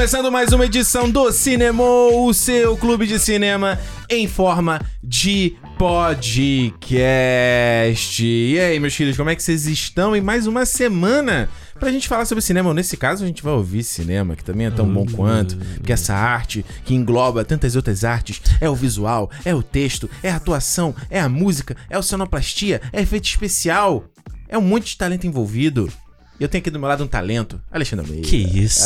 Começando mais uma edição do Cinema, o seu clube de cinema em forma de podcast. E aí, meus filhos, como é que vocês estão? Em mais uma semana pra gente falar sobre cinema. Nesse caso, a gente vai ouvir cinema, que também é tão bom quanto, porque essa arte que engloba tantas outras artes é o visual, é o texto, é a atuação, é a música, é o sonoplastia, é efeito especial. É um monte de talento envolvido. E eu tenho aqui do meu lado um talento, Alexandre Almeida. Que isso?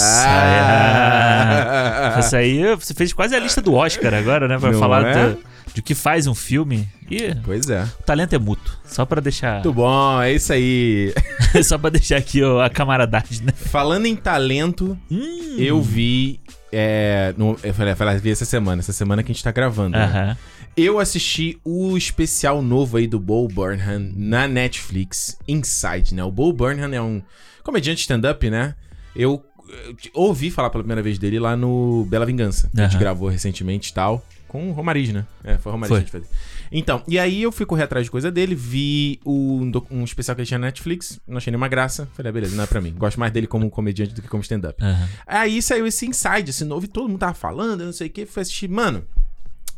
Ah. Isso aí, você fez quase a lista do Oscar agora, né? Pra Não falar é? do, de que faz um filme. E Pois é. o talento é mútuo. Só pra deixar. Muito bom, é isso aí. só pra deixar aqui ó, a camaradagem, né? Falando em talento, Hum. eu vi. É, no, eu falei, eu falei, vi essa semana, essa semana que a gente tá gravando. né? Eu assisti o especial novo aí do Bo Burnham na Netflix, Inside, né? O Bo Burnham é um comediante stand-up, né? Eu, eu ouvi falar pela primeira vez dele lá no Bela Vingança. que A gente gravou recentemente e tal. Com o Romariz, né? É, foi o Romariz Foi. que a gente fez. Então, e aí eu fui correr atrás de coisa dele, vi um, um especial que ele tinha na Netflix, não achei nenhuma graça. Falei, ah, beleza, não é pra mim. Gosto mais dele como comediante do que como stand-up. Aham. Aí saiu esse Inside, esse novo, e todo mundo tava falando, não sei o que. Fui assistir. Mano,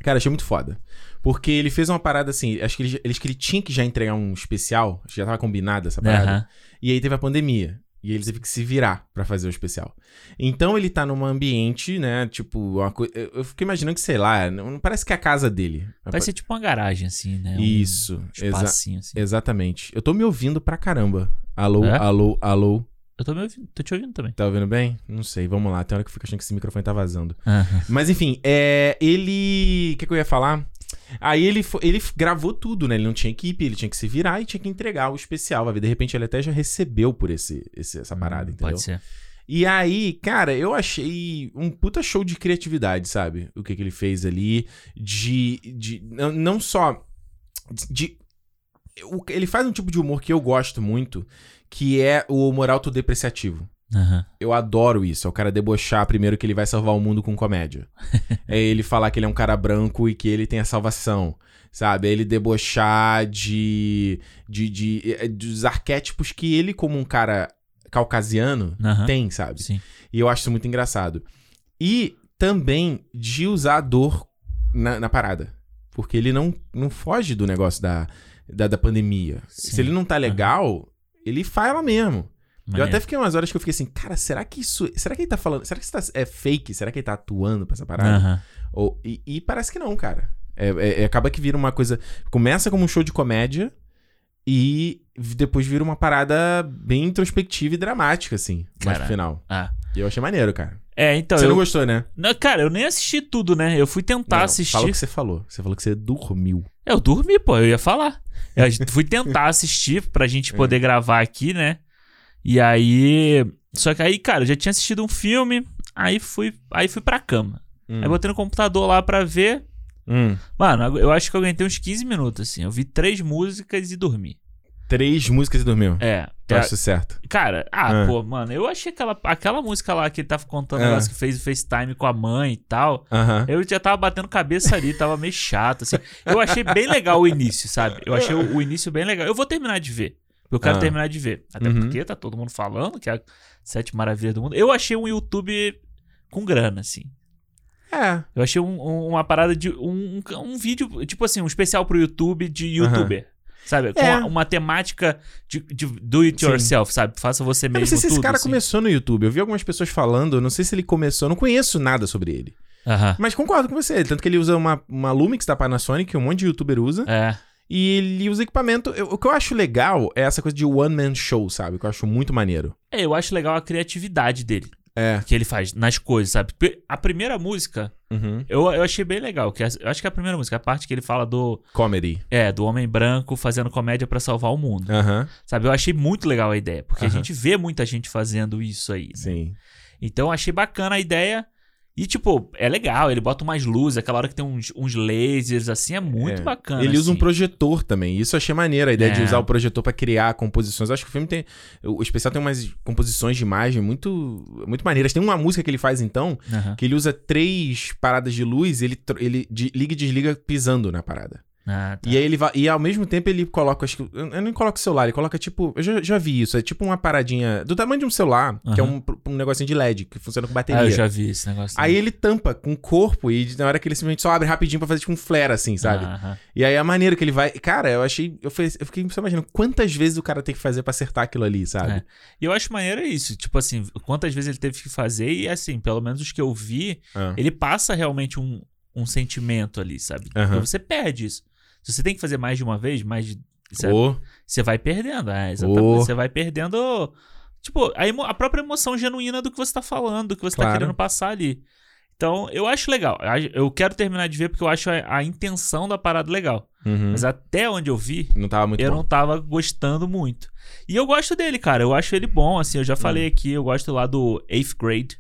cara, achei muito foda. Porque ele fez uma parada assim. Acho que ele, acho que ele tinha que já entregar um especial. acho que Já tava combinada essa parada. E aí teve a pandemia. E ele teve que se virar pra fazer o especial. Então ele tá num ambiente, né? Tipo, uma coi- eu fico imaginando que, sei lá, não parece que é a casa dele. Vai ser tipo uma garagem, assim, né? Um Isso, exa espacinho, assim. exatamente. Eu tô me ouvindo pra caramba. Alô, É? alô, alô. Eu tô, me ouvindo, tô te ouvindo também. Tá ouvindo bem? Não sei, vamos lá. Tem hora que eu fico achando que esse microfone tá vazando. Aham. Mas enfim, é, ele. O que, que eu ia falar? Aí ele, ele gravou tudo, né? Ele não tinha equipe, ele tinha que se virar e tinha que entregar o especial. Vai ver, de repente ele até já recebeu por esse, esse- essa parada, entendeu? Hum, Pode ser. E aí, cara, eu achei um puta show de criatividade, sabe? O que, que ele fez ali. De. de não, não só. De. ele faz um tipo de humor que eu gosto muito, que é o humor autodepreciativo. Aham. Eu adoro isso. É o cara debochar primeiro que ele vai salvar o mundo com comédia. é ele falar que ele é um cara branco e que ele tem a salvação. Sabe? É ele debochar de, de, de, eh, dos arquétipos que ele, como um cara caucasiano, Aham. tem, sabe? Sim. E eu acho isso muito engraçado. E também de usar a dor na, na parada. Porque ele não, não foge do negócio da, da, da pandemia. Sim. Se ele não tá legal, ele fala mesmo. Eu Maneiro. até fiquei umas horas que eu fiquei assim, cara, será que isso. Será que ele tá falando. Será que isso tá- é fake? Será que ele tá atuando pra essa parada? Aham. Ou, e, e parece que não, cara. É, é- é- acaba que vira uma coisa. Começa como um show de comédia e depois vira uma parada bem introspectiva e dramática, assim, mais pro final. Ah. E eu achei maneiro, cara. É, então. você eu... não gostou, né? Não, cara, eu nem assisti tudo, né? Eu fui tentar Não, assistir. Fala o que você falou. Você falou que você dormiu. Eu dormi, pô, eu ia falar. Eu fui tentar assistir pra gente É. poder gravar aqui, né? E aí. Só que aí, cara, eu já tinha assistido um filme, aí fui, aí fui pra cama. Hum. Aí botei no computador lá pra ver. Hum. Mano, eu acho que eu aguentei uns 15 minutos, assim. Eu vi três músicas e dormi. Três músicas e dormiu. É. Eu é, acho isso certo. cara, ah, Ah. pô, mano, eu achei aquela, aquela música lá que ele tava contando o Ah. negócio que fez o FaceTime com a mãe e tal. Aham. Eu já tava batendo cabeça ali, tava meio chato, assim. Eu achei bem legal o início, sabe? Eu achei o, o início bem legal. Eu vou terminar de ver. Eu quero Ah. terminar de ver. Até Uhum. porque tá todo mundo falando que é a Sete Maravilhas do Mundo. Eu achei um YouTube com grana, assim. É. Eu achei um- um- uma parada de. Um, um, vídeo, tipo assim, um especial pro YouTube de youtuber. Sabe? Com É. uma, uma temática de, de do it Sim. yourself, sabe? Faça você Eu mesmo. não sei se esse tudo, cara assim. começou no YouTube. Eu vi algumas pessoas falando, eu não sei se ele começou, eu não conheço nada sobre ele. Aham. Mas concordo com você. Tanto que ele usa uma, uma Lumix da Panasonic, que um monte de youtuber usa. É. E ele usa equipamento. eu- o que eu acho legal é essa coisa de one-man show, sabe? Que eu acho muito maneiro. É, eu acho legal a criatividade dele. É. Que ele faz nas coisas, sabe? A primeira música, Uhum. eu, eu achei bem legal. Que é- eu acho que é a primeira música, a parte que ele fala do. Comedy. É, do homem branco fazendo comédia pra salvar o mundo. Aham. Sabe? Eu achei muito legal a ideia. Porque Aham. a gente vê muita gente fazendo isso aí. né? Sim. Então eu achei bacana a ideia. E, tipo, é legal, ele bota umas luzes, aquela hora que tem uns, uns lasers, assim, é muito É. bacana. Ele usa um assim. projetor também. Isso eu achei maneiro, a ideia de É. usar o projetor pra criar composições. Eu acho que o filme tem. O especial tem umas composições de imagem muito, muito maneiras. Tem uma música que ele faz, então, que ele usa três paradas de luz, ele, ele de- liga e desliga pisando na parada. Ah, tá. E aí ele vai. E ao mesmo tempo ele coloca, acho que. Eu não coloco o celular, ele coloca tipo. Eu já, já vi isso. É tipo uma paradinha do tamanho de um celular, que é um, um negocinho de LED, que funciona com bateria. Ah, eu já vi esse negócio. Aí ele tampa com o corpo e na hora que ele simplesmente só abre rapidinho pra fazer tipo um flare, assim, sabe? Aham. E aí a maneira que ele vai. Cara, eu achei. Eu, fui, eu fiquei só imaginando quantas vezes o cara tem que fazer pra acertar aquilo ali, sabe? É. E eu acho maneiro isso. Tipo assim, quantas vezes ele teve que fazer e assim, pelo menos os que eu vi, Ah. ele passa realmente um, um sentimento ali, sabe? Aham. Porque você perde isso. Se você tem que fazer mais de uma vez, mais de. Você, Ô, você vai perdendo. É, exatamente. Oh. Você vai perdendo. Tipo, a, emo- a própria emoção genuína do que você tá falando, do que você tá Claro. querendo passar ali. Então, eu acho legal. Eu quero terminar de ver porque eu acho a, a intenção da parada legal. uhum. Mas até onde eu vi, Não tava muito eu bom. não tava gostando muito. E eu gosto dele, cara. Eu acho ele bom, assim. Eu já falei aqui, eu gosto lá do Eighth Grade,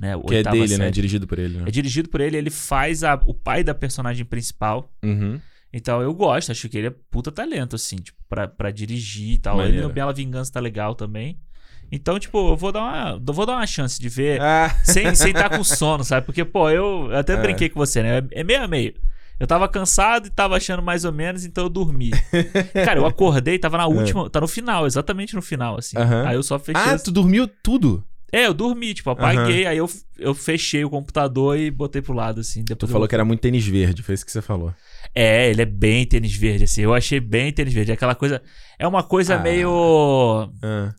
né? o. Que é dele, né? série. Dirigido por ele, né? É dirigido por ele, ele faz a- o pai da personagem principal. Uhum. Então eu gosto, acho que ele é puta talento, assim, tipo, pra, pra dirigir e tal. Ele Maneiro. no Bela Vingança tá legal também. Então, tipo, eu vou dar uma, eu vou dar uma chance de ver Ah, sem sem estar com sono, sabe? Porque, pô, eu, até É. brinquei com você, né? É meio a meio. Eu tava cansado e tava achando mais ou menos, então eu dormi. Cara, eu acordei, tava na última, tá no final, exatamente no final, assim. É. Aí eu só fechei. ah, tu dormiu tudo? É, eu dormi, tipo, apaguei, aí eu, eu fechei o computador e botei pro lado, assim. Tu Depois eu- falou que era muito tênis verde, foi isso que você falou. É, ele é bem tênis verde, assim. Eu achei bem tênis verde. É aquela coisa. É uma coisa Ah. meio. Ah.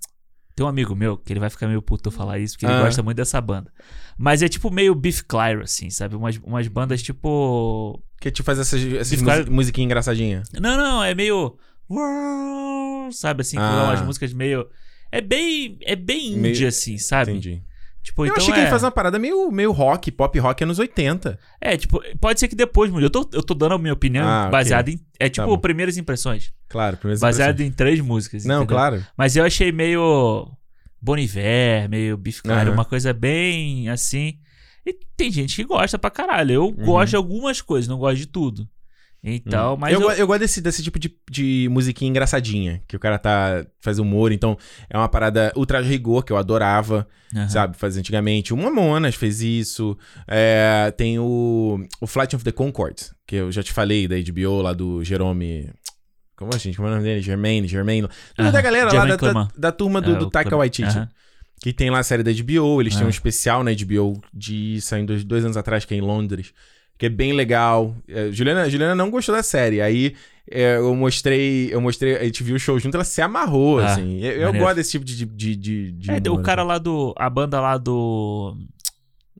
Tem um amigo meu que ele vai ficar meio puto eu falar isso, porque Ah. ele gosta muito dessa banda. Mas é tipo meio Beef Clyro, assim, sabe? Umas, umas bandas tipo. Que te faz essas, essas musiquinhas engraçadinhas. Não, não, é meio. Sabe assim, Ah. umas músicas meio. É bem. É bem indie, Meio- assim, sabe? Entendi. Tipo, eu então achei que é... ele faz uma parada meio, meio rock, pop rock anos 80. É, tipo, pode ser que depois mude. Eu tô, eu tô dando a minha opinião Ah, baseada em. É tipo bom. primeiras impressões. Claro, primeiras Baseado impressões. em três músicas. Não, entendeu? claro. Mas eu achei meio Boniver, meio Clyro, Aham. uma coisa bem assim. E tem gente que gosta pra caralho. Eu Uhum. gosto de algumas coisas, não gosto de tudo. Então, mas eu, eu, eu gosto desse, desse tipo de, de musiquinha engraçadinha, que o cara tá faz humor, então é uma parada ultra rigor que eu adorava, Aham. sabe, fazer antigamente. O Mamonas fez isso, é, tem o, o Flight of the Conchords, que eu já te falei da HBO lá do Jerome... Como é, gente? Como é o nome dele? Germaine, Germaine. Aham. Da galera lá da, da, da turma do, É, do Taika. Waititi. Aham. Que tem lá a série da HBO, eles têm um especial na HBO de saindo dois anos atrás, que é em Londres, que é bem legal. É, Juliana, Juliana não gostou da série. Aí é, eu mostrei, eu mostrei, a gente viu o show junto, ela se amarrou, Ah, assim. Eu, eu gosto desse tipo de. de, de, de É, o humor, cara assim. lá do. A banda lá do.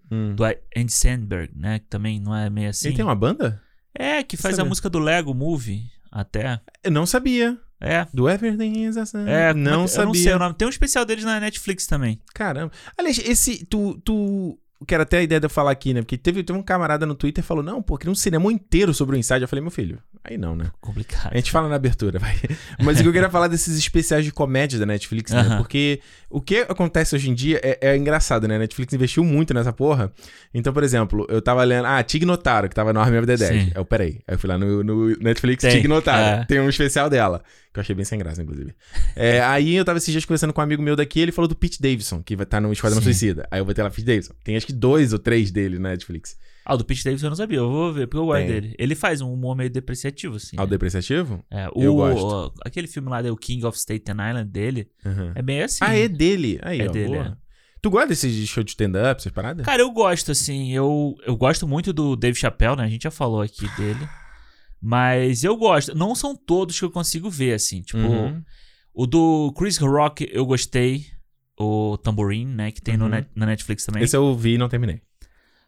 Hum. Do Andy Sandberg, né? Que também não é meio assim. Ele tem uma banda? É, que faz a música do Lego Movie, até. Eu não sabia. É. Do Everything is a. É, é não sabia. Eu não sei o nome. Tem um especial deles na Netflix também. Caramba. Aliás, esse. Tu. tu... Quero até a ideia de eu falar aqui, né? Porque teve, teve um camarada no Twitter que falou: Não, pô, queria um cinema inteiro sobre o Inside. Eu falei: Meu filho, aí não, né? Complicado. A gente fala na abertura, vai. Mas o que eu queria falar desses especiais de comédia da Netflix, né? Aham. Porque o que acontece hoje em dia é, é engraçado, né? A Netflix investiu muito nessa porra. Então, por exemplo, eu tava lendo. Ah, Tig Notaro, que tava no Army of the Dead. Sim. Eu, peraí. Aí eu fui lá no, no Netflix, Tem, Tig Notaro. é. Tem um especial dela. Que eu achei bem sem graça, inclusive. É, aí eu tava esses dias conversando com um amigo meu daqui, ele falou do Pete Davidson, que vai estar no Esquadrão Sim. Suicida. Aí eu botei lá Pete Davidson. Tem acho que dois ou três dele na Netflix. Ah, o do Pete Davidson eu não sabia. Eu vou ver, porque eu gosto dele. Ele faz um humor meio depreciativo, assim. Ao né? depreciativo? É, Eu o, gosto. Aquele filme lá, o King of Staten Island dele, Uhum. é bem assim. Ah, é dele. Aí, É ó. dele, é. Tu gosta desse show de stand-up, essas paradas? Cara, eu gosto, assim. Eu, eu gosto muito do Dave Chappelle, né? A gente já falou aqui dele. Mas eu gosto. Não são todos que eu consigo ver, assim. Tipo, Uhum. o do Chris Rock eu gostei. O Tambourine, né? Que tem no Uhum. net- na Netflix também. Esse eu vi e não terminei.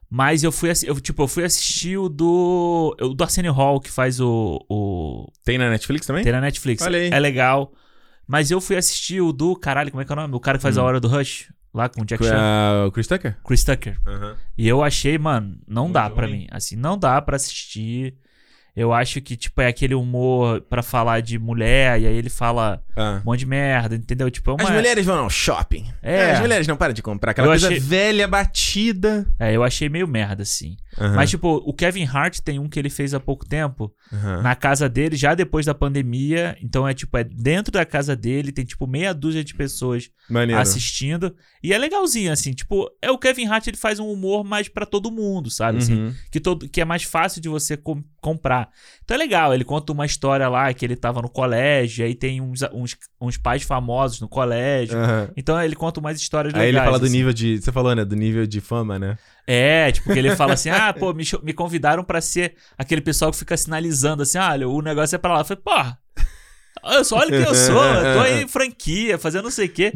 Mas eu fui, eu, tipo, eu fui assistir o do. O do Arsenio Hall, que faz o. o Tem na Netflix também? tem na Netflix. Olha aí. É legal. Mas eu fui assistir o do. Caralho, como é que é o nome? O cara que faz a Hum. hora do Rush. Lá com o Jack Chan. o Chris Tucker? Chris Tucker. E eu achei, mano, não Muito dá pra ruim. mim. Assim, não dá pra assistir. Eu acho que, tipo, é aquele humor pra falar de mulher, e aí ele fala Ah. um monte de merda, entendeu? Tipo, é uma. As mulheres vão ao shopping. É. As mulheres não param de comprar. Aquela Eu coisa achei- velha, batida. É, eu achei meio merda, assim. Mas, tipo, o Kevin Hart tem um que ele fez há pouco tempo na casa dele, já depois da pandemia. Então é tipo, é dentro da casa dele, tem tipo meia dúzia de pessoas Maneiro. assistindo. E é legalzinho, assim, tipo, é o Kevin Hart, ele faz um humor mais pra todo mundo, sabe? Assim, Uhum. que, todo, que é mais fácil de você com- comprar. Então é legal, ele conta uma história lá que ele tava no colégio, aí tem uns, uns, uns pais famosos no colégio. Aham. Então ele conta umas histórias Aí ele legais. fala do assim. nível de. Você falou, né? Do nível de fama, né? É, tipo, que ele fala assim: ah, pô, me, me convidaram pra ser aquele pessoal que fica sinalizando assim: olha, o negócio é pra lá. Eu falei, porra. Eu só olha quem eu sou, eu tô aí em franquia, fazendo não sei o quê.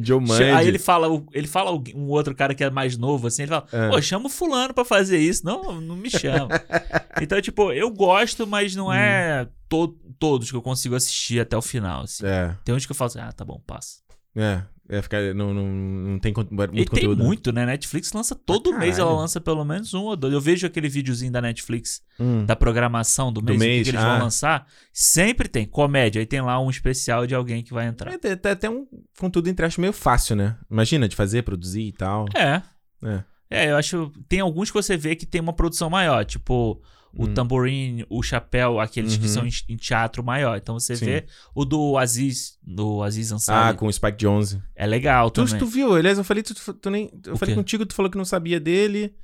Aí ele fala, ele fala um outro cara que é mais novo, assim, ele fala, É. pô, chama o fulano pra fazer isso. Não, não me chama. então, tipo, eu gosto, mas não é to- todos que eu consigo assistir até o final, assim. É, Tem uns que eu falo assim, ah, tá bom, passa. é. É ficar. Não, não, não tem muito e tem conteúdo. né? muito, né? Netflix lança todo Pra mês, ela lança pelo menos um ou dois. Eu vejo aquele videozinho da Netflix Hum. da programação do mês, o que mês, que eles ah. vão lançar, sempre tem comédia. Aí tem lá um especial de alguém que vai entrar. É, tem, tem até um conteúdo entre aspas meio fácil, né? Imagina, de fazer, produzir e tal. É. É. É, eu acho. Tem alguns que você vê que tem uma produção maior, tipo o Hum. tamborim, o chapéu, aqueles que Uhum. são em, em teatro maior. Então você Sim. vê o do Aziz, do Aziz Ah, Ansari. com o Spike Jonze. É legal Tu, também. tu viu? Aliás, eu falei, tu, tu nem, eu O falei quê? contigo, tu falou que não sabia dele.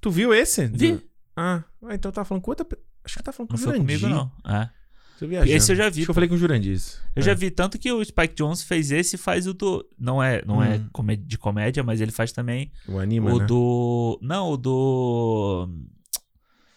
Tu viu esse? Vi. Ah, ah, então eu tava falando com outra. Acho que eu tava falando com Não o foi Jurandir. comigo, não. É. Tô viajando. Esse eu já vi, Acho que eu falei com o Jurandir. Eu É. já vi tanto que o Spike Jones fez esse e faz o do. Não é, não é Hum. comé- de comédia, mas ele faz também O anima, o né? do. Não, o do.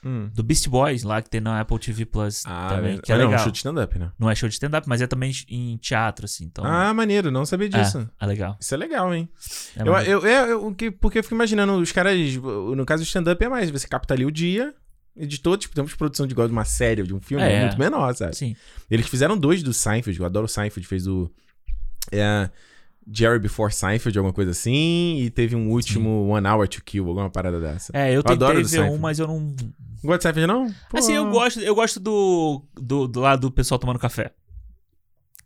Hum. Do Beast Boys, lá que tem na Apple TV Plus Ah, também, é- que é mas não, legal. show de stand-up, né? Não é show de stand-up, mas é também em teatro, assim. Então, Ah, maneiro, não sabia disso. é legal. Isso é legal, hein? É eu, eu, é, eu- que- porque eu fico imaginando, os caras, no caso do stand-up é mais, você capta ali o dia, editor, tipo, temos produção de igual de uma série ou de um filme, é, É. muito menor, sabe? Sim. Eles fizeram dois do Seinfeld, eu adoro o Seinfeld, fez o é, Jerry Before Seinfeld, alguma coisa assim, e teve um último One Hour to Kill, alguma parada dessa. É, eu adoro tentei ver um, mas eu não. Não gosta de Seinfeld, não? Pô. Assim, eu gosto, eu gosto do, do, do lado do pessoal tomando café.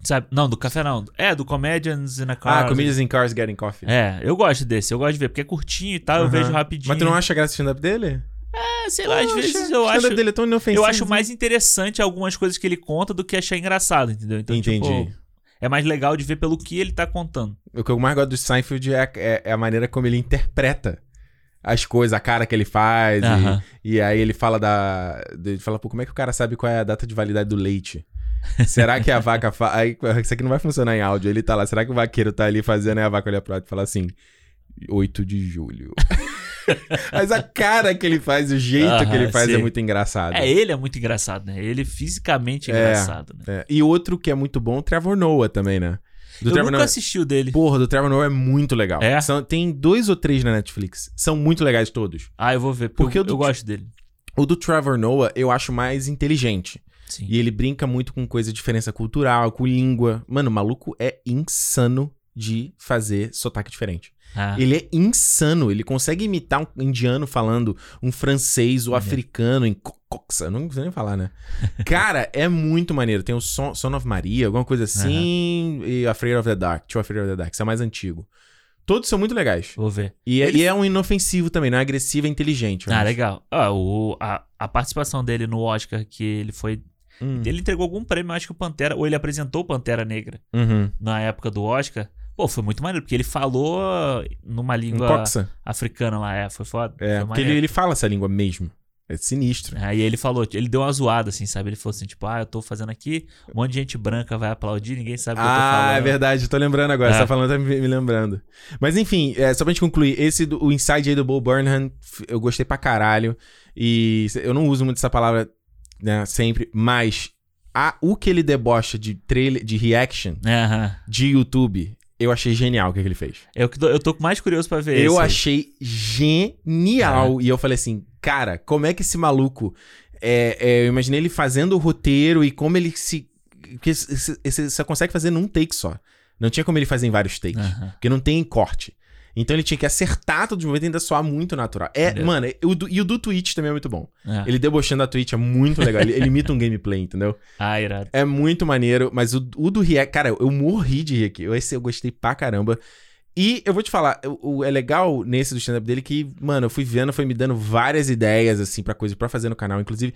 Sabe? Não, do café não. É, do Comedians in a Car. Ah, Comedians in Cars Getting Coffee. É, eu gosto desse, eu gosto de ver, porque é curtinho e tal, eu vejo rapidinho. Mas tu não acha graça o stand-up dele? É, sei lá, às vezes o eu stand-up acho. dele é tão inofensivo. Eu acho mais interessante algumas coisas que ele conta do que achar engraçado, entendeu? Então, Entendi. tipo, é mais legal de ver pelo que ele tá contando. O que eu mais gosto do Seinfeld é, é- é a maneira como ele interpreta as coisas, a cara que ele faz. e-. E, aí ele fala da. Ele fala, pô, como é que o cara sabe qual é a data de validade do leite? Será que a vaca. Fa... Aí, isso aqui não vai funcionar em áudio. Ele tá lá, será que o vaqueiro tá ali fazendo e a vaca olha pro lado e fala assim: 8 de julho. Mas a cara que ele faz, o jeito que ele faz é sim. muito engraçado. É, ele é muito engraçado, né? Ele fisicamente é É. engraçado, né? É, E outro que é muito bom, o Trevor Noah também, né? Do eu Trevor nunca assisti o dele. Porra, do Trevor Noah é muito legal. É? São- tem dois ou três na Netflix. São muito legais todos. Ah, eu vou ver, porque, Porque eu, do- eu gosto dele. O do Trevor Noah eu acho mais inteligente. Sim. E ele brinca muito com coisa de diferença cultural, com língua. Mano, o maluco é insano de fazer sotaque diferente. Ah, Ele é insano. Ele consegue imitar um indiano falando um francês ou Maneiro. africano em co- coxa. Não sei nem falar, né? Cara, é muito maneiro. Tem o Son, Son of Maria, alguma coisa assim. E Afraid of the Dark. Two Afraid of the Dark. Isso é mais antigo. Todos são muito legais. vou ver. E, é- Ele- e é um inofensivo também, não é agressivo, é inteligente. Ah, acho. legal. Ah, o, a, a participação dele no Oscar, que ele foi. Hum. Ele entregou algum prêmio, acho que o Pantera, ou ele apresentou o Pantera Negra Uhum. na época do Oscar. Pô, foi muito maneiro, porque ele falou numa Um língua coxa. africana lá, é, foi foda. É, foi porque ele, ele fala essa língua mesmo. É sinistro. Aí ele falou, ele deu uma zoada, assim, sabe? Ele falou assim, tipo, ah, eu tô fazendo aqui, um monte de gente branca vai aplaudir, ninguém sabe o que eu tô Ah, falando. é verdade, tô lembrando agora. É. Você tá falando, tá me, me lembrando. Mas enfim, é, só pra gente concluir, esse do, o Inside aí do Bo Burnham, eu gostei pra caralho. E eu não uso muito essa palavra né, sempre, mas a, o que ele debocha de trailer, de reaction É, aham. de YouTube, eu achei genial o que, que ele fez. Eu, que tô- eu tô mais curioso pra ver Eu esse achei genial. E eu falei assim, cara, como é que esse maluco. é, é, eu imaginei ele fazendo o roteiro e como ele se. Porque você só consegue fazer num take só. Não tinha como ele fazer em vários takes. Aham. Porque não tem corte. Então ele tinha que acertar todos os momentos e ainda soar muito natural. É, Entendeu? mano, é- o do- e o do Twitch também é muito bom. É. Ele debochando a Twitch é muito legal. ele, ele imita um gameplay, entendeu? Ah, irado. É muito maneiro, mas o, o do React, cara, eu morri de rir aqui. Esse eu gostei pra caramba. E eu vou te falar, o, o- é legal nesse do stand-up dele que, mano, eu fui vendo, foi me dando várias ideias, assim, pra coisa pra fazer no canal. Inclusive,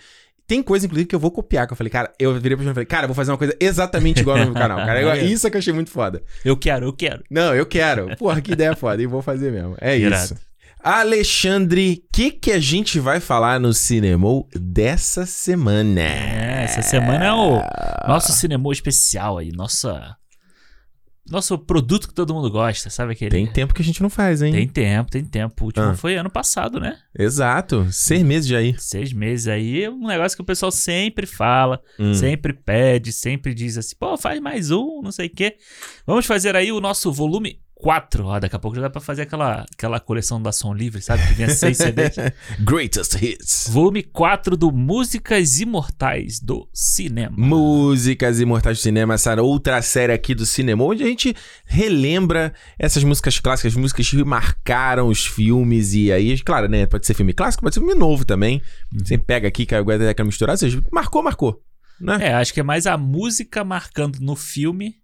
tem coisa, inclusive, que eu vou copiar. Que eu falei, cara, eu virei pra ele e falei, cara, eu vou fazer uma coisa exatamente igual no meu canal. Cara, Eu- isso é que eu achei muito foda. Eu quero, eu quero. Não, eu quero. Porra, que ideia foda. E vou fazer mesmo. É Irado. isso. Alexandre, o que, que a gente vai falar no cinema dessa semana? É, essa semana é o nosso cinema especial aí, nossa. Nosso produto que todo mundo gosta, sabe aquele? Tem tempo que a gente não faz, hein? Tem tempo, tem tempo. O último Ah. foi ano passado, né? Exato. Seis meses de aí. Seis meses aí, é um negócio que o pessoal sempre fala, Hum. sempre pede, sempre diz assim, pô, faz mais um, não sei o quê. Vamos fazer aí o nosso volume 4. Ó, daqui a pouco já dá pra fazer aquela, aquela coleção da Som Livre, sabe? Que vinha seis CDs. Greatest Hits. volume 4 do Músicas Imortais do Cinema. Músicas Imortais do Cinema, essa outra série aqui do cinema, onde a gente relembra essas músicas clássicas, músicas que marcaram os filmes. E aí, claro, né? Pode ser filme clássico, pode ser filme novo também. Você pega aqui, que agora aquela misturada, ou seja, marcou, marcou. Né? É, acho que é mais a música marcando no filme,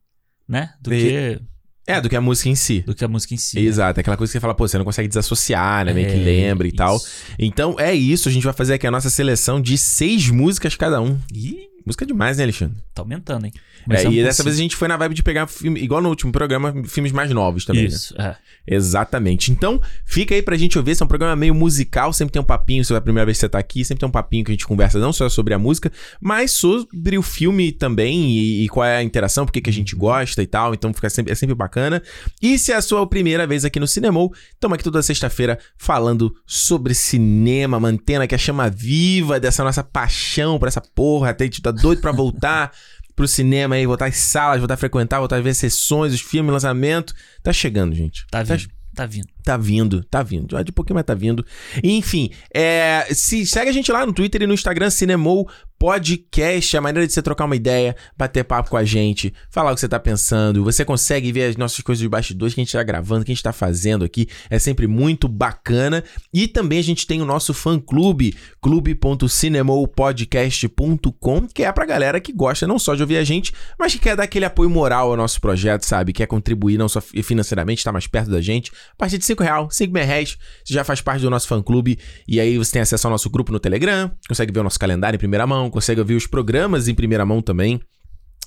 né? Do E- que, É, do que a música em si. do que a música em si. Exato, é aquela coisa que você fala, pô, você não consegue desassociar, né? Meio que É, lembra e tal. isso. Então é isso, a gente vai fazer aqui a nossa seleção de seis músicas cada um. Ih, Música demais, né, Alexandre? tá aumentando, hein? É, Começamos e dessa vez a gente foi na vibe de pegar filme, igual no último programa, filmes mais novos também. né? Isso, é. Exatamente. Então, fica aí pra gente ouvir. Esse é um programa meio musical, sempre tem um papinho, se é a primeira vez que você tá aqui, sempre tem um papinho que a gente conversa não só sobre a música, mas sobre o filme também e, e qual é a interação, por que a gente gosta e tal. Então, fica sempre, é sempre bacana. E se é a sua primeira vez aqui no Cinemol, estamos aqui toda sexta-feira falando sobre cinema, mantendo aqui a chama viva dessa nossa paixão por essa porra. Até gente tá doido pra voltar. Pro cinema aí, voltar às salas, voltar a frequentar, voltar a ver sessões, os filmes, lançamento. Tá chegando, gente. Tá vindo, tá vindo. Tá vindo, tá vindo. Ah, De pouquinho, mas tá vindo. Enfim, é, se segue a gente lá no Twitter e no Instagram, Cinemou Podcast. A maneira de você trocar uma ideia, bater papo com a gente, falar o que você tá pensando. Você consegue ver as nossas coisas de bastidores que a gente tá gravando, que a gente tá fazendo aqui. É sempre muito bacana. E também a gente tem o nosso fã-clube, clube.cinemopodcast.com, que é pra galera que gosta não só de ouvir a gente, mas que quer dar aquele apoio moral ao nosso projeto, sabe? Quer contribuir não só financeiramente, estar mais perto da gente. A partir de 5 reais, 5 mil reais, você já faz parte do nosso fã-clube. E aí você tem acesso ao nosso grupo no Telegram, consegue ver o nosso calendário em primeira mão, consegue ouvir os programas em primeira mão também.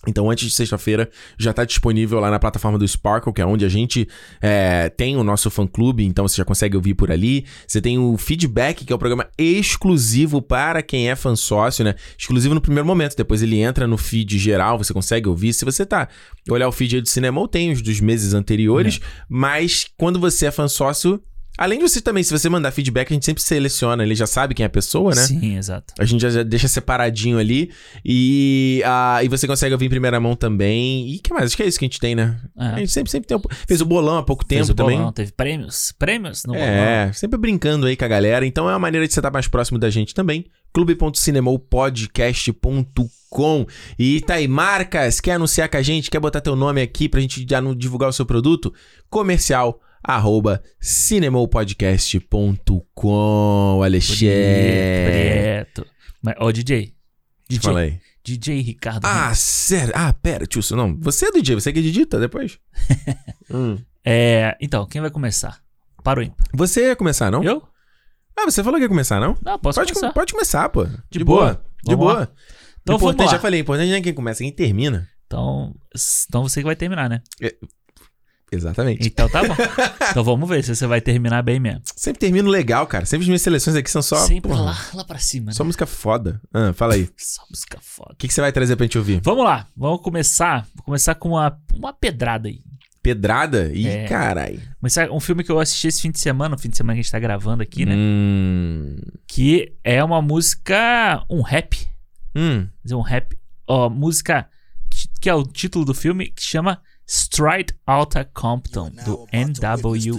Então, antes de sexta-feira, já está disponível lá na plataforma do Sparkle, que é onde a gente é, tem o nosso fã-clube, então você já consegue ouvir por ali. Você tem o Feedback, que é o programa exclusivo para quem é fã sócio, né? Exclusivo no primeiro momento, depois ele entra no feed geral, você consegue ouvir. Se você tá olhar o feed aí do cinema, ou tem os dos meses anteriores, mas quando você é fã sócio, além de você também, se você mandar feedback, a gente sempre seleciona, ele já sabe quem é a pessoa, né? Sim, exato. A gente já, deixa separadinho ali. E, ah, e você consegue ouvir em primeira mão também. E que mais? Acho que é isso que a gente tem, né? É. A gente sempre, sempre tem. um- Fez o bolão há pouco tempo Fez o também. bolão, teve prêmios, prêmios no bolão. É, sempre brincando aí com a galera. Então é uma maneira de você estar mais próximo da gente também. clube.cinemopodcast.com E tá aí, marcas, quer anunciar com a gente, quer botar teu nome aqui pra gente já divulgar o seu produto? Comercial arroba cinemopodcast.com Alexandre. Mas, ó, DJ. DJ. Fala aí. DJ Ricardo. Ah, Reis. sério? Ah, pera, tio, não. Você é DJ, você que edita depois? Hum. É, então, quem vai começar? Para o ímpar. Você ia começar, não? Eu? Ah, você falou que ia começar, não? Não, posso pode, começar. pode começar, pô. De, boa. boa. De boa. lá. Então, importante, vamos lá. já falei, importante não é quem começa, é quem termina. Então, então você que vai terminar, né? Exatamente. Então tá bom. então vamos ver se você vai terminar bem mesmo. Sempre termino legal, cara. Sempre as minhas seleções aqui são só. Sempre porra, lá, lá pra cima. Só né? música foda. Ah, fala aí. O Só música foda. que, que você vai trazer pra gente ouvir? Vamos lá, vamos começar. Vou começar com uma, uma pedrada aí. Pedrada? Ih, É. carai. Começar um filme que eu assisti esse fim de semana, o fim de semana que a gente tá gravando aqui, né? Hum. Que é uma música. Um rap. Hum. Quer dizer, um rap. Ó, música que é o título do filme, que chama Straight Outta Compton, do NWA.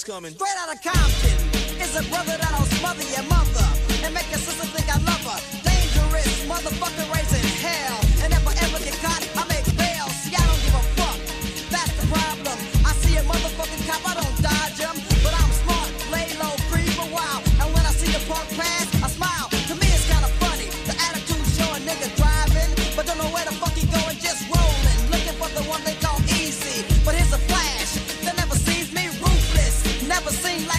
Coming. Straight Never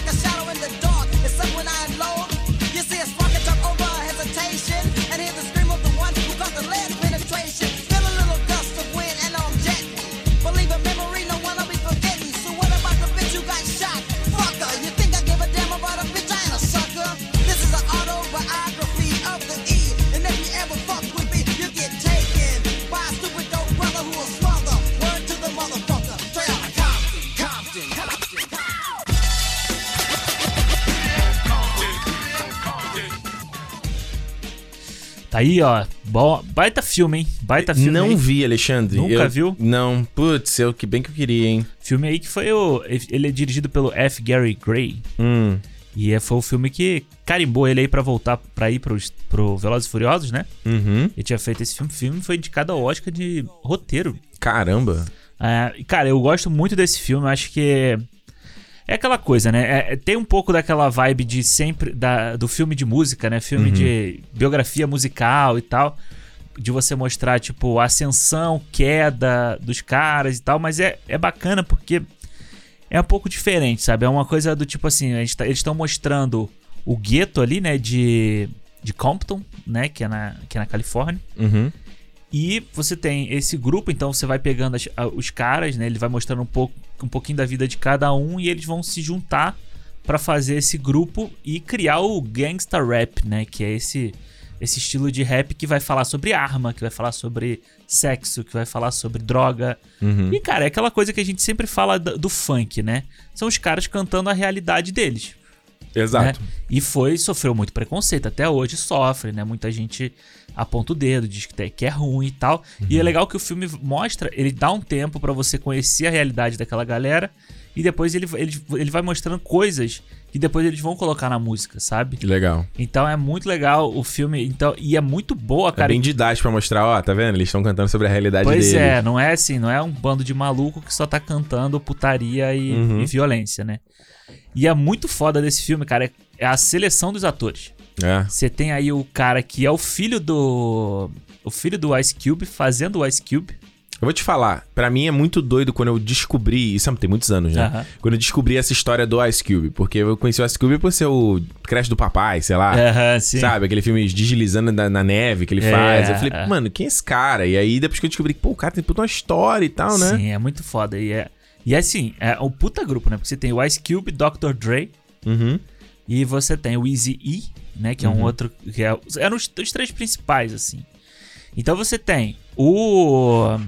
aí, ó. Baita filme, hein? Baita filme. Não aí. vi, Alexandre. Nunca Eu- viu? Não. Putz, eu que bem que eu queria, hein? Filme aí que foi o. Ele é dirigido pelo F. Gary Gray. Hum. E é- foi o filme que carimbou ele aí pra voltar pra ir pros, pro Velozes e Furiosos, né? Uhum. Ele tinha feito esse filme. O filme foi indicado ao Oscar de roteiro. Caramba. É, cara, eu gosto muito desse filme. eu Acho que é aquela coisa, né? É- é- tem um pouco daquela vibe de sempre da, do filme de música, né? Filme de biografia musical e tal. De você mostrar, tipo, a ascensão, queda dos caras e tal. Mas é, é bacana porque é um pouco diferente, sabe? É uma coisa do tipo assim: tá- eles estão mostrando o gueto ali, né? De, de Compton, né? Que é, na, que é na Califórnia. Uhum. E você tem esse grupo, então você vai pegando as- os caras, né? Ele vai mostrando um, pouco, um pouquinho da vida de cada um e eles vão se juntar pra fazer esse grupo e criar o gangsta rap, né? Que é esse esse estilo de rap que vai falar sobre arma, que vai falar sobre sexo, que vai falar sobre droga. E cara, é aquela coisa que a gente sempre fala do, do funk, né? São os caras cantando a realidade deles Exato. né? E foi, sofreu muito preconceito, até hoje sofre, né? Muita gente aponta o dedo, diz que, tem- que é ruim e tal. E é legal que o filme mostra, ele dá um tempo pra você conhecer a realidade daquela galera e depois ele, ele, ele vai mostrando coisas que depois eles vão colocar na música, sabe? Que legal. Então é muito legal o filme, então e é muito boa, É cara. bem didático pra mostrar, ó, tá vendo? Eles estão cantando sobre a realidade Pois deles. é, não é assim, não é um bando de maluco que só tá cantando putaria e, Uhum. e violência, né? E é muito foda desse filme, cara, é- é a seleção dos atores. É. Você tem aí o cara que é o filho do. O filho do Ice Cube fazendo o Ice Cube. Eu vou te falar, pra mim é muito doido quando eu descobri, isso tem muitos anos, né? Quando eu descobri essa história do Ice Cube, porque eu conheci o Ice Cube por ser o Crash do Papai, sei lá. Sabe, aquele filme deslizando na, na neve que ele É, faz. Eu falei, é. mano, quem é esse cara? E aí depois que eu descobri pô, o cara tem puta uma história e tal, né? Sim, é muito foda. E é, e é assim, é um puta grupo, né? Porque você tem o Ice Cube, Dr. Dre, Uhum. e você tem o Easy E, né? Que é um outro. Que é, eram os, os três principais, assim. Então você tem o.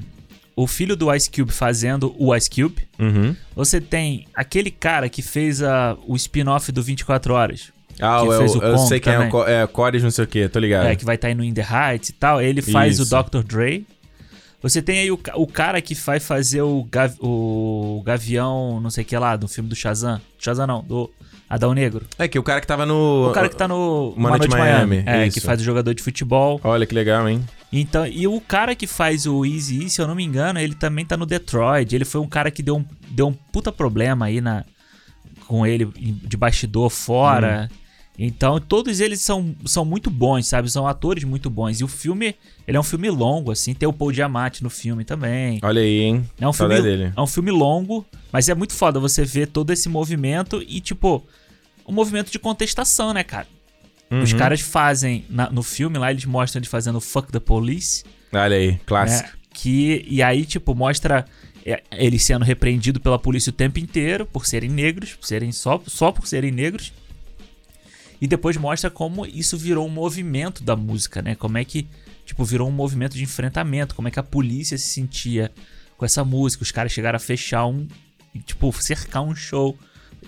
O filho do Ice Cube fazendo o Ice Cube. Uhum. Você tem aquele cara que fez a, o spin-off do 24 Horas. Ah, que eu, fez o eu sei quem é também. o Co- é, Cores não sei o que, tô ligado. É, que vai estar aí no In The Heights e tal. Ele faz Isso. o Dr. Dre. Você tem aí o, o cara que vai fazer o, gav- o Gavião, não sei o que lá, do filme do Shazam. Shazam não, do Adão Negro. É que o cara que tava no... O cara que tá no Uma Uma Noite Miami. Miami, É, isso. que faz o jogador de futebol. Olha que legal, hein? Então, e o cara que faz o Easy, se eu não me engano, ele também tá no Detroit. Ele foi um cara que deu um, deu um puta problema aí na, com ele de bastidor fora. Então, todos eles são, são muito bons, sabe? São atores muito bons. E o filme, ele é um filme longo, assim. Tem o Paul Giamatti no filme também. Olha aí, hein? É um, filme, dele. é um filme longo, mas é muito foda você ver todo esse movimento e, tipo, um movimento de contestação, né, cara? Os Uhum. caras fazem, na- no filme lá, eles mostram eles fazendo Fuck the Police. Olha aí, clássico. né? Que, e aí, tipo, mostra é, eles sendo repreendidos pela polícia o tempo inteiro por serem negros, por serem só, só por serem negros. E depois mostra como isso virou um movimento da música, né? Como é que, tipo, virou um movimento de enfrentamento, como é que a polícia se sentia com essa música. Os caras chegaram a fechar um, tipo, cercar um show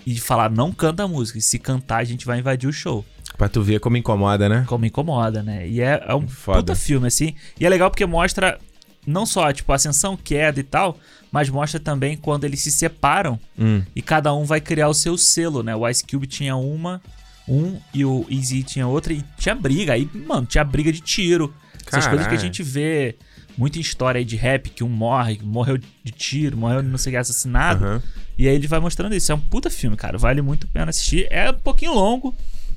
e falar, não canta a música, e se cantar a gente vai invadir o show Pra tu ver como incomoda, né? como incomoda, né? E é, é um Foda. puta filme, assim. E é legal porque mostra não só, tipo, ascensão, queda e tal, mas mostra também quando eles se separam Hum. e cada um vai criar o seu selo, né? O Ice Cube tinha uma, um, e o Easy tinha outra, e tinha briga. Aí, mano, tinha briga de tiro. Essas coisas que a gente vê muito em história aí de rap, que um morre, morreu de tiro, morreu de não sei o que, assassinado. Aham. E aí ele vai mostrando isso. É um puta filme, cara. Vale muito a pena assistir. É um pouquinho longo,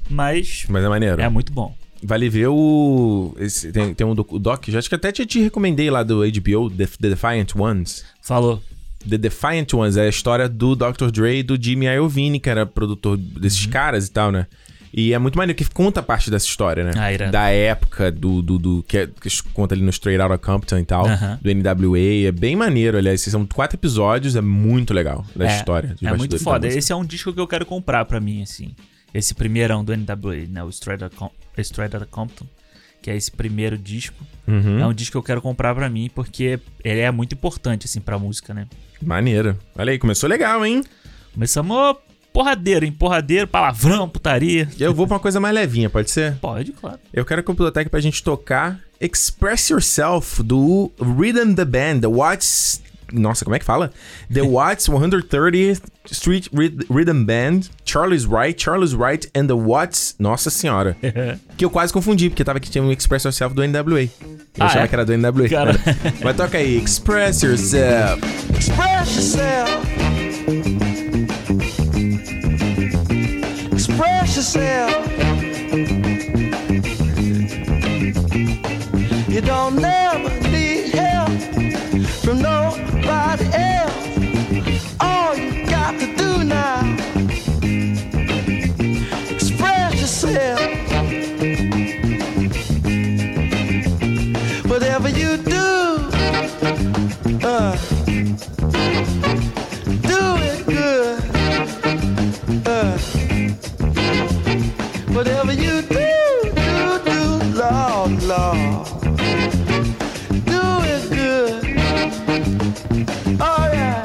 mas Mas é maneiro. é muito bom. Vale ver o. esse- tem, tem um doc, já acho que até te, te recomendei lá do HBO, The, The Defiant Ones. Falou. The Defiant Ones é a história do Dr. Dre e do Jimmy Iovine, que era produtor desses Uhum. caras e tal, né? E é muito maneiro que conta parte dessa história, né? Ah, da época do. do, do que, é- que conta ali no Straight Outta Compton e tal. Aham. Do NWA. É bem maneiro, aliás. São quatro episódios, é muito legal da é, história. É muito foda. Esse é um disco que eu quero comprar pra mim, assim. Esse primeirão do NWA, né? O Straight Outta Com- Straight Outta Compton. Que é esse primeiro disco. Uhum. É um disco que eu quero comprar pra mim, porque ele é muito importante, assim, pra música, né? Maneiro. Olha aí, começou legal, hein? Começamos porradeiro, hein? Porradeiro, palavrão, putaria. Eu vou pra uma coisa mais levinha, pode ser? Pode, claro. Eu quero que o Pilotec pra gente tocar Express Yourself do Rhythm the Band, The Watts. Nossa, como é que fala? The Watts 130th Street Rhyth- Rhythm Band, Charles Wright, Charles Wright and the Watts. Nossa senhora. que eu quase confundi, porque tava aqui tinha um Express Yourself do NWA. Eu Ah, achava é? que era do NWA. Cara. Mas toca aí, Express Yourself. Express yourself. Express yourself. You don't never whatever you do, do, do, Lord, Lord. Do it good. Oh, yeah.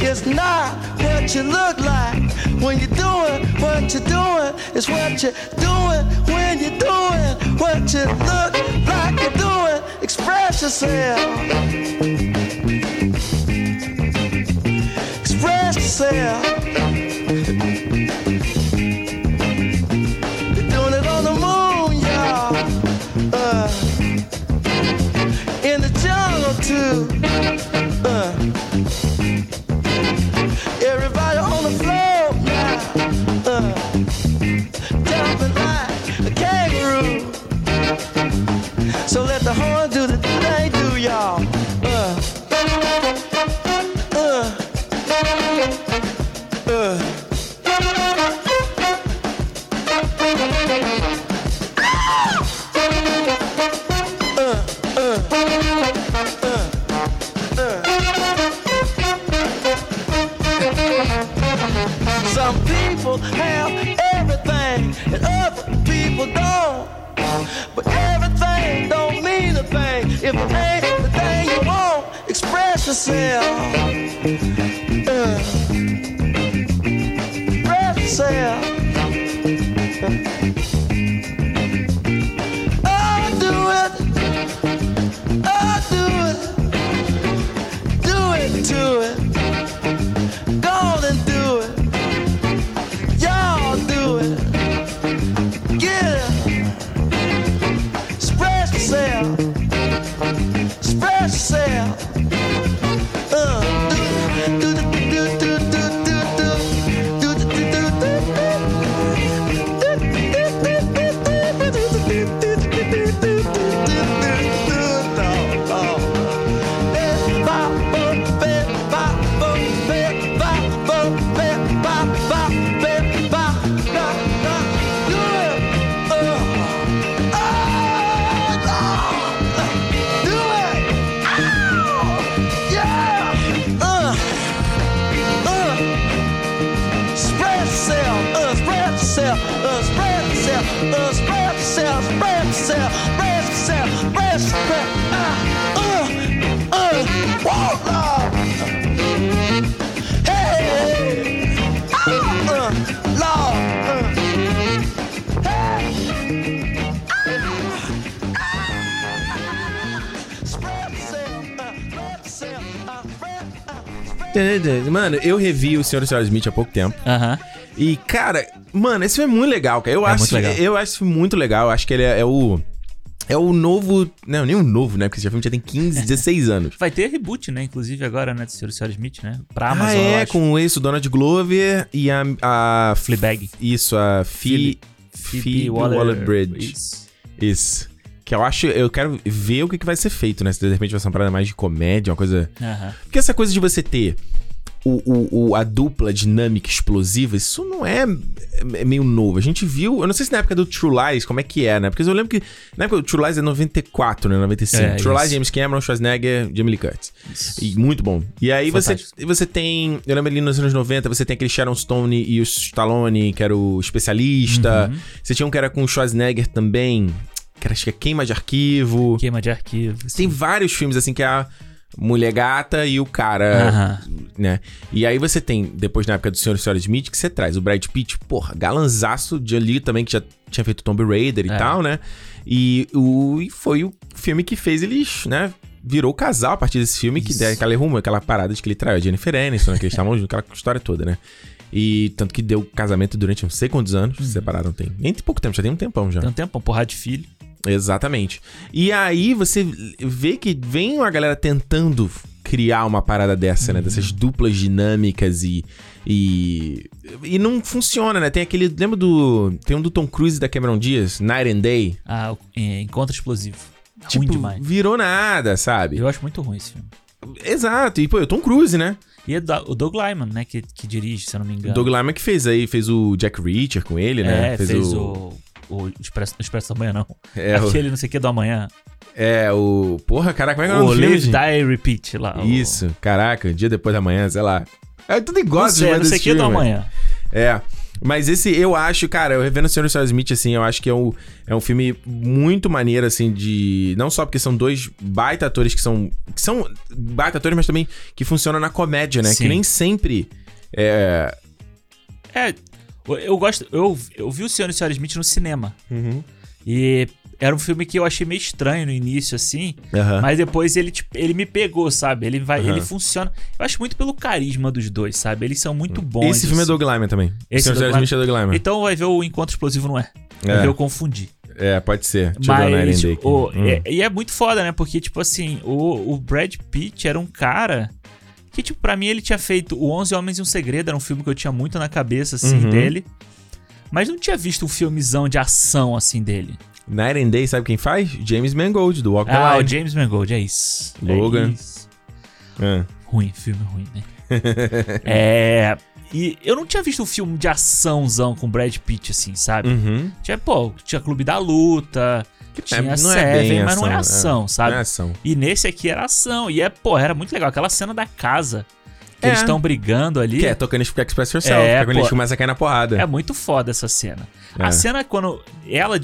It's not what you look like when you're doing what you're doing. It's what you're doing when you're doing what you look like you're doing. Express yourself. Express yourself. breath cell, those breath cells, breath cell, breath cell, breath cell. Ah, uh, uh, uh, Lord. Uh. Mano, eu revi o Senhor e Senhora Smith há pouco tempo. Aham. Uh -huh. E, cara, mano, esse filme é muito legal, cara. Eu É acho, legal. eu acho muito legal. Eu acho que ele é, é o. É o novo. Não, nem o novo, né? Porque esse filme já tem 15, 16 anos. Vai ter reboot, né? Inclusive agora, né? Do Sr. Sr. Smith, né? Pra Amazon, ah, é, com esse, o Donald Glover e a. a Fleabag. Isso, a Phoebe. Phoebe Waller-Bridge. Isso. Isso. Que eu acho. Eu quero ver o que, que vai ser feito, né? Se de repente vai ser uma parada mais de comédia, uma coisa. Aham. Porque essa coisa de você ter o, o, o- a dupla dinâmica explosiva, isso não é, é meio novo. A gente viu, eu não sei se na época do True Lies, como é que é, né? Porque eu lembro que na época do True Lies é 94, né? 95. É, True Lies, isso. James Cameron, Schwarzenegger, Jamie Lee Curtis. E muito bom. E aí você, Fantástico. você tem, eu lembro ali nos anos 90, você tem aquele Sharon Stone e o Stallone, que era o especialista. Uhum. Você tinha um que era com o Schwarzenegger também, que era, acho que é Queima de Arquivo. Queima de arquivos. Tem vários filmes assim que é a mulher gata e o cara, Aham. né? E aí você tem, depois na época do Sr. e Sra. Smith, que você traz o Brad Pitt, porra, galanzaço de ali também, que já tinha feito Tomb Raider e É. tal, né? E, o, e foi o filme que fez eles, né? Virou casal a partir desse filme, que Isso. deu aquela rumo, aquela parada de que ele traiu a Jennifer Aniston, né? Que eles estavam juntos, aquela história toda, né? E tanto que deu casamento durante não sei quantos anos, Uhum. se separaram tem. Nem tem pouco tempo, já tem um tempão já. Tem um tempo, uma porrada de filho. Exatamente. E aí você vê que vem uma galera tentando criar uma parada dessa, né? Dessas duplas dinâmicas e, e. E não funciona, né? Tem aquele. Lembra do. Tem um do Tom Cruise e da Cameron Diaz, Night and Day. Ah, o- é, Encontro Explosivo. Tipo, ruim demais. virou nada, sabe? Eu acho muito ruim esse filme. Exato. E, pô, é o Tom Cruise, né? E é o Doug Lyman, né? Que, que dirige, se eu não me O engano. Doug Lyman que fez aí, fez o Jack Reacher com ele, né? É, fez, o... O Expresso, Expresso do Amanhã, não. É, o- Aquele não sei o que do amanhã. É, o. Porra, caraca, como é que é o o nome Live, gente? Die, Repeat lá. o- Isso, caraca, dia depois da manhã, sei lá. É tudo igual Não sei, não sei o que do amanhã. É. Mas esse, eu acho, cara, eu revendo o Senhor Senhora Smith, assim, eu acho que é um, é um filme muito maneiro, assim, de. Não só porque são dois baita atores que são. que são baita atores, mas também que funcionam na comédia, né? Sim. Que nem sempre. É. É, eu- eu gosto. Eu, eu vi o Senhor e Senhora Smith no cinema. Uhum. E era um filme que eu achei meio estranho no início, assim. Aham. Mas depois ele, tipo, ele me pegou, sabe? Ele vai, Aham. ele funciona. Eu acho muito pelo carisma dos dois, sabe? Eles são muito bons. Esse filme é Doug Lyman também. Esse o Senhor e é Doug Smith é Doug Lyman. Então vai ver o Encontro Explosivo, não é? Vai É. ver eu confundi. É, pode ser. Deixa eu o Mas, aqui. o- Hum. é- e é muito foda, né? Porque, tipo assim, o, o Brad Pitt era um cara que, tipo, pra mim ele tinha feito O 11 Homens e um Segredo, era um filme que eu tinha muito na cabeça, assim, Uhum. dele. Mas não tinha visto um filmezão de ação, assim, dele. Night and Day, sabe quem faz? James Mangold, do Walk the Ah, o Line. James Mangold, é isso. Logan. É isso. É. Ruim, filme ruim, né? é... E eu não tinha visto um filme de açãozão com Brad Pitt, assim, sabe? Uhum. Tinha, pô, tinha Clube da Luta, tinha não é Seven, bem mas não é ação, ação, sabe? Não é ação. E nesse aqui era ação. E é, pô, era muito legal. Aquela cena da casa. Que É. eles estão brigando ali. Que é tocando Express Yourself, É, que é quando pô. eles começam a cair na porrada. É muito foda essa cena. É. A cena é quando ela,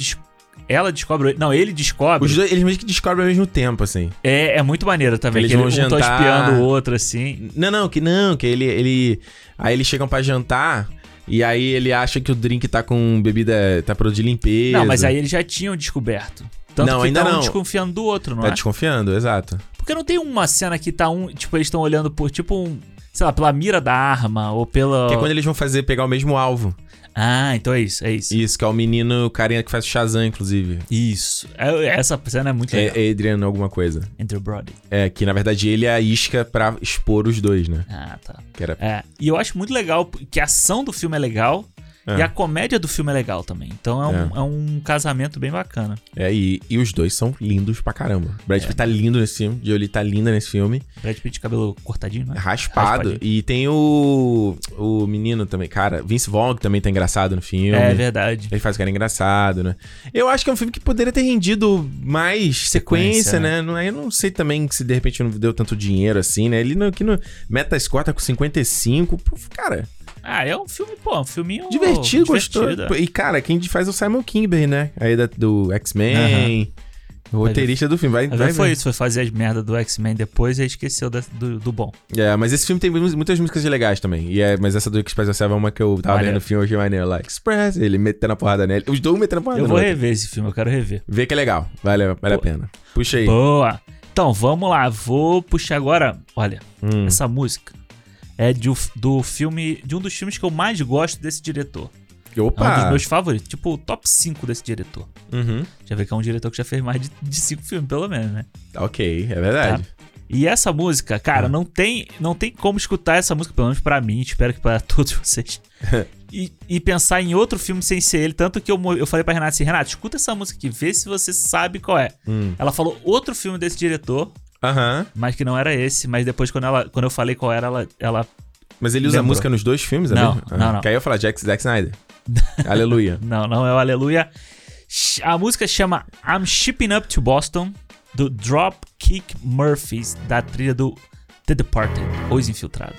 ela descobre. Não, ele descobre. Os dois, eles meio que descobrem ao mesmo tempo, assim. É, é muito maneiro também. Eles que vão ele, um tá jantar. espiando o outro, assim. Não, não, que não, que ele. ele aí eles chegam pra jantar e aí ele acha que o drink tá com bebida. tá produto de limpeza. Não, mas aí eles já tinham descoberto. Tanto Não, que ainda tá um não. desconfiando do outro, não Tá é? desconfiando, exato. Porque não tem uma cena que tá um. Tipo, eles estão olhando por, tipo, um. Sei lá, pela mira da arma ou pela. Que é quando eles vão fazer, pegar o mesmo alvo. Ah, então é isso, é isso. Isso, que é o menino, o carinha que faz o Shazam, inclusive. Isso. É- essa cena é muito legal. É Adrian alguma coisa. Andrew Brody. É, que na verdade ele é a isca pra expor os dois, né? Ah, tá. Que era... É, e eu acho muito legal que a ação do filme é legal É. e a comédia do filme é legal também. Então é um, é um casamento bem bacana. É, e, e os dois são lindos pra caramba. Brad Pitt tá lindo nesse filme, Jolie tá linda nesse filme. Brad Pitt de cabelo cortadinho, né? Raspado. Raspadinho. E tem o. O menino também, cara. Vince Vaughn que também tá engraçado no filme. É verdade. Ele faz o cara engraçado, né? Eu acho que é um filme que poderia ter rendido mais sequência, Sequência, né? Não, eu não sei também se de repente não deu tanto dinheiro assim, né? Ele no, aqui no Metascore tá com 55. Pô, Cara, Ah, é um filme, pô, um filminho divertido, gostoso. divertido, é. E, cara, quem faz é o Simon Kimber, né? Aí da- do X-Men. O roteirista do filme. Vai, vai foi isso, foi fazer as merdas do X-Men depois e aí esqueceu da- do, do bom. É, mas esse filme tem mu- muitas músicas legais também. E é, mas essa do Express Yourself é uma que eu tava Maneiro. vendo no filme hoje maneiro lá. Express, ele metendo a porrada nele. Os dois metendo a porrada Eu vou outro. rever esse filme, eu quero rever. Vê que é legal. Vale, vale a pena. Puxa aí. Boa! Então, vamos lá, vou puxar agora. Olha, Hum. essa música é de, do filme, de um dos filmes que eu mais gosto desse diretor. É um dos Opa! meus favoritos, tipo o top 5 desse diretor. Uhum. Já vê que é um diretor que já fez mais de, de cinco filmes, pelo menos, né? Ok, é verdade. E essa música, cara, Ah. não, tem, não tem como escutar essa música, pelo menos pra mim, espero que pra todos vocês. e, e pensar em outro filme sem ser ele. Tanto que eu, eu falei pra Renata assim: Renata, escuta essa música aqui, vê se você sabe qual é. Hum. Ela falou outro filme desse diretor, Aham. mas que não era esse. Mas depois, quando, ela, quando eu falei qual era, ela. ela Mas ele usa Lembrou. música nos dois filmes, é Não, mesmo? não, não. Que aí eu falar Jack, Zack Snyder. Aleluia. não, não é o Aleluia. A música chama I'm Shipping Up to Boston, do Dropkick Murphys, da trilha do The Departed, Os Infiltrados.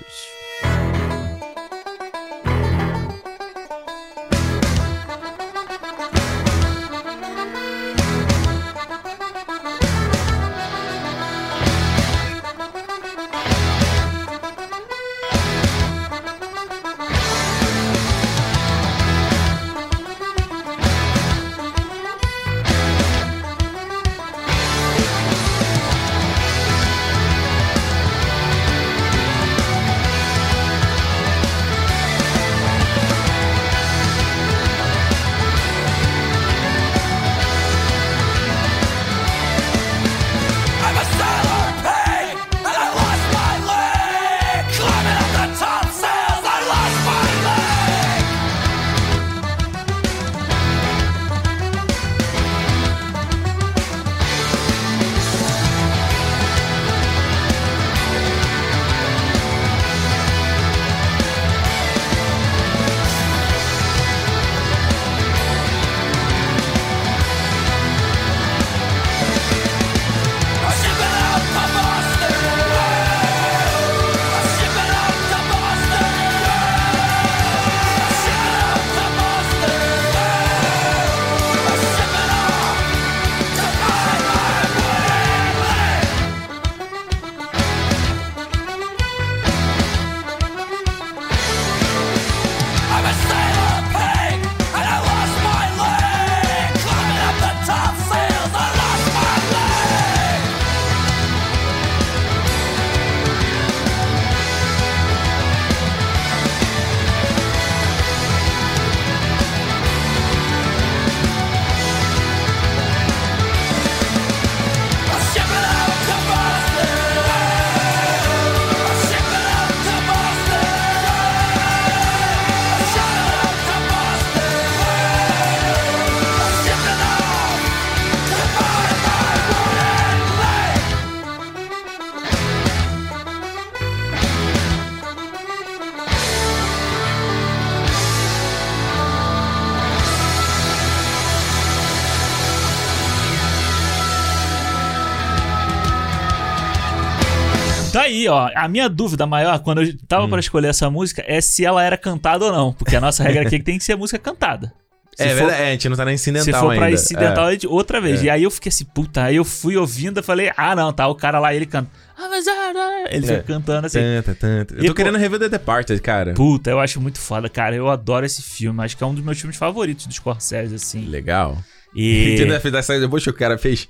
A minha dúvida maior quando eu tava Hum. pra escolher essa música é se ela era cantada ou não. Porque a nossa regra aqui é que tem que ser música cantada. Se é for- verdade, é, a gente não tá na incidental Se for ainda. pra incidental, É. é outra vez. É. E aí eu fiquei assim, puta. Aí eu fui ouvindo e falei, ah, não, tá. O cara lá, ele canta. "Ah, mas, ah, ah", Ele É. fica cantando assim. Tanta, tanta. Eu E, tô pô- querendo rever The Departed, cara. Puta, eu acho muito foda, cara. Eu adoro esse filme. Acho que é um dos meus filmes favoritos do Scorsese, assim. Legal. E. Entendeu? Da saída depois que o cara fez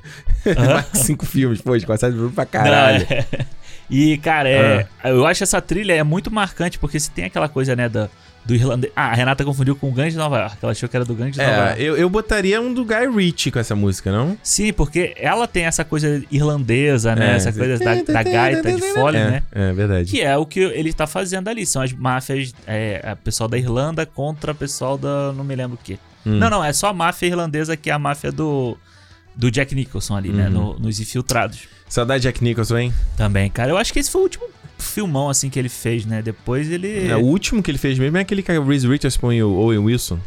mais que cinco filmes, pô, série pra Não, caralho. Ah. é. E, cara, é, eu acho essa trilha é muito marcante, porque se tem aquela coisa, né, da, Do irlandês. Ah, a Renata confundiu com o Gangue de Nova York. Ela achou que era do Gangue de Nova É, York. eu, eu botaria um do Guy Ritchie com essa música, não? Sim, porque ela tem essa coisa irlandesa, né? É. essa coisa da, da gaita de fole, é, né? É, verdade. Que é o que ele tá fazendo ali. São as máfias, é, a pessoal da Irlanda contra o pessoal da. não me lembro o quê. Hum. Não, não, é só a máfia irlandesa que é a máfia do. Do Jack Nicholson ali, né? Uhum. no- nos infiltrados. Saudade de Jack Nicholson, hein? Também, cara. Eu acho que esse foi o último filmão, assim, que ele fez, né? Depois ele. É, o último que ele fez mesmo é aquele com a Reese Witherspoon e o Owen Wilson.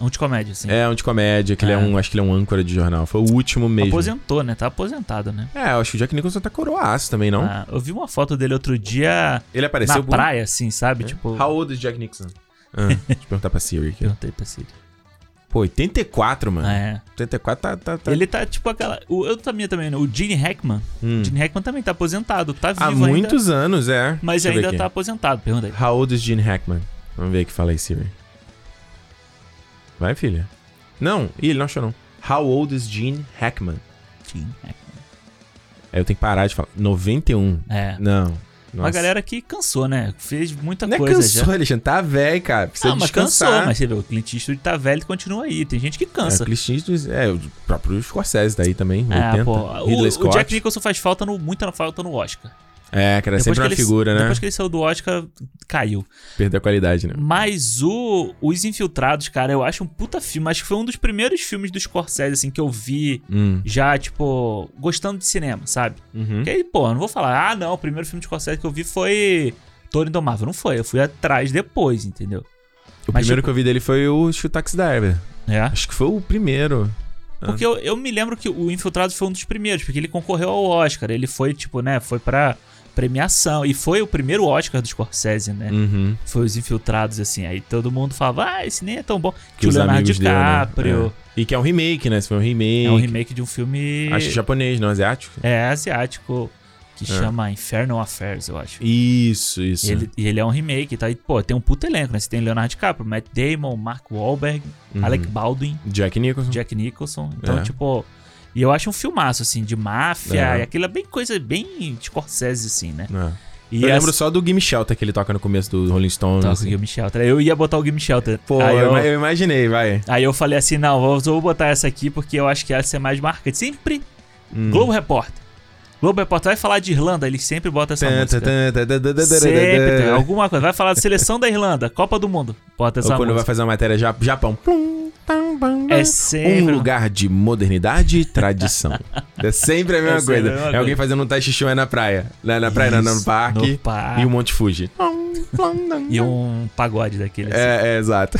Um de comédia, assim. É, um de comédia, que ele é É. um, acho que ele é um âncora de jornal. Foi o último mesmo. Aposentou, né? Tá aposentado, né? É, eu acho que o Jack Nicholson tá coroaço também, não? Ah, eu vi uma foto dele outro dia Ele apareceu na por- praia, assim, sabe? Tipo. How old is Jack Nicholson? Ah, deixa eu perguntar pra Siri aqui. Perguntei pra Siri. Pô, 84, mano. É. 84 tá... tá, tá... Ele tá tipo aquela. O, eu também também, né? O Gene Hackman. Hum. Gene Hackman também tá aposentado, tá vivo Há ainda. muitos anos, é. Mas Deixa ainda tá aposentado, pergunta aí. How old is Gene Hackman? Vamos ver aqui, fala aí, Siri. Vai, filha. Não, Ih, ele não achou não. How old is Gene Hackman? Gene Hackman. Aí eu tenho que parar de falar. 91. É. Não. Uma Nossa. galera que cansou, né? Fez muita Não é coisa cansou, já. Alexandre. Tá velho, cara. Precisa Ah, mas descansar. cansou, mas você vê, o Clint Eastwood tá velho e continua aí. Tem gente que É, cansa. o Clint Eastwood, é, o próprio Scorsese daí também, É, 80. pô. O, o. Jack Nicholson faz falta no, muita falta no Oscar. É, cara, é sempre que uma ele, figura, né? Depois que ele saiu do Oscar, caiu. Perdeu a qualidade, né? Mas o Os Infiltrados, cara, eu acho um puta filme. Acho que foi um dos primeiros filmes do Scorsese, assim, que eu vi Hum. já, tipo, gostando de cinema, sabe? Uhum. Porque aí, pô, eu não vou falar, ah, não, o primeiro filme de Scorsese que eu vi foi Toro Indomável. Não foi, eu fui atrás depois, entendeu? O Mas, primeiro tipo- que eu vi dele foi o Shoot Taxi Driver. É. Acho que foi o primeiro. Porque eu, eu me lembro que o Infiltrados foi um dos primeiros, porque ele concorreu ao Oscar. Ele foi, tipo, né, foi pra premiação. E foi o primeiro Oscar do Scorsese, né? Uhum. Foi os Infiltrados, assim. Aí todo mundo falava, ah, esse nem é tão bom. Que Que o Leonardo né? DiCaprio. É. E que é um remake, né? Esse foi um remake. É um remake de um filme. Acho japonês, não asiático. É asiático. Que É. chama Infernal Affairs, eu acho. Isso, isso. E ele, e ele é um remake, tá? E, pô, tem um puto elenco, né? Você tem Leonardo DiCaprio, Matt Damon, Mark Wahlberg, Uhum. Alec Baldwin, Jack Nicholson. Jack Nicholson. Então, É. tipo. E eu acho um filmaço, assim, de máfia. É. E aquilo é bem coisa, bem É. Scorsese, assim, né? E eu essa- lembro só do Gimme Shelter que ele toca no começo do Rolling Stones. Toca o assim. Gimme Shelter. Eu ia botar o Gimme Shelter. Pô, aí, eu, eu, imaginei, vai. aí eu falei assim, não, vou, vou botar essa aqui porque eu acho que essa é mais marcante. Sempre Hum. Globo Repórter. Globo Repórter vai falar de Irlanda, eles sempre botam essa música. Sempre alguma coisa. Vai falar da seleção da Irlanda, Copa do Mundo. Bota Ou essa quando vai música. fazer uma matéria ja- Japão. Plum, bam, É sempre. Um lugar de modernidade e tradição. É sempre a mesma É coisa. a mesma É alguém coisa. fazendo um tai chi chuan na praia. Na, na praia, não, no Isso, parque. no parque. E o Monte Fuji. E um pagode daquele. assim. É, é, exato.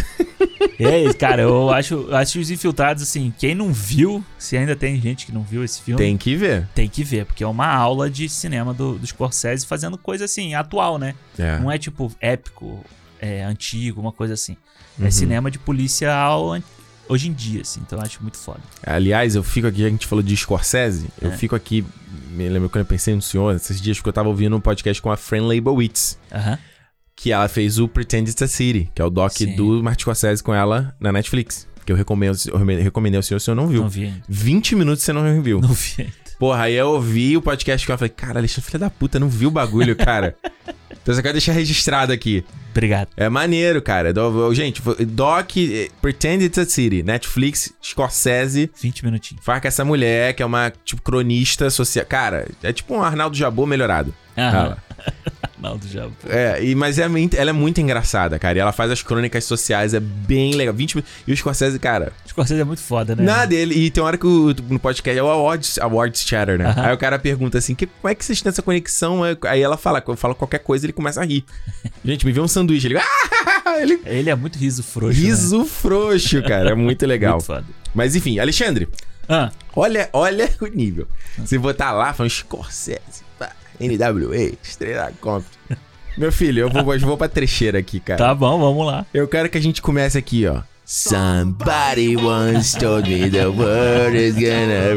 É isso, cara. Eu acho, eu acho os infiltrados, assim, quem não viu, se ainda tem gente que não viu esse filme, Tem que ver. tem que ver, porque é uma aula de cinema do, do Scorsese fazendo coisa assim, atual, né? É. Não é tipo épico, é, antigo, uma coisa assim. Uhum. É cinema de policial an- hoje em dia, assim. Então eu acho muito foda. Aliás, eu fico aqui, a gente falou de Scorsese, eu É. fico aqui, me lembro quando eu pensei no senhor, esses dias que eu tava ouvindo um podcast com a Fran Leibowitz, Aham. que ela fez o Pretend It's a City, que é o doc Sim. do Martin Scorsese com ela na Netflix, que eu recomendo, eu recomendei ao senhor, o senhor não viu. Não vi ainda. 20 minutos você não viu. Não vi ainda. Porra, aí eu ouvi o podcast que eu falei, cara, Alexandre, filha da puta, não viu o bagulho, cara. então só quero deixar registrado aqui. Obrigado. É maneiro, cara. Gente, Doc, eh, Pretend It's a City, Netflix, Scorsese, 20 minutinhos. Faz com essa mulher, que é uma, tipo, cronista social. Cara, é tipo um Arnaldo Jabô melhorado. Aham. Arnaldo já. É, e, mas é, ela é muito engraçada, cara. E ela faz as crônicas sociais, é bem legal. 20 minutos. E o Scorsese, cara, Scorsese é muito foda, né? nada dele. E tem uma hora que o, no podcast é o Awards, Awards Chatter, né? Aham. Aí o cara pergunta assim: que, como é que vocês têm essa conexão? Aí ela fala, falo qualquer coisa, ele começa a rir. Gente, me vê um sanduíche. Ele. Ah! ele Ele é muito riso frouxo. né? riso frouxo, cara. É muito legal. Muito foda. Mas enfim, Alexandre. Ah, Olha, olha o nível. Se botar lá, falando Scorsese, pá, NWA, Estrela Comp. Meu filho, eu vou, eu vou pra trecheira aqui, cara. tá bom, vamos lá. Eu quero que a gente comece aqui, ó. Somebody once told me the world is gonna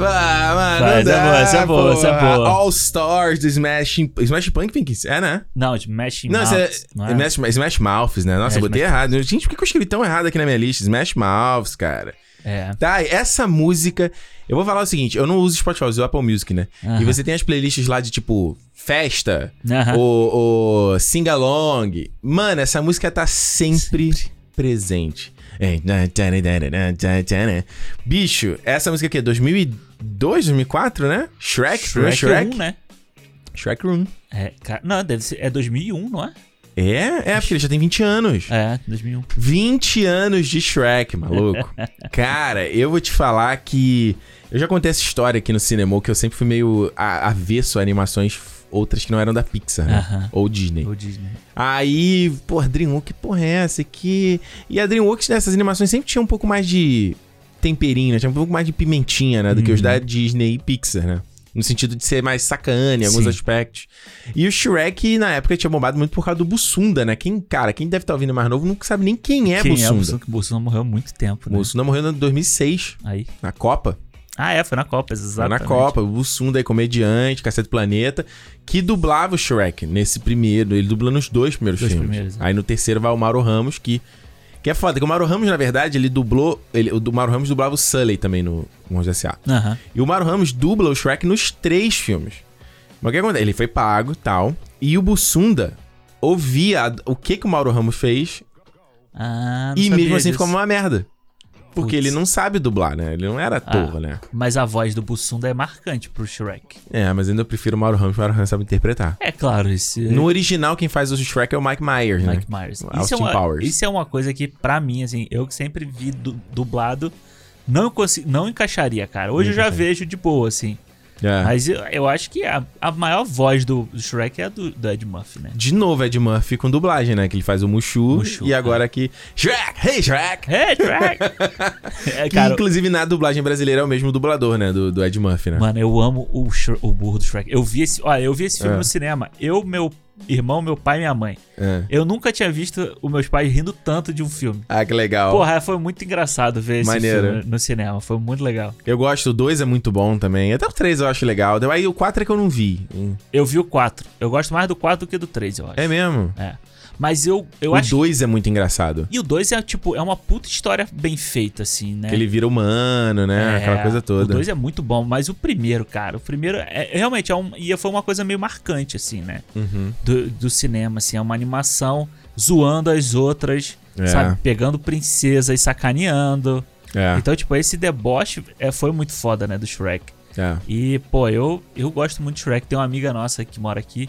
Vai, essa é boa, essa é boa, essa é boa. All Stars do Smash... Smash Pumpkins? É, né? Não, Mesh Não, isso é, não é? Smash, Smash Mouths, né? Nossa, É, eu botei Smash- errado. Gente, por que eu escrevi tão errado aqui na minha lista? Smash Mouths, cara. É. Tá, essa música. Eu vou falar o seguinte: eu não uso Spotify, eu uso Apple Music, né? Aham. E você tem as playlists lá de tipo festa, Aham. ou, ou sing along. Mano, essa música tá sempre, presente. É, Bicho, essa música aqui é 2002, 2004, né? Shrek, Shrek, Shrek, Shrek. 1, né? Shrek Room. É, cara, não, deve ser. É 2001, não é? É, é, porque ele já tem 20 anos. É, 2001. 20 anos de Shrek, maluco. Cara, eu vou te falar que. Eu já contei essa história aqui no cinema, que eu sempre fui meio avesso a animações outras que não eram da Pixar, né? Aham. Ou Disney. O Disney. Aí, pô, Dreamworks, que porra é essa aqui? E a Dreamworks nessas animações sempre tinha um pouco mais de temperinho, né? Tinha um pouco mais de pimentinha, né? Do que os da Disney e Pixar, né? No sentido de ser mais sacana em alguns Sim. aspectos. E o Shrek, na época, tinha bombado muito por causa do Bussunda, né? Quem, cara, quem deve estar ouvindo mais novo nunca sabe nem quem é Quem é o Bussunda. Bussunda? Que o Bussunda morreu há muito tempo, né? Bussunda morreu em 2006, Aí. na Copa. Ah, é, foi na Copa, Foi exatamente. na Copa. O Bussunda é comediante, Cacete Planeta, que dublava o Shrek nesse primeiro. Ele dubla nos dois primeiros Dois filmes. primeiros, é. Aí no terceiro vai o Mauro Ramos, que... Que é foda, que o Mauro Ramos, na verdade, ele dublou... Ele, o Mauro Ramos dublava o Sully também no Monstros S.A. Aham. E o Mauro Ramos dubla o Shrek nos três filmes. Mas o que acontece? Ele foi pago tal. E o Bussunda ouvia o que, que o Mauro Ramos fez Ah, não e mesmo assim disso. ficou uma merda. Porque ele não sabe dublar, né? Ele não era ator, Ah, né? Mas a voz do Bussunda é marcante pro Shrek. É, mas ainda eu prefiro o Mauro Ramos, o Mauro Ramos sabe interpretar. É claro, esse. No original, quem faz o Shrek é o Mike Myers, né? Mike Myers. O Isso é, Austin uma, Powers. isso é uma coisa que, pra mim, assim, eu que sempre vi du- dublado, não, consigo, não encaixaria, cara. Hoje eu já vejo de boa, assim. É. Mas eu, eu acho que a, a maior voz do, do Shrek é a do, do Ed Murphy, né? De novo, Ed Murphy com dublagem, né? Que ele faz o Mushu. Mushu, e agora aqui. Shrek! Hey, Shrek! É, Shrek! é, Que, cara, inclusive, na dublagem brasileira é o mesmo dublador, né? Do, do Ed Murphy, né? mano, eu amo o, o burro do Shrek. Eu vi esse, olha, eu vi esse filme É. no cinema. Eu, meu irmão, meu pai e minha mãe. É. Eu nunca tinha visto os meus pais rindo tanto de um filme. Ah, que legal. Porra, foi muito engraçado ver esse Maneiro. filme no cinema. Foi muito legal. Eu gosto, o 2 é muito bom também. Até o 3 eu acho legal. Aí o 4 é que eu não vi. Hum. Eu vi o 4. Eu gosto mais do 4 do que do 3, eu acho. É mesmo? É. Mas eu, eu o acho. 2 é muito engraçado. E o 2 é tipo, é uma puta história bem feita, assim, né? Que ele vira humano, né? É, Aquela coisa toda. O 2 é muito bom, mas o primeiro, cara, o primeiro é, realmente é um, e foi uma coisa meio marcante, assim, né? Uhum. Do, do cinema, assim, é uma animação zoando as outras, É. sabe? Pegando princesa e sacaneando. É, Então, tipo, esse deboche é, foi muito foda, né, do Shrek. é. E, pô, eu, eu gosto muito de Shrek. Tem uma amiga nossa que mora aqui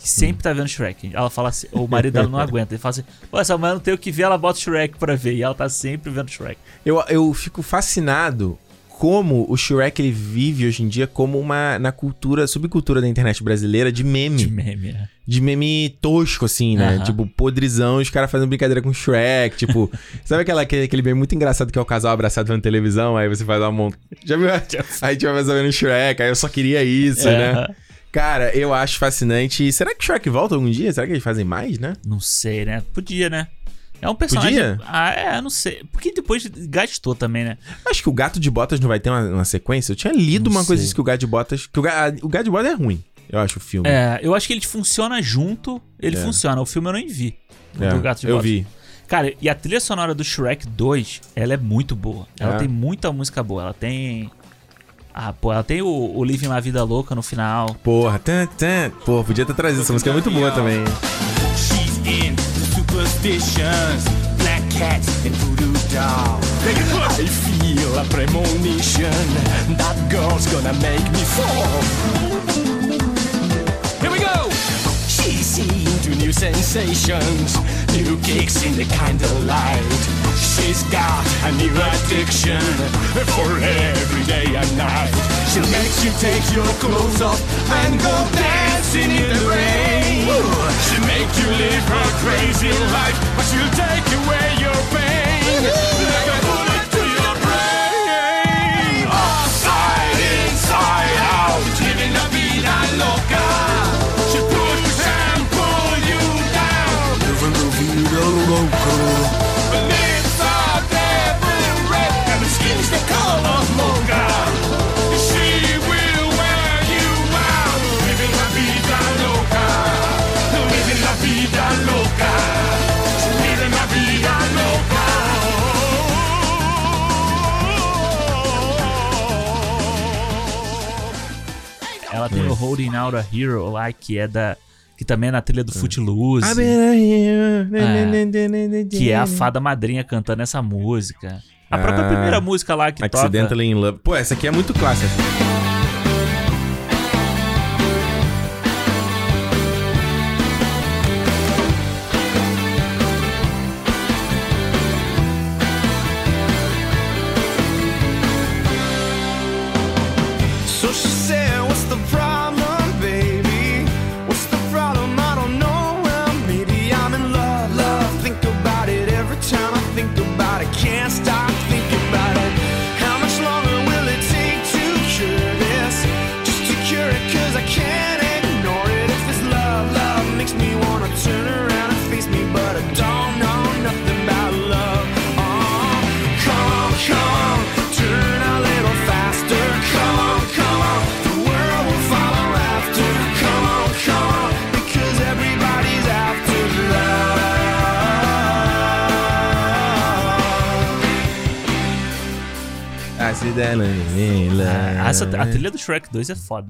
que sempre tá vendo Shrek. Ela fala assim, o marido dela não aguenta. Ele fala assim, pô, essa mulher não tem o que ver, ela bota Shrek pra ver. E ela tá sempre vendo Shrek. Eu, eu fico fascinado como o Shrek ele vive hoje em dia como uma na cultura, subcultura da internet brasileira de meme. De De, meme, né? meme tosco, assim, né? Aham. Tipo, podrizão, os caras fazendo brincadeira com Shrek. Tipo, sabe aquela, aquele, aquele meme muito engraçado que é o casal abraçado vendo televisão? Aí você faz uma monta. Já viu? Aí tinha mais ou menos Shrek, aí eu só queria isso, É. né? Cara, eu acho fascinante. E será que Shrek volta algum dia? Será que eles fazem mais, né? Não sei, né? Podia, né? É um personagem. Podia? Ah, é, não sei. Porque depois gastou também, né? Acho que o Gato de Botas não vai ter uma, uma sequência. Eu tinha lido Não uma coisa sei. disso que o Gato de Botas. Que o, Ga- o Gato de Botas é ruim, eu acho, o filme. É, eu acho que ele funciona junto. Ele É. funciona. O filme eu nem vi. O É, do Gato de eu Botas. vi. Cara, e a trilha sonora do Shrek 2, ela é muito boa. Ela É. tem muita música boa. Ela tem. Ah, pô, ela tem o, o Living La Vida Louca no final. Porra, tan, tan. Pô, podia ter trazido essa música, é muito boa também. She's into superstitions, black cats and voodoo dolls. I feel a premonition that girl's gonna make me fall. Here we go! She's into new sensations, new kicks in the candlelight. She's got a new addiction for every day and night. She makes you take your clothes off and go dancing in the rain. She'll make you live her crazy life, but she'll take away your pain. Like Holding Out a Hero lá, que é da. Que também é na trilha do Footloose. I've been here. Que é a fada madrinha cantando essa música. A própria Ah. primeira música lá que toca. Accidentally in Love. Pô, essa aqui é muito clássica. Ah, essa, a trilha do Shrek 2 é foda.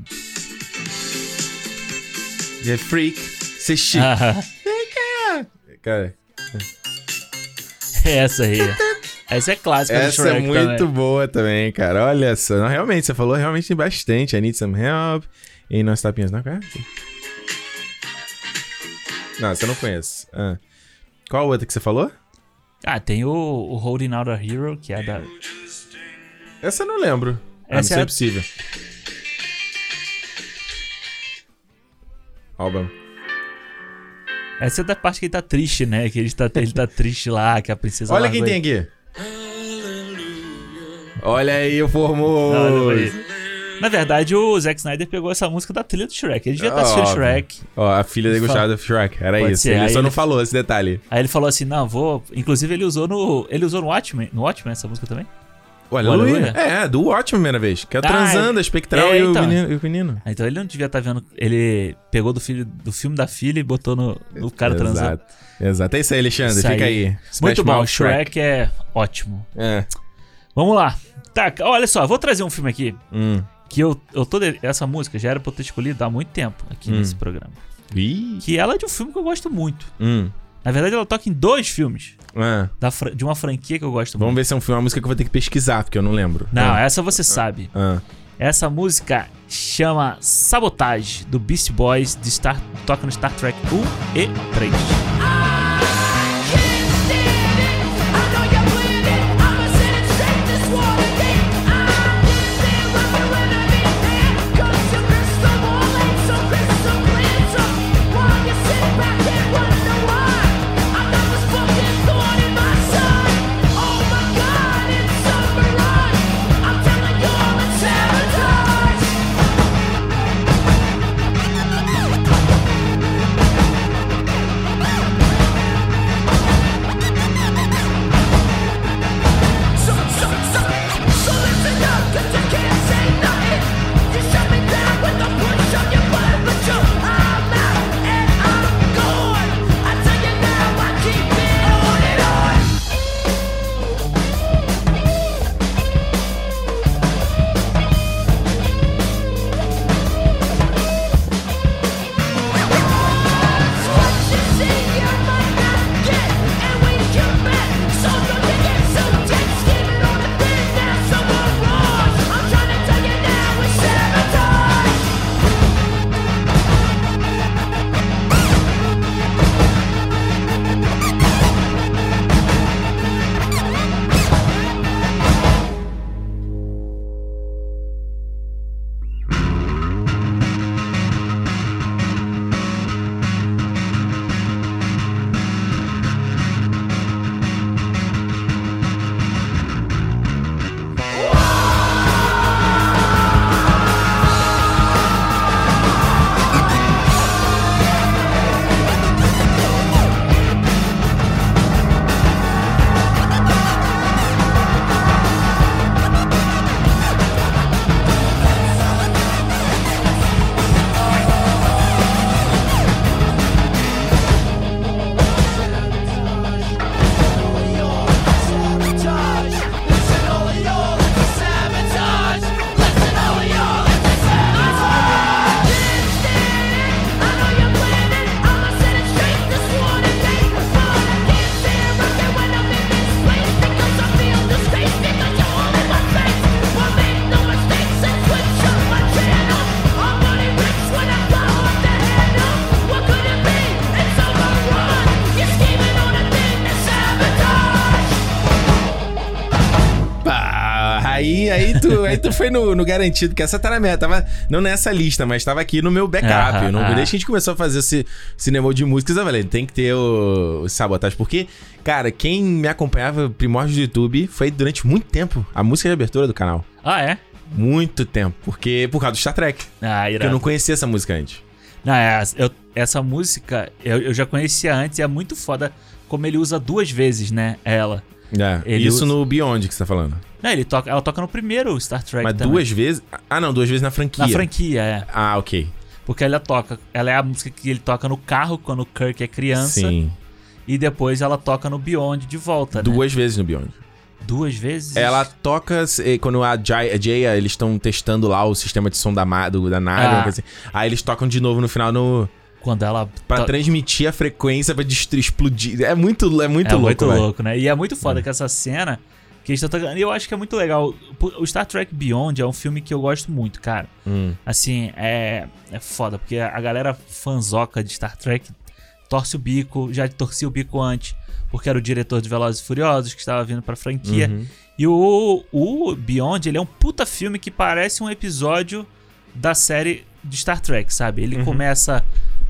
É freak. Você chique. Ah, Cara, é essa aí. Essa é clássica do essa Shrek é muito também. boa também, cara. Olha só. Não, realmente, você falou realmente bastante. I need some help. E nós tapinhas na cara. Não, você não conhece. Ah. Qual outra que você falou? Ah, tem o, o Holding Out a Hero, que é da. Essa eu não lembro. Ah, Essa não é é possível. Alba. Essa é da parte que ele tá triste, né? Que ele tá, ele tá triste lá, que a princesa Olha quem tem aqui. Olha aí o formoso. Na verdade, o Zack Snyder pegou essa música da trilha do Shrek. Ele devia estar assistindo Óbvio. Shrek. Ó, a filha dele gostava do Shrek. Era Pode isso. ser, Ele aí só ele- não falou esse detalhe. Aí ele falou assim: não, vou. Inclusive, ele usou no. Ele usou no Watchmen. No Watchmen essa música também? O Aleluia. Aleluia? É, do ótimo primeira vez. Que é Ah, transando, é. a espectral É, e, o então. menino, e o menino. Ah, Então ele não devia estar vendo. Ele pegou do filho do filme da filha e botou no, no cara transando. Exato. Exato. É isso aí, Alexandre. Isso Fica aí. Muito Smash bom, Mouth Shrek. é ótimo. É. Vamos lá. Tá, olha só, vou trazer um filme aqui Hum. que eu, eu tô. de- Essa música já era pra eu ter escolhido há muito tempo aqui Hum. nesse programa. Ih. Que ela é de um filme que eu gosto muito. Hum. Na verdade, ela toca em dois filmes Ah. da de uma franquia que eu gosto Vamos muito. ver se é um filme, uma música que eu vou ter que pesquisar, porque eu não lembro. Não, ah. essa você sabe. Ah. Essa música chama Sabotage, do Beast Boys, de Star, toca no Star Trek 1 e 3. Sabotage! Tu, foi no, no garantido, que essa tá na minha. Tava não nessa lista, mas tava aqui no meu backup. Não, desde que a gente começou a fazer esse cinema de músicas, eu falei, tem que ter o, o sabotagem. Porque, cara, quem me acompanhava primórdios do YouTube foi durante muito tempo a música de abertura do canal. Ah, é? Muito tempo. Porque, por causa do Star Trek. Ah, Porque eu irado. não conhecia essa música antes. Não, é, eu- essa música eu, eu já conhecia antes e é muito foda como ele usa duas vezes, né? Ela. É, Ele isso usa- no Beyond que você tá falando. Não, ele toca, ela toca no primeiro Star Trek Mas também. duas vezes. Ah, não, duas vezes na franquia. Na franquia, é. Ah, ok. Porque ela toca. Ela é a música que ele toca no carro quando o Kirk é criança. Sim. E depois ela toca no Beyond de volta, né? Duas vezes no Beyond. Duas vezes? Ela toca eh, quando a Jaya, a Jaya, eles estão testando lá o sistema de som da, do- da nave, Ah. assim. aí eles tocam de novo no final no Quando ela. Pra transmitir a frequência pra explodir. É muito, é muito é louco, muito velho. louco, né? E é muito foda que essa cena que eles estão. E eu acho que é muito legal. O Star Trek Beyond é um filme que eu gosto muito, cara. Hum. Assim, é, é foda, porque a galera fanzoca de Star Trek torce o bico, já torcia o bico antes, porque era o diretor de Velozes e Furiosos que estava vindo pra franquia. Uhum. E o, o Beyond, ele é um puta filme que parece um episódio da série de Star Trek, sabe? Ele começa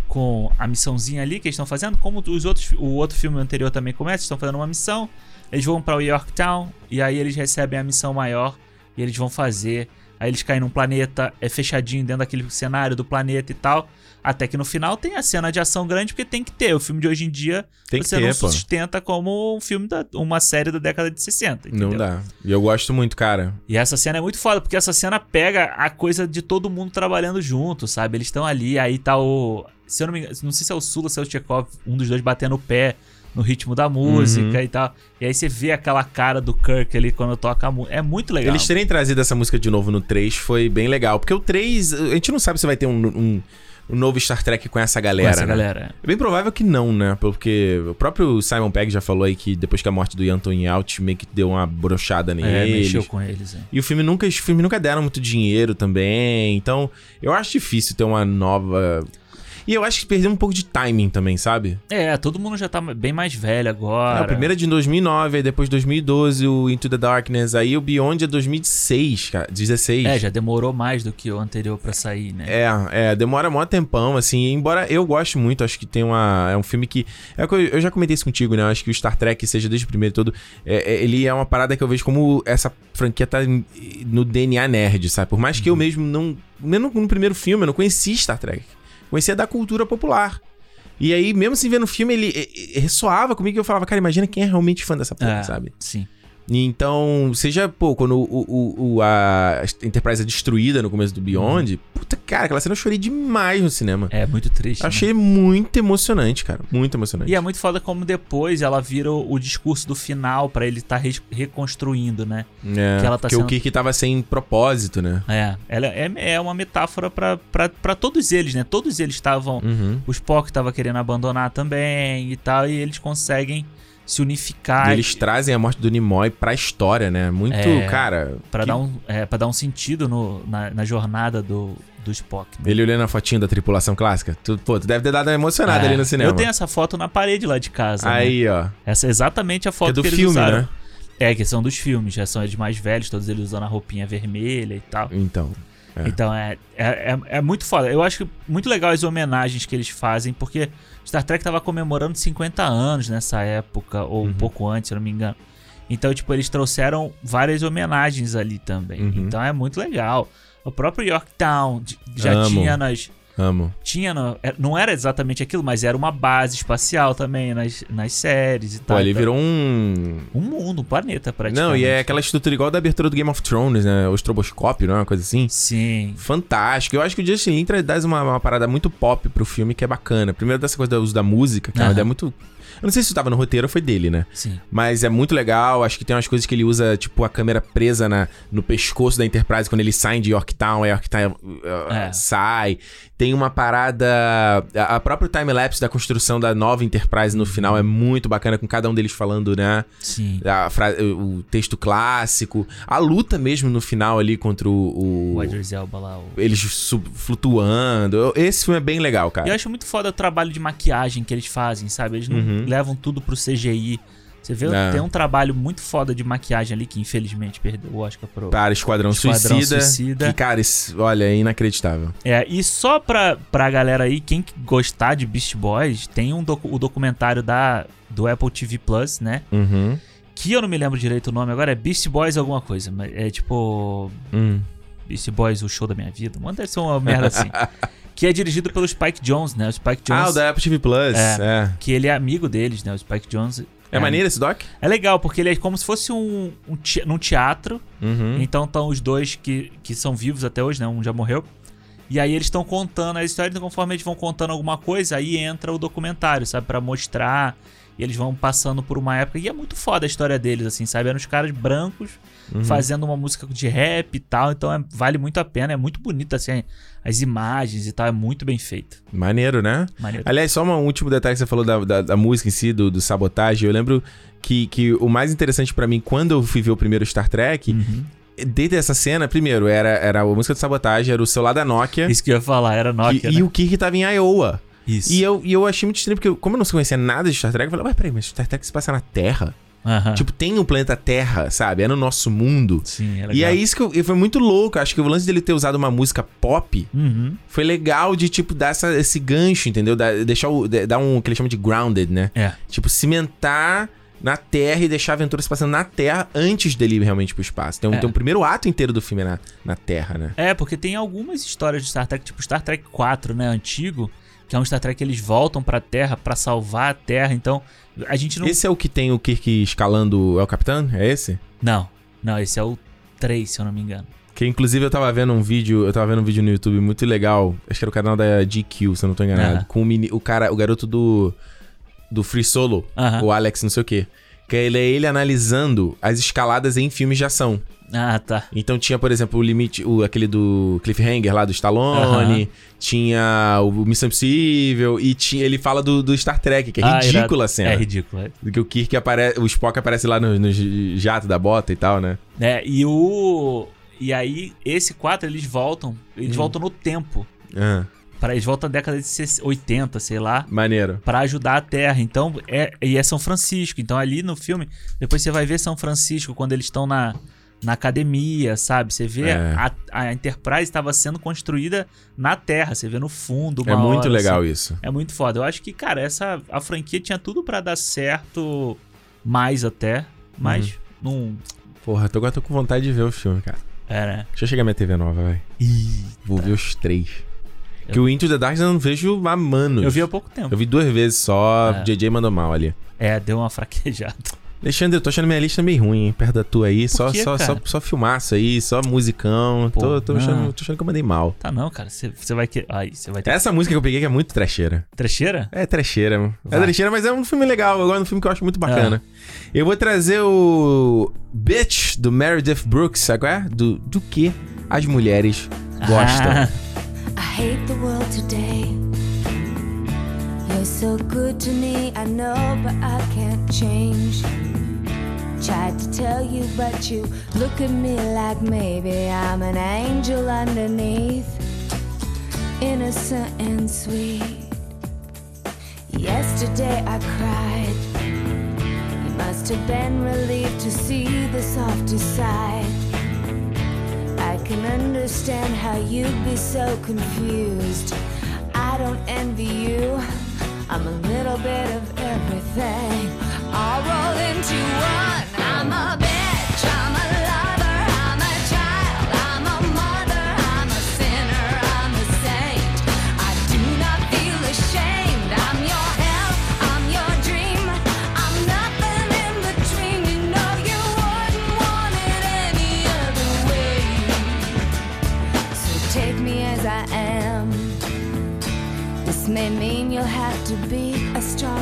com a missãozinha ali que eles estão fazendo, como os outros, o outro filme anterior também começa, eles estão fazendo uma missão, eles vão pra Yorktown e aí eles recebem a missão maior e eles vão fazer. Aí eles caem num planeta, é fechadinho dentro daquele cenário do planeta e tal. Até que no final tem a cena de ação grande, porque tem que ter. O filme de hoje em dia Tem você ter, não pô. sustenta como um filme da uma série da década de 60. Não entendeu? dá. E eu gosto muito, cara. E essa cena é muito foda, porque essa cena pega a coisa de todo mundo trabalhando junto, sabe? Eles estão ali, aí tá o. Se eu não me engano, não sei se é o Sula, se é o Chekhov, um dos dois batendo o pé no ritmo da música Uhum. e tal. E aí você vê aquela cara do Kirk ali quando toca a música. É muito legal. Eles terem trazido essa música de novo no 3 foi bem legal. Porque o 3, a gente não sabe se vai ter um, um, um novo Star Trek com essa com galera. essa né? galera. É bem provável que não, né? Porque o próprio Simon Pegg já falou aí que depois que a morte do Anthony Out meio que deu uma brochada É, neles. mexeu com eles. É. E o filme nunca, os filmes nunca deram muito dinheiro também. Então, eu acho difícil ter uma nova. E eu acho que perdeu um pouco de timing também, sabe? É, todo mundo já tá bem mais velho agora. É, o primeiro é de 2009, aí depois 2012 o Into the Darkness, aí o Beyond é 2016, cara, 16. É, já demorou mais do que o anterior pra sair, né? É, é, demora mó tempão, assim, embora eu goste muito, acho que tem uma, é um filme que, é eu, já comentei isso contigo, né, eu acho que o Star Trek, seja desde o primeiro todo, é, é, ele é uma parada que eu vejo como essa franquia tá no DNA nerd, sabe, por mais que eu mesmo não, mesmo no primeiro filme, eu não conhecia Star Trek, conhecia da cultura popular. E aí, mesmo sem ver no filme, ele, eh, eh, ressoava comigo e eu falava, cara, imagina quem é realmente fã dessa porra, É, sabe? Sim. Então, seja, pô, quando o, o, o- a Enterprise é destruída no começo do Beyond, puta, cara, aquela cena eu chorei demais no cinema. É muito triste. né? Achei muito emocionante, cara. Muito emocionante. E é muito foda como depois ela vira o, o discurso do final pra ele estar reconstruindo, né? É, que ela tá porque sendo- o Kirk tava sem propósito, né? É, ela é, é uma metáfora pra todos eles, né? Todos eles estavam. Uhum. O Spock tava querendo abandonar também e tal, e eles conseguem se unificar E eles trazem a morte do Nimoy pra história, né? Muito, É, cara. pra que- dar um, é, pra dar um sentido no- na, na jornada do, do Spock. né? Ele olhando a fotinho da tripulação clássica. Tu, pô, tu deve ter dado uma emocionada É, ali no cinema. Eu tenho essa foto na parede lá de casa. né? Aí, ó. Essa é exatamente a Que foto é do que eles filme, usaram. né? É, que são dos filmes, já são eles mais velhos, todos eles usando a roupinha vermelha e tal. Então. É. Então é, é, é, é muito foda. Eu acho que muito legal as homenagens que eles fazem, porque Star Trek tava comemorando 50 anos nessa época, ou Uhum. um pouco antes, se eu não me engano. Então, tipo, eles trouxeram várias homenagens ali também. Uhum. Então é muito legal. O próprio Yorktown já Amo. tinha nas. Amo. Tinha no- é- não era exatamente aquilo, mas era uma base espacial também nas, nas séries e Pô, tal. ali Então, virou um. um mundo, um planeta praticamente. Não, e é aquela estrutura igual da abertura do Game of Thrones, né? O estroboscópio, não é uma coisa assim? Sim. Fantástico. Eu acho que o Justin Lin traz uma, uma parada muito pop pro filme que é bacana. Primeiro dessa coisa do uso da música, que é uma ideia muito. Eu não sei se tava no roteiro ou foi dele, né? Sim. Mas é muito legal. Acho que tem umas coisas que ele usa, tipo, a câmera presa na, no pescoço da Enterprise quando eles saem de Yorktown, a Yorktown uh, É. sai. Tem uma parada. A, a própria time-lapse da construção da nova Enterprise no final é muito bacana, com cada um deles falando, né? Sim. A fra- o texto clássico. A luta mesmo no final ali contra o. o- Idris Elba lá. O... eles sub- flutuando. Esse filme é bem legal, E cara. eu acho muito foda o trabalho de maquiagem que eles fazem, sabe? Eles não Uhum. Levam tudo pro CGI. Você vê, É. tem um trabalho muito foda de maquiagem ali, que infelizmente perdeu o Oscar pro. Para Esquadrão, Esquadrão Suicida, Suicida. Que, cara, isso, olha, é inacreditável. É, e só pra, pra galera aí, quem gostar de Beast Boys, tem um docu- o documentário da, do Apple TV Plus, né? Uhum. Que eu não me lembro direito o nome agora, é Beast Boys alguma coisa. Mas é tipo. Hum. Beast Boys, o show da minha vida. Manda ser uma merda assim. que é dirigido pelo Spike Jones, né? O Spike Jones. Ah, o da Apple TV Plus. É. É. Que ele é amigo deles, né? O Spike Jones. É, maneiro esse doc? É legal, porque ele é como se fosse um, um te- num teatro. Uhum. Então estão os dois que, que são vivos até hoje, né? Um já morreu. E aí eles estão contando a história, então conforme eles vão contando alguma coisa, aí entra o documentário, sabe? Pra mostrar. E eles vão passando por uma época. E é muito foda a história deles, assim, sabe? Eram os caras brancos Uhum. fazendo uma música de rap e tal. Então é- vale muito a pena. É muito bonito, assim, as imagens e tal. É muito bem feito. Maneiro, né? Maneiro. Aliás, só um último detalhe que você falou da, da, da música em si, do, do sabotagem. Eu lembro que, que o mais interessante pra mim, quando eu fui ver o primeiro Star Trek, Uhum. desde essa cena, primeiro, era, era a música de sabotagem, era o celular da Nokia. Isso que eu ia falar, era Nokia. E né? o Kirk tava em Iowa. Isso. E eu, e eu achei muito estranho, porque eu- como eu não conhecia nada de Star Trek, eu falei, ué, peraí, mas Star Trek se passa na Terra? Aham. Tipo, tem o planeta Terra, sabe? É no nosso mundo. Sim, é legal. E é isso que eu, foi muito louco. Acho que o lance dele ter usado uma música pop Uhum. foi legal de, tipo, dar essa- esse gancho, entendeu? Dar, deixar o, de- dar um que ele chama de grounded, né? É. Tipo, cimentar na Terra e deixar a aventura se passando na Terra antes dele ir realmente pro espaço. Um, É. tem um primeiro ato inteiro do filme na, na Terra, né? É, porque tem algumas histórias de Star Trek, tipo Star Trek 4, né, antigo, que é um Star Trek que eles voltam pra Terra pra salvar a Terra, então a gente não... Esse é o que tem o Kirk escalando é o Capitão? É esse? Não, não, esse é o 3, se eu não me engano. Que inclusive eu tava vendo um vídeo, eu tava vendo um vídeo no YouTube muito legal, acho que era o canal da GQ, se eu não tô enganado, com o, meni- o cara, o garoto do do Free Solo, o Alex não sei o quê. Que ele é ele analisando as escaladas em filmes de ação. Ah, tá. Então tinha, por exemplo, o limite, o, aquele do Cliffhanger lá do Stallone, Aham. tinha o Missão Impossível e tinha, ele fala do, do Star Trek, que é Ah, ridícula irado. a cena. É ridículo, é. Do que o Kirk aparece, o Spock aparece lá no, no jato da bota e tal, né? É, e o... E aí, esse 4, eles voltam, Hum. eles voltam no tempo. Ah, Para eles voltam na década de 60, 80, sei lá. maneiro. Pra ajudar a Terra. Então, é, e é São Francisco. Então, ali no filme, depois você vai ver São Francisco quando eles estão na, na academia, sabe? Você vê É. a, a Enterprise estava sendo construída na Terra. Você vê no fundo. É muito hora, legal assim. isso. É muito foda. Eu acho que, cara, essa a franquia tinha tudo pra dar certo, mais até, mas Uhum. não. Porra, tô, agora tô com vontade de ver o filme, cara. É, né? Deixa eu chegar minha TV nova, vai. Vou ver os três. Que o Into the Dark eu não vejo há manos. Eu vi há pouco tempo. Eu vi duas vezes só, É. JJ mandou mal ali. É, deu uma fraquejada. Alexandre, eu tô achando minha lista meio ruim, hein? Perto da tua aí. Só, quê, só, só, só filmaço aí, só musicão. Pô, tô, tô, achando, tô achando que eu mandei mal. Tá não, cara. Você vai que. Aí, você vai ter. Essa música que eu peguei que é muito trecheira. Trecheira? É trecheira. É trecheira, mas é um filme legal. Agora é um filme que eu acho muito bacana. Eu vou trazer o Bitch, do Meredith Brooks, sabe qual é? Do, do que as mulheres gostam. Ah, I hate the world today. You're so good to me, I know, but I can't change. Tried to tell you, but you look at me like maybe I'm an angel underneath, innocent and sweet. Yesterday I cried. You must have been relieved to see the softer side. Can understand how you'd be so confused. I don't envy you. I'm a little bit of everything, all rolled into one. I'm a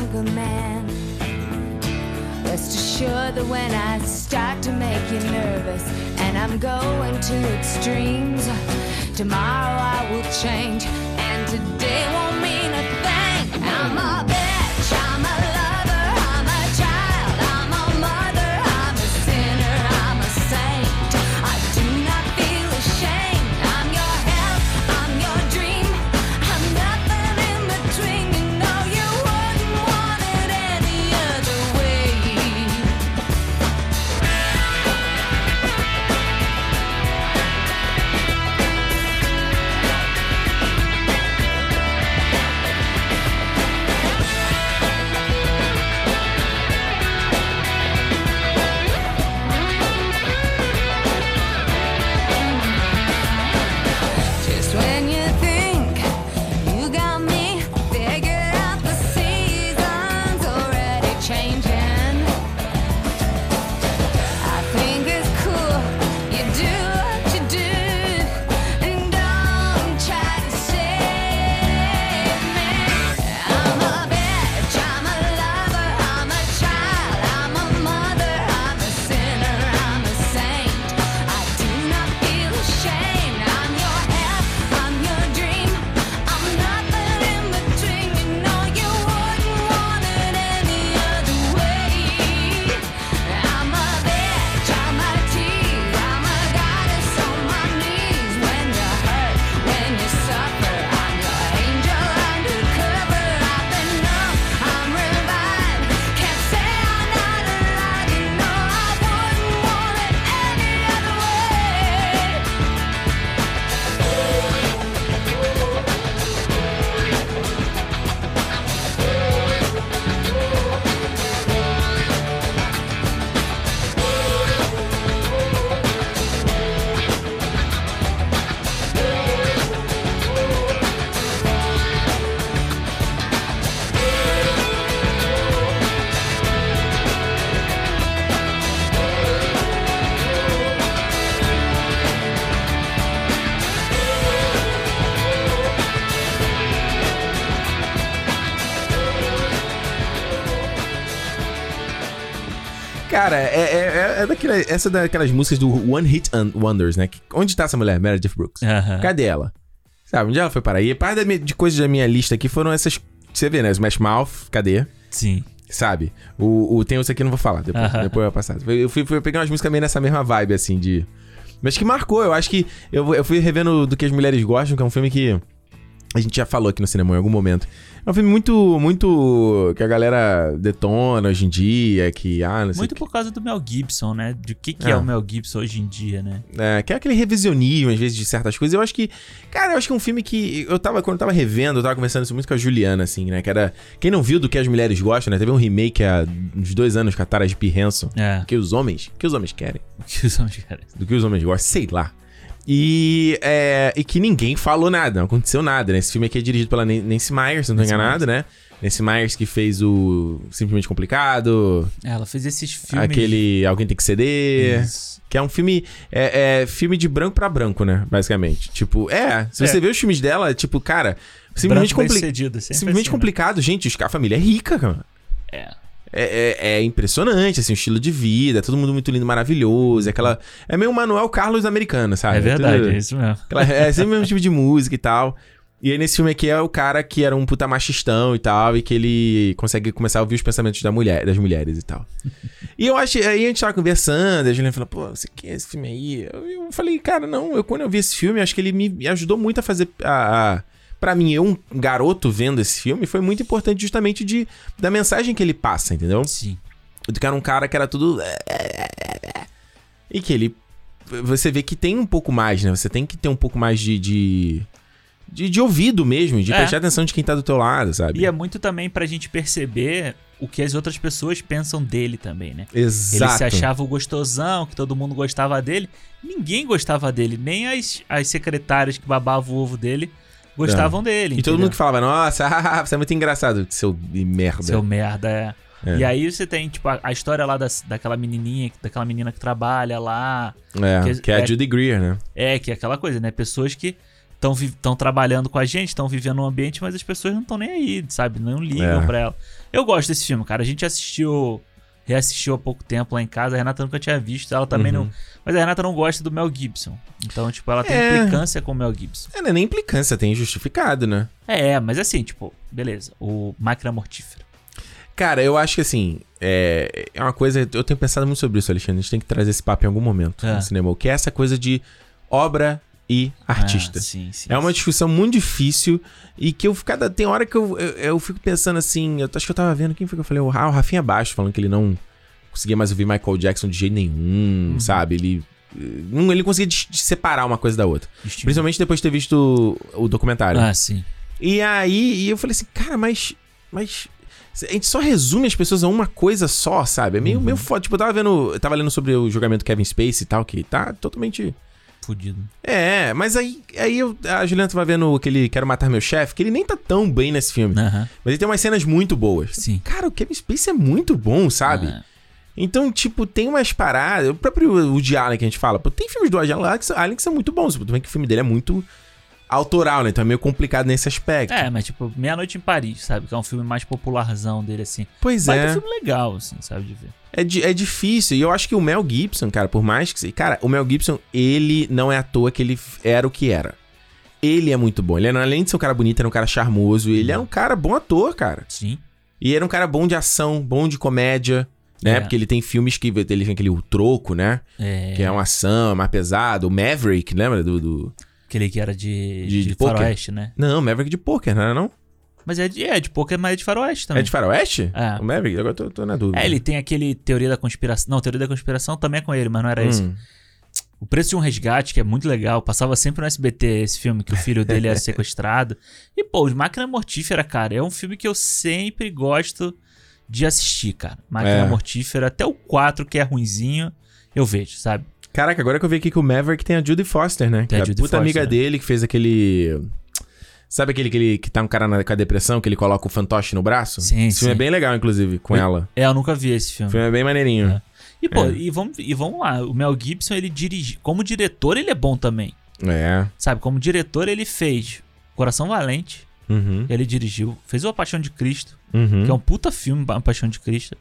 stronger man. Rest assured that when I start to make you nervous and I'm going to extremes, tomorrow I will change and today Cara, é, é, é daquela, essa é daquelas músicas do One Hit Wonders, né? Que- Onde tá essa mulher, Meredith Brooks? Cadê ela? Sabe, onde ela foi parar? E parte minha- de coisas da minha lista aqui foram essas. Você vê, né? Smash Mouth, cadê? Sim. Sabe? O, o, tem outros aqui, eu não vou falar, depois, Aham. depois eu vou passar. Eu fui, fui pegar umas músicas meio nessa mesma vibe, assim, de. Mas que marcou, eu acho que. Eu, eu fui revendo do que as mulheres gostam, que é um filme que. A gente já falou aqui no cinema em algum momento. É um filme muito. Muito. que a galera detona hoje em dia, que. Ah, não sei Muito o por causa do Mel Gibson, né? De que, que é. É. o Mel Gibson hoje em dia, né? É, que é aquele revisionismo, às vezes, de certas coisas. Eu acho que. Cara, eu acho que é um filme que. Eu tava, quando eu tava revendo, eu tava conversando isso muito com a Juliana, assim, né? Que era. Quem não viu do que as mulheres gostam, né? Teve um remake há uns dois anos com a Tara de P. Hanson. É. Que os homens. que os homens querem? O que os homens querem. Do que os homens gostam, sei lá. E, é, e que ninguém falou nada, não aconteceu nada, né? Esse filme aqui é dirigido pela Nan- Nancy Myers, se não tô Nancy enganado, né? Nancy Myers que fez o Simplesmente Complicado, Ela fez esses filmes. aquele Alguém Tem Que Ceder. Isso. Que é um filme. É, é filme de branco pra branco, né? Basicamente. Tipo, é. Se você É. vê os filmes dela, tipo, cara. Simplesmente, compli sempre simplesmente assim, né? complicado. Gente, os- a família é rica, cara. É. É, é- é impressionante, assim, o estilo de vida, todo mundo muito lindo, maravilhoso. É aquela. É meio Manuel Carlos americano, sabe? É verdade, Tudo- é isso mesmo. Aquela, é sempre o mesmo tipo de música e tal. E aí nesse filme aqui é o cara que era um puta machistão e tal, e que ele consegue começar a ouvir os pensamentos da mulher, das mulheres e tal. e eu acho, aí a gente tava conversando, e a Juliana falou, pô, você quer esse filme aí? Eu, eu falei, cara, não, eu quando eu vi esse filme, acho que ele me ajudou muito a fazer a. a Pra mim, eu, um garoto vendo esse filme, foi muito importante justamente de, da mensagem que ele passa, entendeu? Sim. Do que era um cara que era tudo. E que ele. Você vê que tem um pouco mais, né? Você tem que ter um pouco mais de. de, de, de ouvido mesmo, de É. prestar atenção de quem tá do teu lado, sabe? E é muito também pra gente perceber o que as outras pessoas pensam dele também, né? Exato. Ele se achava o gostosão, que todo mundo gostava dele. Ninguém gostava dele, nem as, as secretárias que babavam o ovo dele gostavam dele. É. E todo mundo que falava, nossa, haha, você é muito engraçado, seu merda. Seu merda, é. É. E aí você tem, tipo, a, a história lá das, daquela menininha, daquela menina que trabalha lá. É, que- que é a é- Judy Greer, né? É, que é aquela coisa, né? Pessoas que estão trabalhando com a gente, estão vivendo um ambiente, mas as pessoas não estão nem aí, sabe? Não ligam É. pra ela. Eu gosto desse filme, cara. A gente assistiu, reassistiu há pouco tempo lá em casa. A Renata nunca tinha visto, ela também Uhum. não. Mas a Renata não gosta do Mel Gibson. Então, tipo, ela tem É. implicância com o Mel Gibson. É, não é nem implicância, tem justificado, né? É, mas assim, tipo, beleza. O Máquina Mortífera. Cara, eu acho que assim, é, é uma coisa. Eu tenho pensado muito sobre isso, Alexandre. A gente tem que trazer esse papo em algum momento É. no cinema. O que é essa coisa de obra e artista. Ah, sim, sim. É uma sim. discussão muito difícil e que eu cada tem hora que eu, eu, eu fico pensando assim, eu acho que eu tava vendo quem foi que eu falei, o Ra- o Rafinha Baixo falando que ele não conseguia mais ouvir Michael Jackson de jeito nenhum, Uhum. sabe? Ele eh, não ele conseguia separar uma coisa da outra. Principalmente depois de ter visto o, o documentário. Ah, sim. E aí e eu falei assim, cara, mas mas a gente só resume as pessoas a uma coisa só, sabe? É meio, meio foda. Tipo, eu tava vendo. Eu tava lendo sobre o julgamento do Kevin Space e tal, que tá totalmente. Fudido. É, mas aí, aí eu, a Juliana tava vendo aquele Quero Matar Meu Chefe, que ele nem tá tão bem nesse filme. Mas ele tem umas cenas muito boas. Sim. Cara, o Kevin Space é muito bom, sabe? Ah, Então, tipo, tem umas paradas. O próprio Woody Allen que a gente fala, pô, tem filmes do Woody Allen que são- Allen que são muito bons. Tudo bem que o filme dele é muito autoral, né? Então é meio complicado nesse aspecto. É, mas tipo, Meia-Noite em Paris, sabe? Que é um filme mais popularzão dele, assim. Pois Mas é é. um filme legal, assim, sabe? De ver. É, di- é difícil. E eu acho que o Mel Gibson, cara, por mais que. Cara, o Mel Gibson, ele não é à toa que ele era o que era. Ele é muito bom. Ele, era, além de ser um cara bonito, era um cara charmoso. Ele é um cara bom ator, cara. Sim. E era um cara bom de ação, bom de comédia, né? É. Porque ele tem filmes que ele tem aquele O Troco, né? É. Que é uma ação, é mais pesado. O Maverick, lembra do. do... Aquele que era de, De- de, de faroeste, né? Não, Maverick de poker, não era não? Mas é de, é de poker, mas é de faroeste também. É de Faroeste? É. O Maverick? Agora eu tô, tô na dúvida. É, ele tem aquele Teoria da Conspiração. Não, Teoria da Conspiração também é com ele, mas não era esse. Hum. O Preço de um Resgate, que é muito legal. Passava sempre no SBT esse filme, que o filho dele era sequestrado. E, pô, os Máquina Mortífera, cara, é um filme que eu sempre gosto de assistir, cara. Máquina É. Mortífera, até o 4, que é ruinzinho, eu vejo, sabe? Caraca, agora que eu vi aqui que o Maverick tem a Judy Foster, né? Tem é a a Judy puta Foster, amiga né? dele que fez aquele. Sabe aquele que, ele, que tá um cara na, com a depressão, que ele coloca o fantoche no braço? Sim, Esse filme é sim. bem legal, inclusive, com ela. É, eu nunca vi esse O filme. filme é bem maneirinho. E, pô, É. e, vamos, e vamos lá. O Mel Gibson, ele dirige. Como diretor, ele é bom também. É. Sabe? Como diretor, ele fez Coração Valente. Uhum. Ele dirigiu. Fez O A Paixão de Cristo. Uhum. Que é um puta filme, A Paixão de Cristo.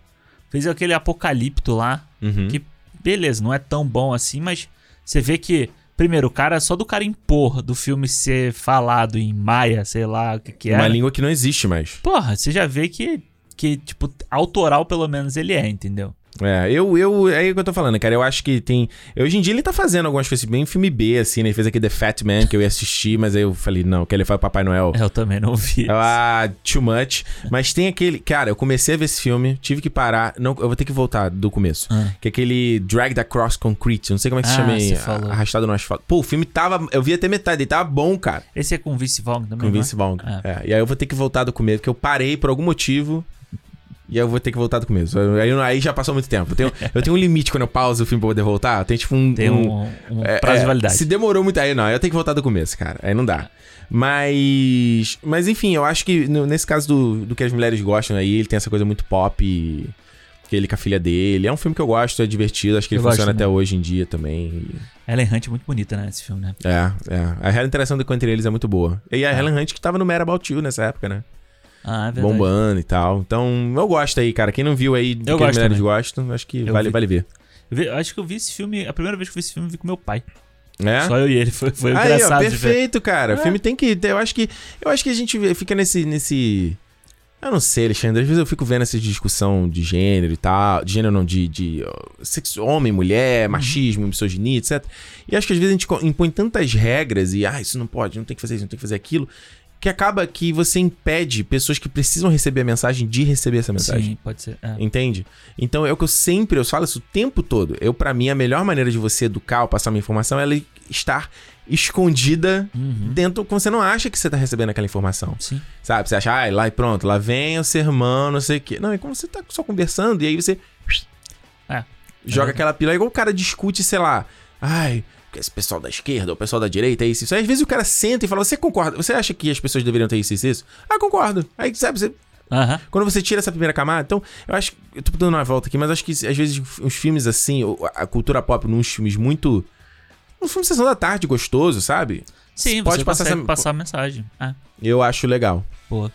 Fez aquele Apocalipto lá, Uhum. que beleza, não é tão bom assim, mas você vê que primeiro o cara só do cara impor do filme ser falado em maia, sei lá o que que Uma é. língua que não existe mais. Porra, você já vê que que tipo autoral pelo menos ele é, entendeu? É, eu, eu, é o que eu tô falando, cara. Eu acho que tem. Hoje em dia ele tá fazendo algumas coisas bem filme B, assim, né? Ele fez aquele The Fat Man que eu ia assistir, mas aí eu falei, não, que ele foi o Papai Noel. Eu também não vi. Ah, too much. Mas tem aquele. Cara, eu comecei a ver esse filme, tive que parar. Não, eu vou ter que voltar do começo. Ah. Que é aquele Dragged Across Concrete. Não sei como é que se Ah, chama aí. Arrastado no asfalto. Pô, o filme tava. Eu vi até metade, ele tava bom, cara. Esse é com Vince Vaughn também. Com é? Vince Vaughn. Ah. É, e aí eu vou ter que voltar do começo, porque eu parei por algum motivo. E aí eu vou ter que voltar do começo. Aí, aí já passou muito tempo. Eu tenho, eu tenho um limite quando eu pauso o filme pra poder voltar. Tem tipo um. Tem um, um é, prazo é, de validade. Se demorou muito aí, não. Eu tenho que voltar do começo, cara. Aí não dá. Mas. Mas enfim, eu acho que no- nesse caso do, do que as mulheres gostam aí, ele tem essa coisa muito pop. e- Que ele com a filha dele. É um filme que eu gosto, é divertido. Acho que ele Eu gosto funciona até hoje em dia também. Ellen Hunt é muito bonita, né, esse filme, né? É, é. A interação entre eles é muito boa. E a É. Helen Hunt que tava no Mad About You nessa época, né? Ah, é verdade. Bombando e tal. Então, eu gosto aí, cara. Quem não viu aí do Eu que gosto mulheres também. gostam, acho que Eu vale, vi. vale ver. Eu acho que eu vi esse filme, a primeira vez que eu vi esse filme, eu vi com meu pai. É? Só eu e ele, foi, foi Aí, ó, engraçado de ver. perfeito, cara. É. O filme tem que. Eu acho que. Eu acho que a gente fica nesse. nesse... Eu não sei, Alexandre. Às vezes eu fico vendo essa discussão de gênero e tal. De gênero não, de, de ó, sexo, homem, mulher, Uhum. machismo, misoginia, etc. E acho que às vezes a gente impõe tantas regras e, ah, isso não pode, não tem que fazer isso, não tem que fazer aquilo. Que acaba que você impede pessoas que precisam receber a mensagem de receber essa mensagem. Sim, pode ser. é. Entende? Então é o que eu sempre eu falo isso o tempo todo. Eu, para mim, a melhor maneira de você educar ou passar uma informação é ela estar escondida Uhum. dentro quando você não acha que você tá recebendo aquela informação. Sim. Sabe? Você acha, ah, lá e pronto, lá vem o sermão, não sei o quê. Não, é como você tá só conversando e aí você É. joga É. aquela pila. É igual o cara discute, sei lá, ai. Esse pessoal da esquerda, o pessoal da direita, é isso, isso. Aí, às vezes o cara senta e fala: Você concorda? Você acha que as pessoas deveriam ter isso, isso, isso? Ah, concordo. Aí, sabe, você Aham. quando você tira essa primeira camada, então, eu acho que. Eu tô dando uma volta aqui, mas acho que às vezes os filmes assim, a cultura pop, nos filmes muito. Um filme de sessão da tarde gostoso, sabe? Sim, Pode você passar essa- passar a mensagem. Ah, Eu acho legal. boa.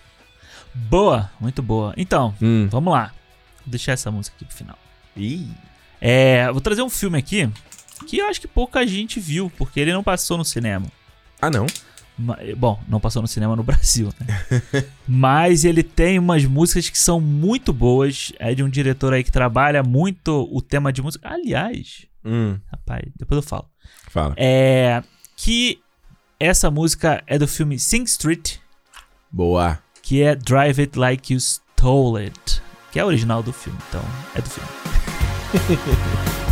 Boa, muito boa. Então, Hum. vamos lá. Vou deixar essa música aqui pro final. Ih. É, vou trazer um filme aqui que eu acho que pouca gente viu, porque ele não passou no cinema. Ah, não. Ma- Bom, não passou no cinema no Brasil, né? Mas ele tem umas músicas que são muito boas. É de um diretor aí que trabalha muito o tema de música. Aliás, Hum. rapaz, depois eu falo. Fala. É. Que essa música é do filme Sing Street, Boa. que é Drive It Like You Stole It. Que é original do filme, então é do filme.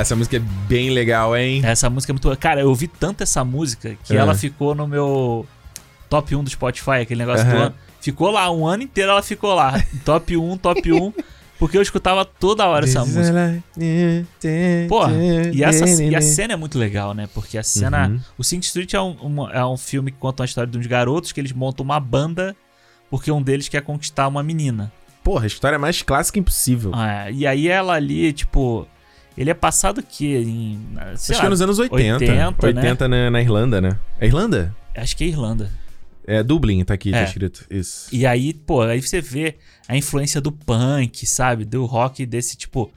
essa música é bem legal, hein? Essa música é muito. Cara, eu ouvi tanto essa música que É. ela ficou no meu top 1 do Spotify, aquele negócio do Aham. ano. Ficou lá, um ano inteiro ela ficou lá. top 1, top 1. Porque eu escutava toda hora essa música. Porra, e, essa, e a cena é muito legal, né? Porque a cena. Uhum. O Sing Street é um, uma- é um filme que conta a história de uns garotos que eles montam uma banda porque um deles quer conquistar uma menina. Porra, a história mais clássica impossível. É, e aí ela ali, tipo. Ele é passado que em. Acho lá, que é nos anos 80. 80, 80, né? na, na Irlanda, né? É Irlanda? Acho que é Irlanda. É Dublin, tá aqui, tá É. escrito. Isso. E aí, pô, aí você vê a influência do punk, sabe? Do rock desse tipo,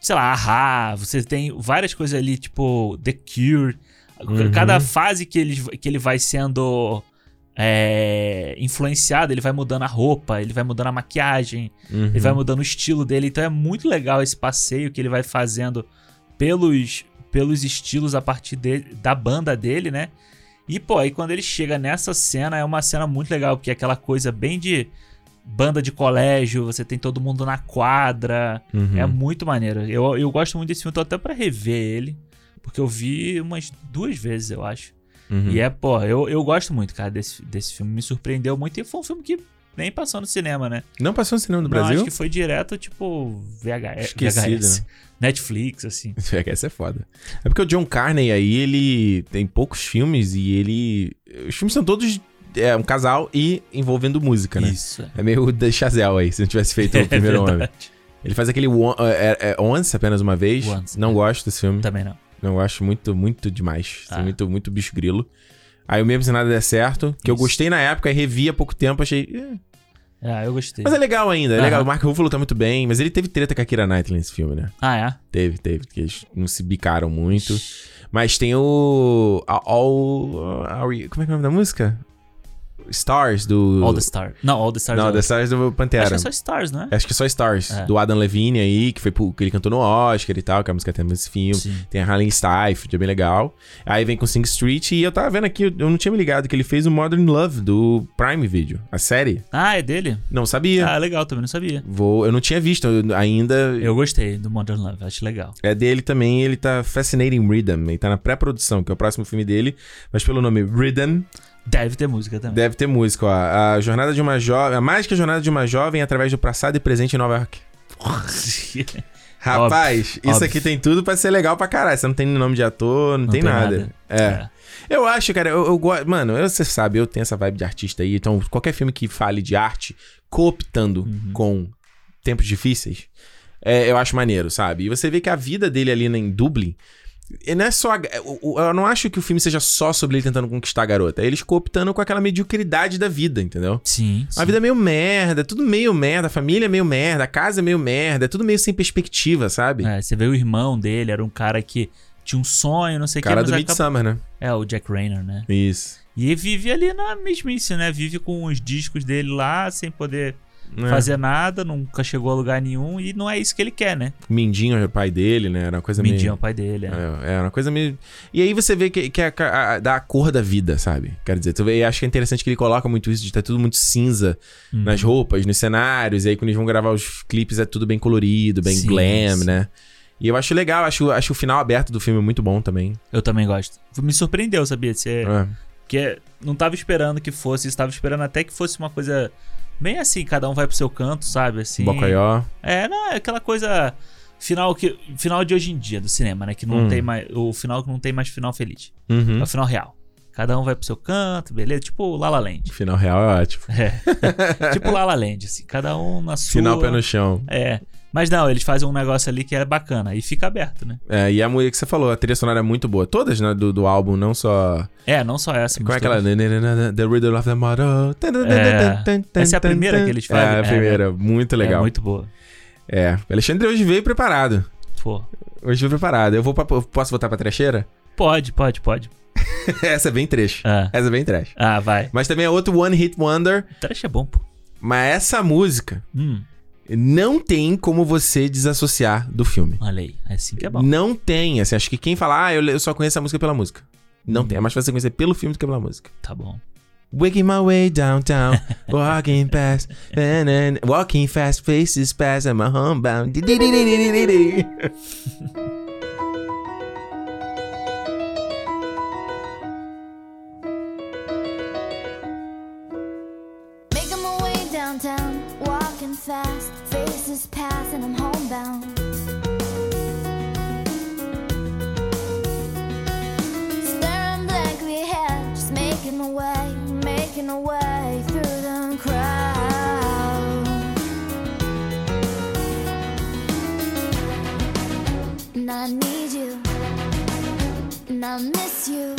sei lá, Ahá, você tem várias coisas ali, tipo The Cure. Uhum. Cada fase que ele, que ele vai sendo é, influenciado, ele vai mudando a roupa, ele vai mudando a maquiagem, Uhum. ele vai mudando o estilo dele. Então é muito legal esse passeio que ele vai fazendo pelos, pelos estilos a partir de- da banda dele, né? E, pô, aí quando ele chega nessa cena, é uma cena muito legal, porque é aquela coisa bem de banda de colégio, você tem todo mundo na quadra. Uhum. É muito maneiro. Eu, eu gosto muito desse filme, tô até pra rever ele, porque eu vi umas duas vezes, eu acho. Uhum. E é, pô, eu, eu gosto muito, cara, desse, desse filme. Me surpreendeu muito e foi um filme que nem passou no cinema, né? Não passou no cinema do Não, Brasil? acho que foi direto, tipo, VHS. Esquecido, VHS. né? Netflix, assim. Essa é foda. É porque o John Carney aí, ele tem poucos filmes e ele. Os filmes são todos é, um casal e envolvendo música, né? Isso. É meio da Chazelle aí, se não tivesse feito o primeiro homem. verdade. Ele faz aquele One- é, é, Once, apenas uma vez. Once, não é. gosto desse filme. Também não. Não acho muito, muito demais. Ah. Muito, muito bicho grilo. Aí o mesmo se nada der certo, que eu Isso. gostei na época e revi há pouco tempo, achei. Ah, eu gostei. Mas é legal ainda, é legal. O Mark Ruffalo tá muito bem, mas ele teve treta com a Kira Knightley nesse filme, né? Ah, é? Teve, teve, porque eles não se bicaram muito. Mas tem o. All. all- all- como é que é o nome da música? Stars do. All the Stars. Não, All the Stars. Não, é The Stars do Pantera. Acho que é só Stars, não é? Acho que é só Stars, É. do Adam Levine aí, que foi pro, que ele cantou no Oscar e tal, que a música tem nesse filme. Sim. Tem a Harley Steinfeld, é bem legal. Aí vem com Sing Street e eu tava vendo aqui, eu não tinha me ligado que ele fez o Modern Love do Prime Video, a série. Ah, é dele? Não sabia. Ah, legal, também não sabia. Vou, eu não tinha visto ainda. Eu gostei do Modern Love, acho legal. É dele também, ele tá Fascinating Rhythm, ele tá na pré-produção, que é o próximo filme dele, mas pelo nome Rhythm, Deve ter música também. deve ter música, ó. A jornada de uma jovem, a mágica jornada de uma jovem através do passado e presente em Nova York. Rapaz, Óbvio, isso óbvio. aqui tem tudo pra ser legal pra caralho. Você não tem nome de ator, não, Não tem, tem nada. nada. É. É. Eu acho, cara, eu, eu gosto. Mano, você sabe, eu tenho essa vibe de artista aí. Então, qualquer filme que fale de arte, cooptando Uhum. com tempos difíceis, é, eu acho maneiro, sabe? E você vê que a vida dele ali em Dublin. E Não é só. Eu não acho que o filme seja só sobre ele tentando conquistar a garota. É eles cooptando com aquela mediocridade da vida, entendeu? Sim, sim. A vida é meio merda, tudo meio merda, a família é meio merda, a casa é meio merda, é tudo meio sem perspectiva, sabe? É, você vê o irmão dele, era um cara que tinha um sonho, não sei o que, Cara do Midsummer, né? É, o Jack Rayner, né? Isso. E vive ali na mesmice, né? Vive com os discos dele lá, sem poder É. fazer nada, nunca chegou a lugar nenhum, e não é isso que ele quer, né? Mindinho é o pai dele, né? Era uma coisa Mindinho é meio... o pai dele, é. É, é uma coisa meio. E aí você vê que, que é a, a- da cor da vida, sabe? Quero dizer, tu vê, acho que é interessante que ele coloca muito isso, de estar tudo muito cinza Uhum. nas roupas, nos cenários, e aí quando eles vão gravar os clipes é tudo bem colorido, bem Sim, glam, sim. né? E eu acho legal, acho, acho o final aberto do filme muito bom também. Eu também gosto. Me surpreendeu, sabia? Você... É. Porque não tava esperando que fosse, estava esperando até que fosse uma coisa bem assim, cada um vai pro seu canto, sabe? Assim. Bocaió. É, não, é aquela coisa final que final de hoje em dia do cinema, né, que não Hum. tem mais o final que não tem mais final feliz. Uhum. É o final real. Cada um vai pro seu canto, beleza? Tipo La La Land. Final real é ótimo. É. tipo La La Land, assim, cada um na sua. Final pé no chão. É. Mas não, eles fazem um negócio ali que é bacana e fica aberto, né? É, e a música que você falou, a trilha sonora é muito boa. Todas, né, do, do álbum, não só... É, não só essa. Qual é aquela... The Riddle of the Motto. É. Essa é a primeira que eles fazem. É, a É, primeira. Muito legal. É muito boa. É. O Alexandre hoje veio preparado. Pô. Hoje veio preparado. Eu vou pra, posso voltar pra trecheira? Pode, pode, pode. Essa é bem trecho. Ah. Essa é bem trash. Ah, vai. Mas também é outro One Hit Wonder. Trash é bom, pô. Mas essa música Hum, não tem como você desassociar do filme. olha aí. É assim que é bom. Não tem. Assim, acho que quem fala, ah, eu, eu só conheço a música pela música. Não tem. É mais fácil você conhecer pelo filme do que pela música. Tá bom. Waking my way downtown, walking past, and then walking fast, faces pass, and my homebound. through the crowd. And I need you, and I miss you.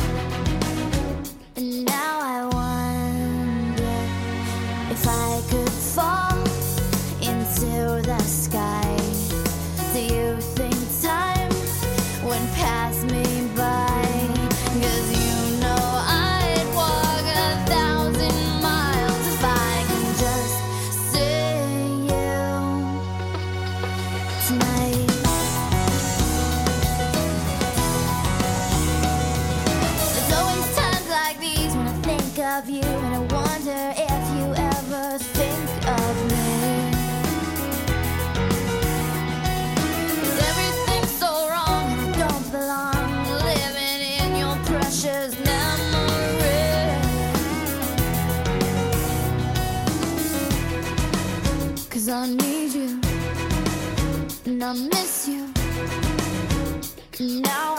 And I miss you. Now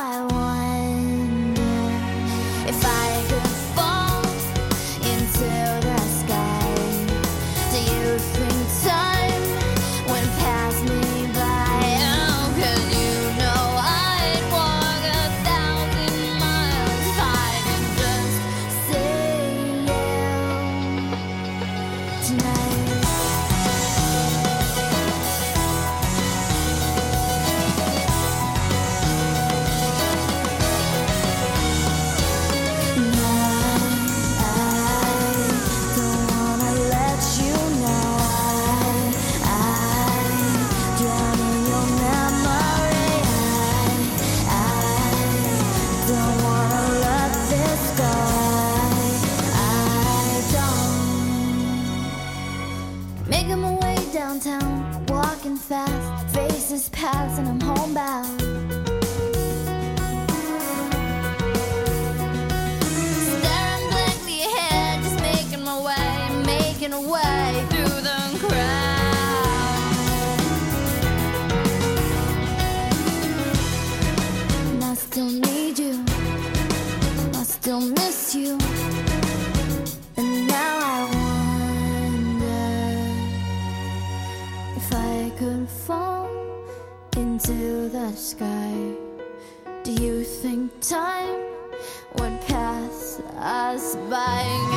fast, faces pass, You think time would pass us by?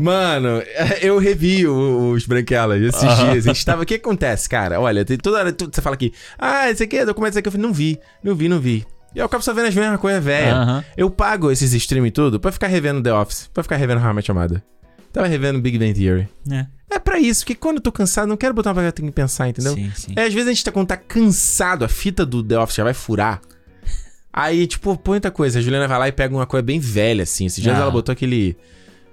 Mano, eu revi os Branquelas esses dias. A gente tava. O que acontece, cara? Olha, tem toda hora você fala aqui, ah, esse aqui é documento, esse aqui. Eu falei, não vi, não vi, não vi. E eu acabo só vendo as mesmas coisas, velho. Aham. Eu pago esses stream e tudo pra ficar revendo The Office, pra ficar revendo How I Met Your Mother. Tava revendo Big Bang Theory. É. É pra isso, porque quando eu tô cansado, não quero botar uma que eu tenho que pensar, entendeu? Sim, sim. É, às vezes a gente tá, quando tá cansado, a fita do The Office já vai furar. Aí, tipo, põe outra coisa. A Juliana vai lá e pega uma coisa bem velha, assim. Esses dias Ah. ela botou aquele.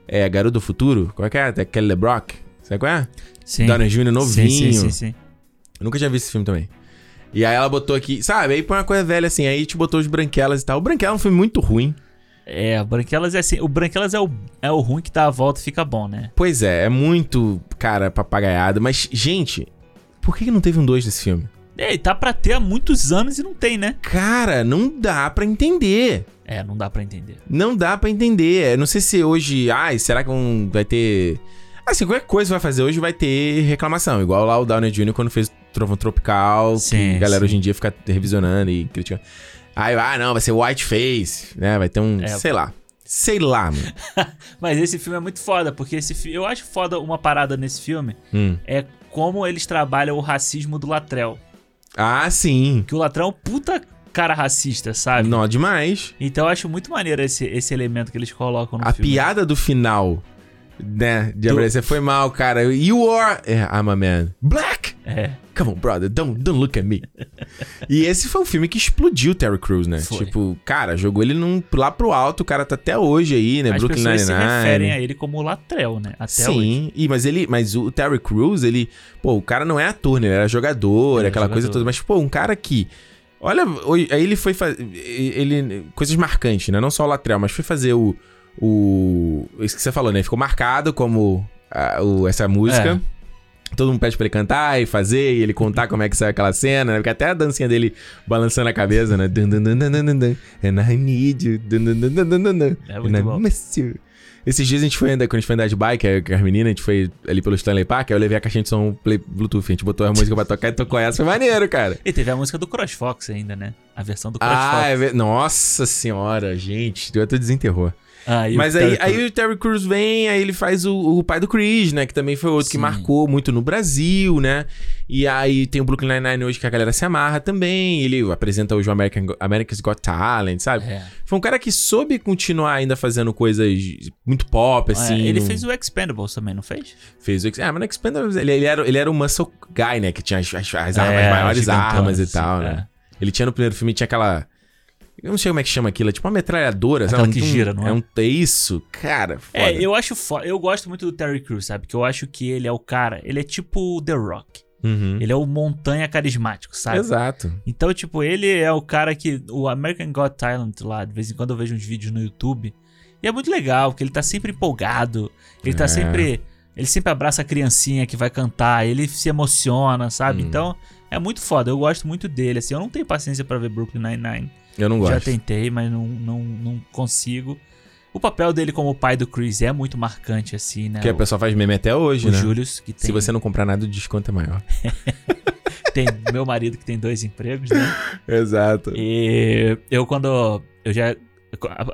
É, Garoto do Futuro. Qual é que é? Aquele LeBrock. Sabe qual é? sim. Downey Jr. novinho. Sim, sim, sim, sim. Eu nunca tinha visto esse filme também. E aí ela botou aqui, sabe? Aí põe uma coisa velha assim. Aí te botou os Branquelas e tal. O Branquela é um filme muito ruim. É, o Branquelas é assim. O Branquelas é o, é o ruim que dá a volta e fica bom, né? Pois é, é muito, cara, papagaiado. Mas, gente, por que que não teve um 2 desse filme? É, e tá pra ter há muitos anos e não tem, né? Cara, não dá pra entender. É, não dá pra entender. Não dá pra entender. Eu não sei se hoje. Ai, será que um, vai ter. Assim, qualquer coisa que vai fazer hoje vai ter reclamação. Igual lá o Downey Jr. quando fez Trovão Tropical. Sim, que a galera sim. hoje em dia fica revisionando e criticando. Aí, ah, não, vai ser Whiteface, né? Vai ter um. É. Sei lá. Sei lá, mano. Mas esse filme é muito foda, porque esse fi- eu acho foda uma parada nesse filme Hum. é como eles trabalham o racismo do Latrell. Ah, sim. Que o Latrell é puta cara racista, sabe? Não, demais. Então eu acho muito maneiro esse, esse elemento que eles colocam no A filme. piada do final, né? De Do- aparecer foi mal, cara. You are. É, I'm a man. Black! É. Come on, brother, don't, don't look at me. e esse foi um filme que explodiu o Terry Crews, né? Foi. Tipo, cara, jogou ele num, lá pro alto, o cara tá até hoje aí, né? As Brooklyn pessoas se Nine-Nine. referem a ele como o Latrell, né? Até hoje. Sim, e, mas ele, mas o Terry Crews, ele, pô, o cara não é ator, né? Ele era jogador, é aquela coisa jogador. toda, mas pô, um cara que Olha, hoje- aí ele foi fazer ele coisas marcantes, né? Não só o Latrell, mas foi fazer o o isso que você falou, né? Ficou marcado como ah, o, essa música. Todo mundo pede pra ele cantar e fazer, e ele contar como é que saiu aquela cena, né? Porque até a dancinha dele balançando a cabeça, né? Dun, dun, dun, dun, dun, dun. And I need you. Dun, dun, dun, dun, dun, dun. É muito bom. Esses dias a gente foi andar, quando a gente foi andar de bike, aí com as meninas, a gente foi ali pelo Stanley Park, aí eu levei a caixinha de som play, Bluetooth, a gente botou a música pra tocar e tocou essa, foi maneiro, cara. E teve a música do CrossFox ainda, né? A versão do Ah, CrossFox. é ver... nossa senhora, gente, eu até desenterrou. Ah, Mas aí, Terry aí o Terry Crews vem, aí ele faz o, o pai do Chris, né? Que também foi outro que Sim. marcou muito no Brasil, né? E aí tem o Brooklyn Nine-Nine hoje que a galera se amarra também. Ele apresenta hoje o American, America's Got Talent, sabe? É. Foi um cara que soube continuar ainda fazendo coisas muito pop, assim. É, ele no- fez o Expendables também, não fez? Fez o... Ah, mas no Expendables, ele, ele, era, ele era o muscle guy, né? Que tinha as, as- as É, armas, maiores gigantonas, armas e assim, tal, é. né? Ele tinha no primeiro filme, tinha aquela... Eu não sei como é que chama aquilo, é tipo uma metralhadora. Aquela sabe? que gira, não é? É um... É isso, cara, foda. É, eu acho fo- Eu gosto muito do Terry Crews, sabe? Que eu acho que ele é o cara. Ele é tipo o The Rock. Uhum. Ele é o montanha carismático, sabe? Exato. Então, tipo, ele é o cara que. O American Got Talent lá, de vez em quando eu vejo uns vídeos no YouTube. E é muito legal, porque ele tá sempre empolgado. Ele tá É. sempre. Ele sempre abraça a criancinha que vai cantar. Ele se emociona, sabe? Hum. Então, é muito foda. Eu gosto muito dele. Assim, eu não tenho paciência pra ver Brooklyn Nine-Nine. Eu não Já gosto. tentei, mas não, não, não consigo. O papel dele como pai do Chris é muito marcante, assim, né? Porque a pessoa faz meme até hoje, o né? Julius, que tem, Se você não comprar nada, o desconto é maior. tem meu marido que tem dois empregos, né? Exato. E eu quando eu já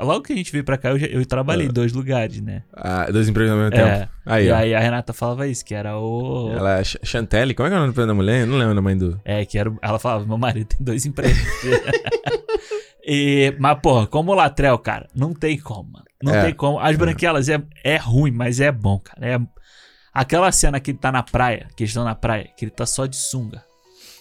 logo que a gente veio pra cá eu, já- eu trabalhei Ah. em dois lugares, né? Ah, dois empregos ao mesmo É. tempo. Aí, e ó. aí a Renata falava isso, que era o Ela é Ch- Chantelle, como é que é o nome da mulher? Eu não lembro da mãe do... é que era ela falava, meu marido tem dois empregos. e mas porra, como o Latrell, cara, não tem como. mano. Não É. tem como. As branquelas é, é ruim, mas é bom, cara. É aquela cena que ele tá na praia, que eles estão na praia, que ele tá só de sunga.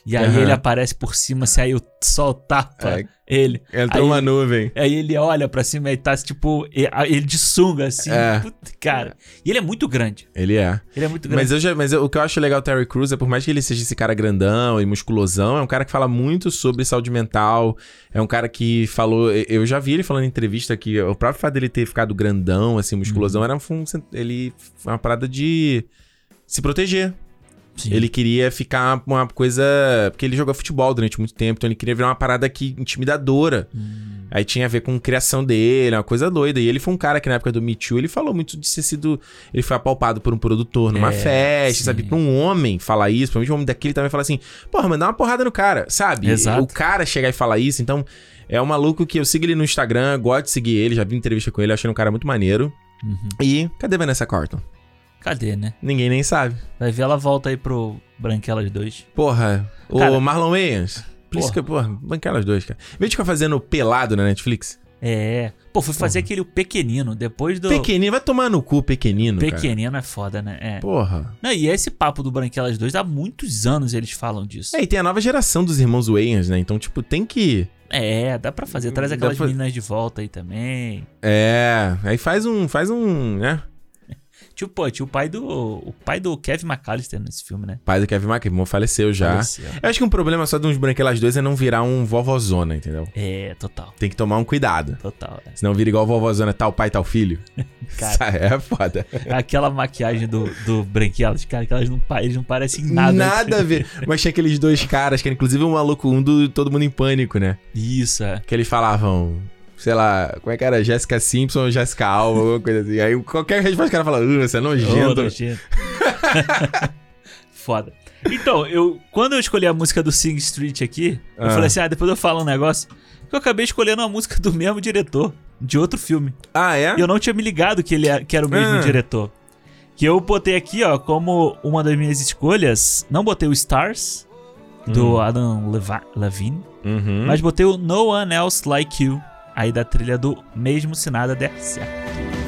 E aí Aham. ele aparece por cima, se aí o sol tapa É. ele. Entrou Aí uma nuvem. Aí ele olha pra cima e tá, tipo, ele de sunga, assim. É. Puta, cara. E ele é muito grande. Ele é. Ele é muito grande. Mas, eu já, mas eu- o que eu acho legal do Terry Crews é, por mais que ele seja esse cara grandão e musculosão, é um cara que fala muito sobre saúde mental. É um cara que falou. Eu já vi ele falando em entrevista que o próprio fato dele ter ficado grandão, assim, musculosão, era um, ele uma parada de se proteger. Sim. Ele queria ficar uma coisa. Porque ele jogou futebol durante muito tempo, então ele queria virar uma parada que intimidadora. Hum. Aí tinha a ver com criação dele, uma coisa doida. E ele foi um cara que na época do Me Too, ele falou muito de ser sido. Ele foi apalpado por um produtor numa É, festa, sim. sabe? Pra um homem falar isso, principalmente um homem daquele também fala assim: porra, mano, dá uma porrada no cara, sabe? Exato. O cara chegar e falar isso, então. É um maluco que eu sigo ele no Instagram, gosto de seguir ele, já vi entrevista com ele, achei um cara muito maneiro. Uhum. E cadê Vanessa Carlton? Cadê, né? Ninguém nem sabe. Vai ver ela volta aí pro Branquelas 2. Porra, o Cara- Marlon Wayans. Por isso Porra. que, porra, os dois, cara. Em vez de ficar fazendo pelado na Netflix, É. Pô, fui fazer aquele pequenino, depois do. Pequenino, vai tomar no cu, pequenino. cara. Pequenino é foda, né? É. Porra. Não, e esse papo do Branquelas 2, há muitos anos eles falam disso. É, e tem a nova geração dos irmãos Wayans, né? Então, tipo, tem que. É, dá pra fazer. Traz aquelas pra- meninas de volta aí também. É. Aí faz um. Faz um. né? Tio, pô, tinha o pai do. O pai do Kevin McAllister nesse filme, né? Pai do Kevin McKimmon faleceu já. Faleceu. Eu acho que um problema só de uns branquelas dois é não virar um vovozona, entendeu? É, total. Tem que tomar um cuidado. Total. é. Senão vira igual vovozona, tal pai, tal filho. Cara. É foda. Aquela maquiagem do, do Branquelas, cara, que elas não, eles não parecem nada. Nada a ver. Mas tinha aqueles dois caras, que era inclusive um maluco, um do Todo Mundo em Pânico, né? Isso, é. Que eles falavam, sei lá, como é que era? Jéssica Simpson ou Jéssica Alba, alguma coisa assim. Aí qualquer resposta o cara fala, uh, você é nojento. nojento. Foda. Então, eu quando eu escolhi a música do Sing Street aqui, eu Ah. falei assim: ah, depois eu falo um negócio. Que eu acabei escolhendo uma música do mesmo diretor, de outro filme. ah, é? E eu não tinha me ligado que ele é- que era o mesmo Ah. diretor. Que eu botei aqui, ó, como uma das minhas escolhas. Não botei o Stars, do Adam Leva- Levine, Uhum. mas botei o No One Else Like You, aí da trilha do Mesmo Se Nada Der Certo.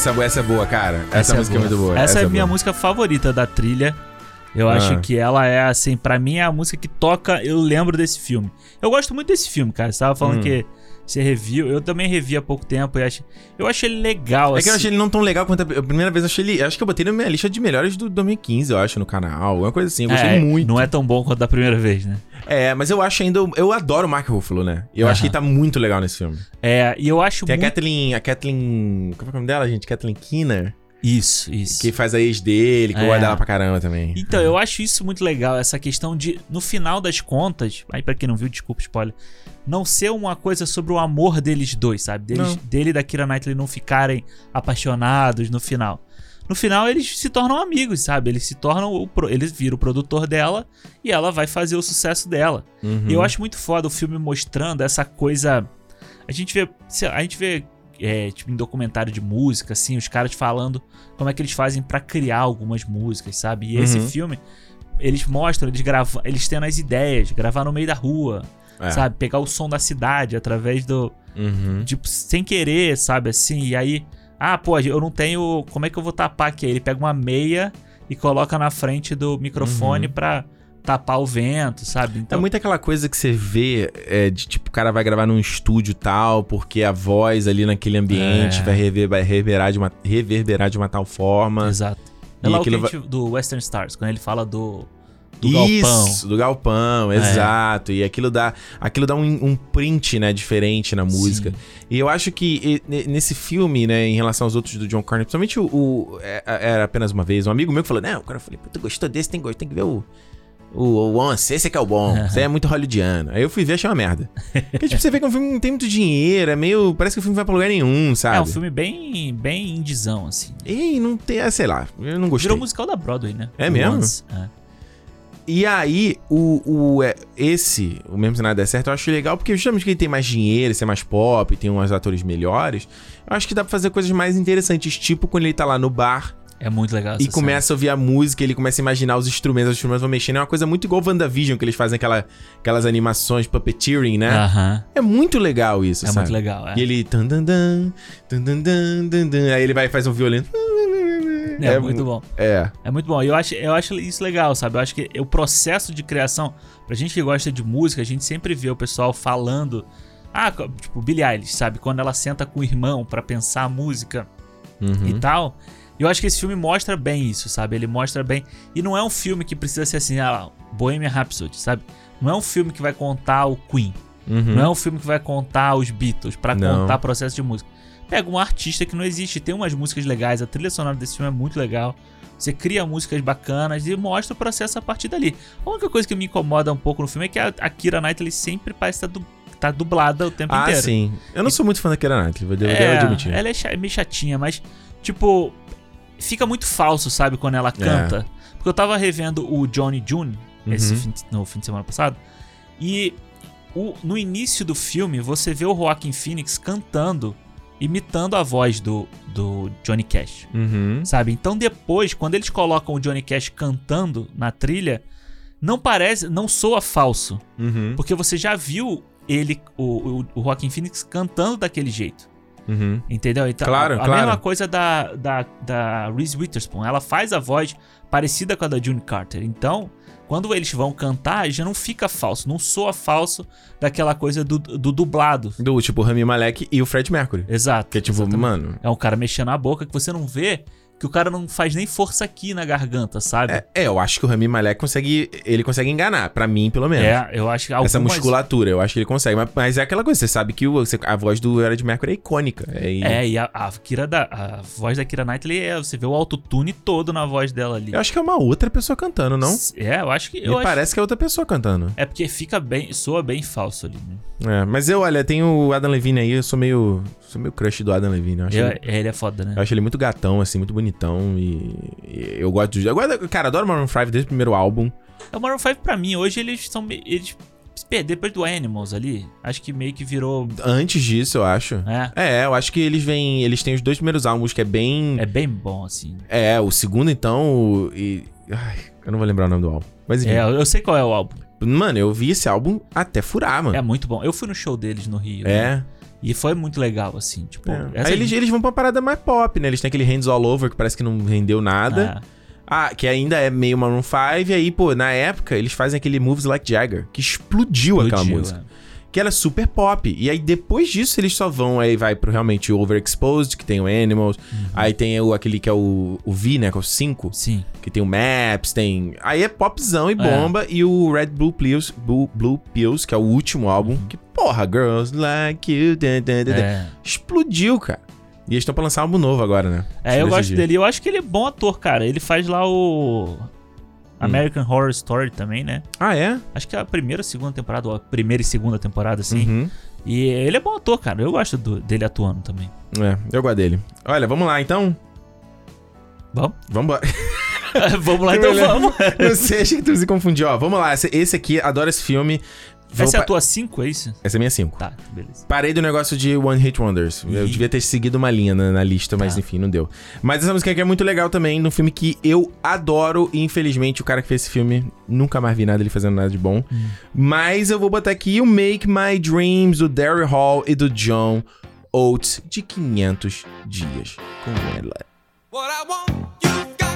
Essa, essa é boa, cara. Essa, música é, boa. muito boa. Essa, é a minha boa. música favorita da trilha. Eu Ah. acho que ela é, assim, pra mim é a música que toca, eu lembro desse filme. Eu gosto muito desse filme, cara. Você tava falando Hum. que você reviu, eu também revi há pouco tempo e acho, eu achei ele legal, É assim. que eu achei ele não tão legal quanto a a primeira vez eu achei ele. Acho que eu botei na minha lista de melhores do 2015, eu acho, no canal. Uma coisa assim. Eu gostei É, muito. Não é tão bom quanto da primeira vez, né? É, mas eu acho ainda. Eu adoro o Mark Ruffalo, né? Eu acho que ele tá muito legal nesse filme. É, e eu acho Tem a muito... Kathleen. A Kathleen. Como é o nome dela, gente? Kathleen Keener. Isso, isso. Que faz a ex dele, que É. gosta dela pra caramba também. Então, eu acho isso muito legal, essa questão de, no final das contas, aí pra quem não viu, desculpa, spoiler, não ser uma coisa sobre o amor deles dois, sabe? Deles, Não. dele e da Kira Knightley não ficarem apaixonados no final. No final, eles se tornam amigos, sabe? Eles se tornam. O, eles viram o produtor dela e ela vai fazer o sucesso dela. Uhum. E eu acho muito foda o filme mostrando essa coisa. A gente vê. A gente vê. É, tipo, em documentário de música, assim, os caras falando como é que eles fazem pra criar algumas músicas, sabe? E esse Uhum. filme, eles mostram, eles gravam, eles tendo as ideias, gravar no meio da rua, É. sabe? Pegar o som da cidade através do. Uhum. Tipo, sem querer, sabe? Assim, e aí. Ah, pô, eu não tenho. Como é que eu vou tapar aqui? Aí ele pega uma meia e coloca na frente do microfone pra tapar o vento, sabe? É Então, muito aquela coisa que você vê é, de tipo, o cara vai gravar num estúdio tal, porque a voz ali naquele ambiente É. vai, rever- vai reverberar, de uma, reverberar de uma tal forma. Exato. É lá o a gente, do Western Stars, quando ele fala do, do Isso, galpão. do galpão, É. exato. E aquilo dá, aquilo dá um, um print, né, diferente na música. Sim. E eu acho que e, ne- nesse filme, né, em relação aos outros do John Carney, principalmente o, o- é- Era apenas uma vez, um amigo meu que falou: Não, o cara pô, tu gostou desse, tem, tem que ver o. O, o Once, esse é que é o bom. Esse aí é muito hollywoodiano. Aí eu fui ver, achei uma merda. Porque, tipo, você vê que um filme que não tem muito dinheiro, é meio. Parece que o filme vai pra lugar nenhum, sabe? É um filme bem, bem indizão, assim. E não tem. ah, Sei lá, eu não gostei. Virou musical da Broadway, né? É O mesmo? Once, é. E aí, o, o, é, esse, o Mesmo Se Nada Der Certo, eu acho legal, porque justamente que ele tem mais dinheiro, ser mais pop, tem uns atores melhores, eu acho que dá pra fazer coisas mais interessantes, tipo quando ele tá lá no bar É muito legal e começa a ouvir a música, ele começa a imaginar os instrumentos, os instrumentos vão mexendo, é uma coisa muito igual WandaVision, que eles fazem aquela, aquelas animações puppeteering, né? É muito legal isso, É sabe? muito legal, é. E ele... tan, dan, tan, dan, dan, dan, dan, aí ele vai e faz um violino. É, muito bom. É. É muito bom. E eu acho, eu acho isso legal, sabe? Eu acho que o processo de criação, pra gente que gosta de música, a gente sempre vê o pessoal falando. Ah, tipo, Billie Eilish, sabe? Quando ela senta com o irmão pra pensar a música Uhum. e tal. Eu acho que esse filme mostra bem isso, sabe? Ele mostra bem. E não é um filme que precisa ser assim, ah, Bohemian Rhapsody, sabe? Não é um filme que vai contar o Queen. Uhum. Não é um filme que vai contar os Beatles pra Não. contar processo de música. Pega um artista que não existe, tem umas músicas legais, a trilha sonora desse filme é muito legal. Você cria músicas bacanas e mostra o processo a partir dali. A única coisa que me incomoda um pouco no filme é que a, a Kira Knightley sempre parece estar du tá dublada o tempo Ah, inteiro. sim. Eu não sou muito fã da Keira Knightley, vou É, admitir. ela é meio chatinha, mas, tipo, fica muito falso, sabe, quando É. ela canta. Porque eu tava revendo o Johnny June esse Uhum. fim de- no fim de semana passado, e o- no início do filme você vê o Joaquin Phoenix cantando, imitando a voz do, do Johnny Cash. Uhum. Sabe? Então depois, quando eles colocam o Johnny Cash cantando na trilha, não parece, não soa falso. Uhum. Porque você já viu ele, o, o, o Joaquin Phoenix cantando daquele jeito. Uhum. Entendeu? Então, Claro, a, a claro. mesma coisa da, da, da Reese Witherspoon. Ela faz a voz parecida com a da June Carter. Então, quando eles vão cantar, já não fica falso. Não soa falso daquela coisa do, do dublado. Do tipo Rami Malek e o Fred Mercury. Exato. Que é tipo, exatamente. mano. É um cara mexendo a boca que você não vê que o cara não faz nem força aqui na garganta, sabe? É, é, eu acho que o Rami Malek consegue. Ele consegue enganar, pra mim, pelo menos. É, eu acho que algumas... Essa musculatura, eu acho que ele consegue. Mas, mas é aquela coisa, você sabe que o- a voz do Fred Mercury é icônica. É, e- É, e a, a, Kira da, a voz da Kira Knightley, é, você vê o autotune todo na voz dela ali. Eu acho que é uma outra pessoa cantando, não? É, eu acho que... Eu acho, parece que é outra pessoa cantando. É porque fica bem, soa bem falso ali, né? É, mas eu, olha, tem o Adam Levine aí, eu sou meio. Sou meio crush do Adam Levine. Eu acho, Eu- ele, ele é foda, né? eu acho ele muito gatão, assim, muito bonitão. E, e eu gosto. Eu gosto, cara, adoro Maroon 5 desde o primeiro álbum. É O Maroon 5 pra mim, hoje eles são... Eles depois do Animals ali. Acho que meio que virou... Antes disso, eu acho. É, É, eu acho que eles vêm. Eles têm os dois primeiros álbuns que é bem. é bem bom, assim. É, o segundo, então. o- E. Ai, eu não vou lembrar o nome do álbum. Mas enfim. É, eu sei qual é o álbum. Mano, eu vi esse álbum até furar, mano. É muito bom. Eu fui no show deles no Rio. né? É. E foi muito legal, assim. Tipo, é. Aí eles, eles vão pra uma parada mais pop, né? Eles têm aquele Hands All Over que parece que não rendeu nada. Ah, Ah, que ainda é meio Maroon 5. E aí, pô, na época, eles fazem aquele Moves Like Jagger, que explodiu, aquela explodiu, música. é. Que era super pop. E aí, depois disso, eles só vão, aí vai pro realmente o Overexposed, que tem o Animals. Uhum. Aí tem o, aquele que é o, o V, né? Que é o 5. Sim. Que tem o Maps, tem... Aí é popzão e bomba. E o Red Blue Pills, Blue, Blue Pills, que é o último álbum. Que, porra, Girls Like You... dan, dan, dan, dan. Uhum. É. Explodiu, cara. E eles estão pra lançar um álbum novo agora, né? É, eu Desse gosto dele. Eu acho que ele é bom ator, cara. Ele faz lá o. American Horror Story também, né? Ah, é? Acho que é a primeira, segunda temporada, ou a primeira e segunda temporada, assim. Uhum. E ele é bom ator, cara. Eu gosto do- dele atuando também. É, eu gosto dele. Olha, vamos lá então. Vamos? Vamos vamos lá, então vamos. Não sei, achei que tu se confundiu. Ó, vamos lá. Esse, esse aqui, adoro esse filme. Vou Essa é a tua 5, é isso? Essa é a minha 5. Tá, beleza. Parei do negócio de One Hit Wonders. Eu devia ter seguido uma linha na, na lista, mas Tá. enfim, não deu. Mas essa música aqui é muito legal também, num filme que eu adoro. E infelizmente o cara que fez esse filme nunca mais vi nada ele fazendo nada de bom. Hum. Mas eu vou botar aqui o Make My Dreams do Daryl Hall e do John Oates de 500 dias com ela. What I want, you've got,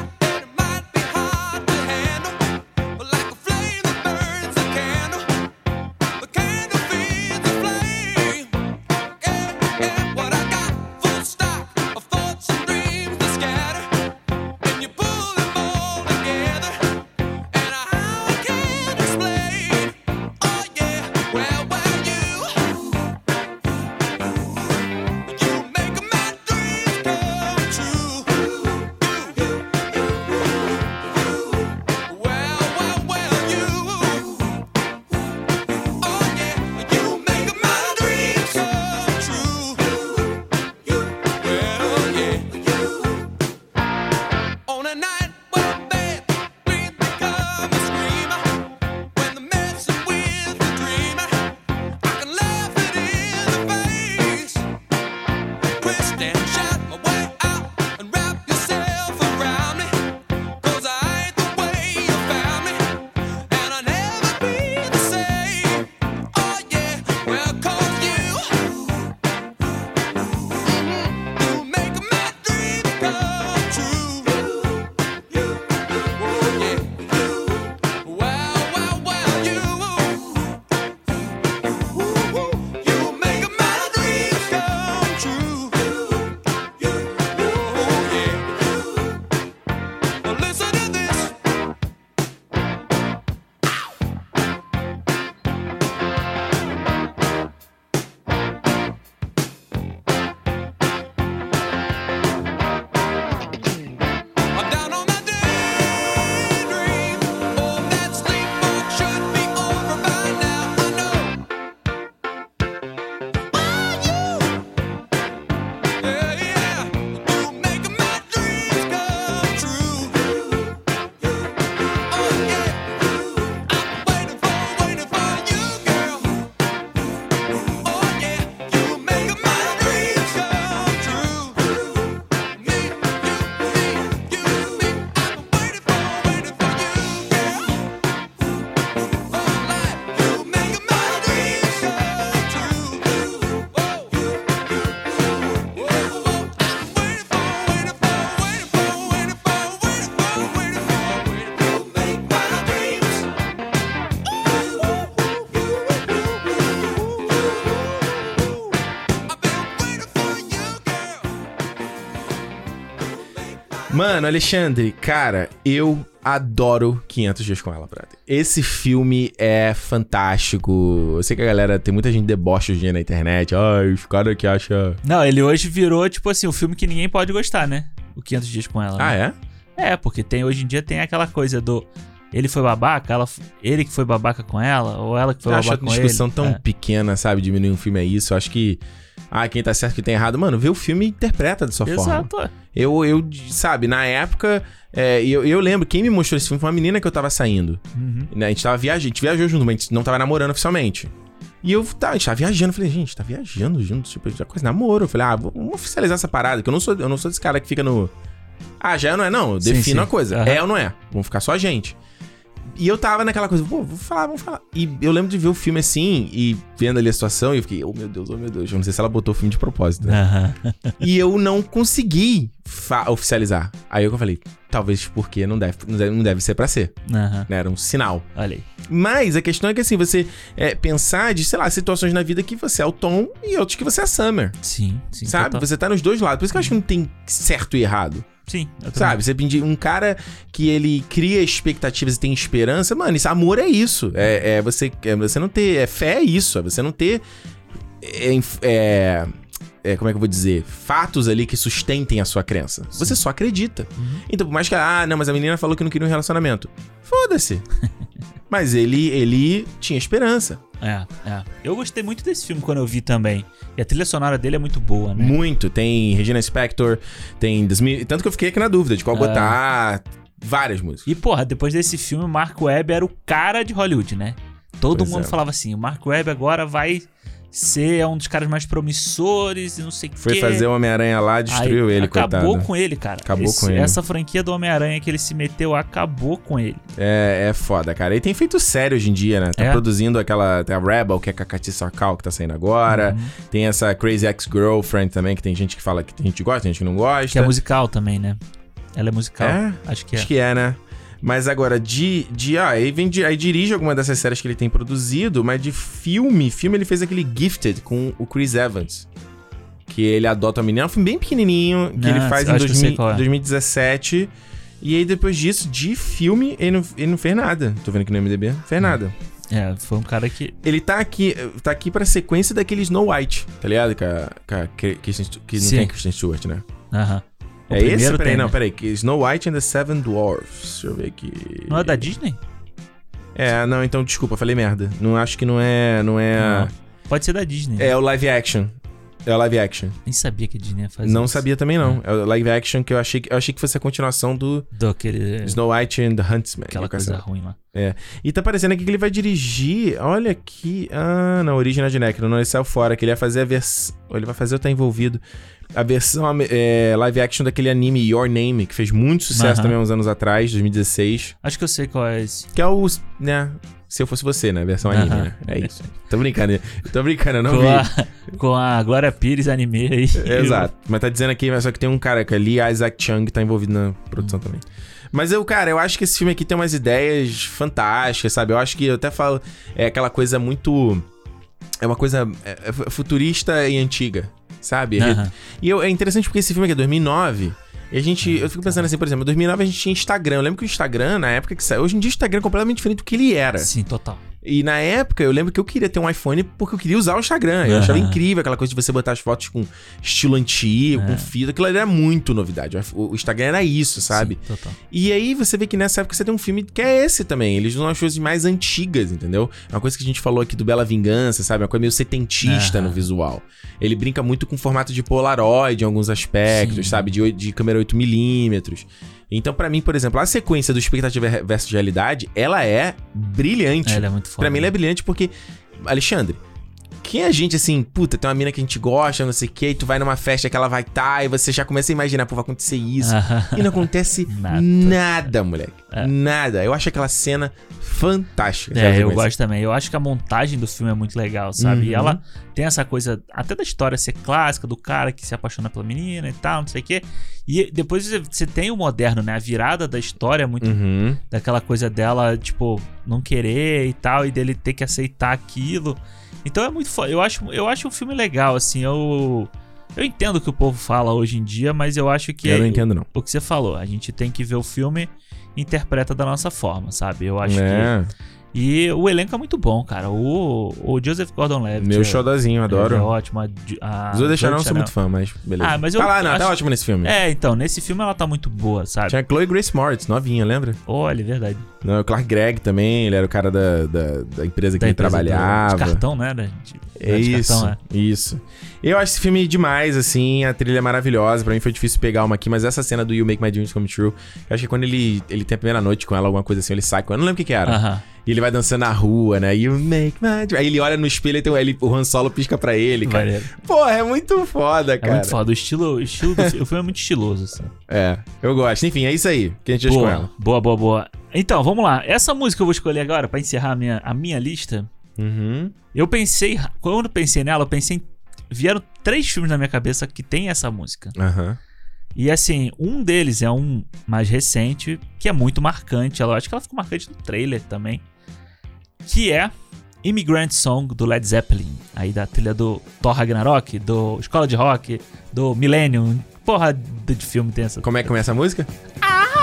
Mano, Alexandre, cara, eu adoro 500 dias com ela, brother. Esse filme é fantástico. Eu sei que a galera tem muita gente debocha hoje em dia na internet. Ai, os caras que acham. Não, ele hoje virou, tipo assim, o filme que ninguém pode gostar, né? O 500 Dias com Ela. Ah, né? é? É, porque tem, hoje em dia tem aquela coisa do... Ele foi babaca, ela, ele que foi babaca com ela, ou ela que foi Eu acho a babaca com ele. discussão tão É. pequena, sabe? Diminuir um filme é isso. Eu acho que. Ah, quem tá certo, quem tá errado. Mano, vê o filme e interpreta dessa forma. Exato. Eu, eu, sabe, na época, é, eu, eu lembro, quem me mostrou esse filme foi uma menina que eu tava saindo. Uhum. Né, A gente tava viajando, a gente viajou junto, mas a gente não tava namorando oficialmente. E eu tá, a gente tava viajando, eu falei, gente, tá viajando junto, tipo, a gente tá quase namoro. Eu falei, ah, vamos oficializar essa parada, que eu não sou, eu não sou desse cara que fica no. Ah, já é ou não é? Não, eu Sim, defino sim. a coisa. Aham. É ou não é? Vamos ficar só a gente. E eu tava naquela coisa, pô, vou falar, vamos falar. E eu lembro de ver o filme assim, e vendo ali a situação, e eu fiquei, oh meu Deus, oh meu Deus. Eu não sei se ela botou o filme de propósito, né? Aham. E eu não consegui oficializar. Aí eu falei, talvez porque não deve, não deve, não deve ser pra ser. Aham. Né? Era um sinal. Olha aí. Mas a questão é que assim, você é, pensar de, sei lá, situações na vida que você é o Tom e outros que você é a Summer. Sim, sim. sabe? total. Você tá nos dois lados. Por isso que eu acho que não tem certo e errado. Sim. Sabe? Você pedir um cara que ele cria expectativas e tem esperança, mano, isso, amor é isso. É, é você, é você não ter. É fé é isso. É você não ter. É, é, é, como é que eu vou dizer? Fatos ali que sustentem a sua crença. Você só acredita. Então, por mais que, ah, não, mas a menina falou que não queria um relacionamento. Foda-se. mas ele, ele tinha esperança. É, é. Eu gostei muito desse filme quando eu vi também. E a trilha sonora dele é muito boa, né? Muito. Tem Regina Spector, tem... 2000 Tanto que eu fiquei aqui na dúvida de qual botar. Várias músicas. E, porra, depois desse filme, o Mark Webb era o cara de Hollywood, né? Todo Pois mundo é. falava assim: o Mark Webb agora vai ser um dos caras mais promissores e não sei o Foi quê. fazer o Homem-Aranha lá, destruiu Aí, ele, Acabou coitado. com ele, cara. Acabou Esse- com ele. Essa franquia do Homem-Aranha que ele se meteu acabou com ele. É, é foda, cara. E tem feito sério hoje em dia, né? Tá É. produzindo aquela. Tem a Rebel, que é com a Katy Sarkal, que tá saindo agora. Uhum. Tem essa Crazy Ex-Girlfriend também, que tem gente que fala que tem gente que gosta, tem gente que não gosta. Que é musical também, né? Ela é musical. É? Acho que é. Acho que é, né? Mas agora, de. de ah, aí, vem de, aí dirige alguma dessas séries que ele tem produzido, mas de filme, filme ele fez aquele Gifted com o Chris Evans. Que ele adota a menina, é um filme bem pequenininho, que Ah, ele faz em acho que eu sei 2000 qual é. 2017. E aí depois disso, de filme, ele não, ele não fez nada. Tô vendo aqui no MDB, não fez nada. É, foi um cara que. Ele tá aqui, tá aqui pra sequência daquele Snow White, tá ligado? A, com a Stu- que não Sim. tem Kristen Stewart, né? Aham. O é esse? Peraí, tem, não, né? peraí. que Snow White and the Seven Dwarfs. Deixa eu ver aqui. Não é da Disney? É, não, então desculpa, falei merda. Não acho que não é. Não é. Não. Pode ser da Disney. É o live action. É o live action. Nem sabia que a Disney ia fazer não isso. sabia também, não. É o live action que eu achei que, eu achei que fosse a continuação do Do aquele, Snow White and the Huntsman. aquela coisa essa- ruim lá. É. E tá parecendo aqui que ele vai dirigir. Olha aqui. Ah, não, Original de Necro. Não, ele saiu fora. Que ele ia fazer a versão. Ele vai fazer ou tá envolvido. A versão é, live action daquele anime Your Name, que fez muito sucesso Aham. também há uns anos atrás, 2016. Acho que eu sei qual é esse. Que é o. né? Se eu fosse você, né? Versão anime, Aham. né? É isso. Tô brincando. Tô brincando, eu não com, vi. a, com a Glória Pires anime aí. Exato. Mas tá dizendo aqui, mas só que tem um cara que é Lee Isaac Chung que tá envolvido na produção também. Mas eu, cara, eu acho que esse filme aqui tem umas ideias fantásticas, sabe? Eu acho que eu até falo, é aquela coisa muito. É uma coisa é, é futurista e antiga, sabe? Aham. E eu- é interessante porque esse filme aqui é 2009. E a gente, eu fico pensando assim, por exemplo, em 2009 a gente tinha Instagram. Eu lembro que o Instagram, na época que saiu, hoje em dia o Instagram é completamente diferente do que ele era. Sim, total. E na época eu lembro que eu queria ter um iPhone porque eu queria usar o Instagram. Eu achava Aham. incrível aquela coisa de você botar as fotos com estilo antigo, É. com fita. Aquilo era muito novidade. O Instagram era isso, sabe? Sim, total. E aí você vê que nessa época você tem um filme que é esse também. Eles usam as coisas mais antigas, entendeu? É uma coisa que a gente falou aqui do Bela Vingança, sabe? Uma coisa meio setentista Aham. no visual. Ele brinca muito com o formato de Polaroid em alguns aspectos, Sim. sabe? De, de câmera 8mm. Então, pra mim, por exemplo, a sequência do expectativa versus realidade, ela é brilhante. Ela é muito foda. Pra mim, ela é brilhante porque. Alexandre, quem a gente assim, puta, tem uma mina que a gente gosta, não sei o que, e tu vai numa festa que ela vai estar, e você já começa a imaginar, pô, vai acontecer isso. E não acontece Nada. nada, moleque. É. Nada. Eu acho aquela cena fantástica. É, eu gosto também. Eu acho que a montagem do filme é muito legal, sabe? E Uhum. ela tem essa coisa, até da história ser clássica, do cara que se apaixona pela menina e tal, não sei o quê. E depois você- você tem o moderno, né? A virada da história é muito Uhum. daquela coisa dela, tipo, não querer e tal, e dele ter que aceitar aquilo. Então é muito foda. Eu acho, eu acho um filme legal, assim. Eu, eu entendo o que o povo fala hoje em dia, mas eu acho que Eu não entendo, não. o que você falou. A gente tem que ver o filme interpreta da nossa forma, sabe? Eu acho que. é, E o elenco é muito bom, cara. O, o Joseph Gordon-Levitt. meu é- xodozinho, adoro. É ótimo. A, a Os outros deixaram, não sou muito fã, mas beleza. Ah, mas eu tá lá, não, tá acho- ótimo nesse filme. É, então, nesse filme ela tá muito boa, sabe? Tinha a Chloe Grace Moritz, novinha, lembra? Olha, é verdade. Não, o Clark Gregg também, ele era o cara da, da, da empresa que Da ele empresa do- trabalhava. De cartão, né? De- É de isso, cartão, é. isso. Eu acho esse filme demais, assim, a trilha é maravilhosa. Pra mim foi difícil pegar uma aqui, mas essa cena do You Make My Dreams Come True, eu acho que quando ele, ele tem a primeira noite com ela, alguma coisa assim, ele sai com ela, eu não lembro o que que era. Aham. E ele vai dançando na rua, né? You Make My Dreams. Aí ele olha no espelho e tem, ele, o Han Solo pisca pra ele, cara. Maneiro. Porra, é muito foda, É cara. muito foda. O estilo, o estilo do filme é muito estiloso, assim. É, eu gosto. Enfim, é isso aí que a gente deixa com Boa, ela. boa, boa, boa. Então, vamos lá. Essa música que eu vou escolher agora, pra encerrar a minha, a minha lista, Uhum. eu pensei... Quando pensei nela, eu pensei em... Vieram três filmes na minha cabeça que tem essa música. Aham. E assim, um deles é um mais recente, que é muito marcante. Ela, eu acho que ela ficou marcante no trailer também. Que é Immigrant Song do Led Zeppelin. Aí da trilha do Thor Ragnarok, do Escola de Rock, do Millennium. Porra de filme tem essa. Como é que começa a música? From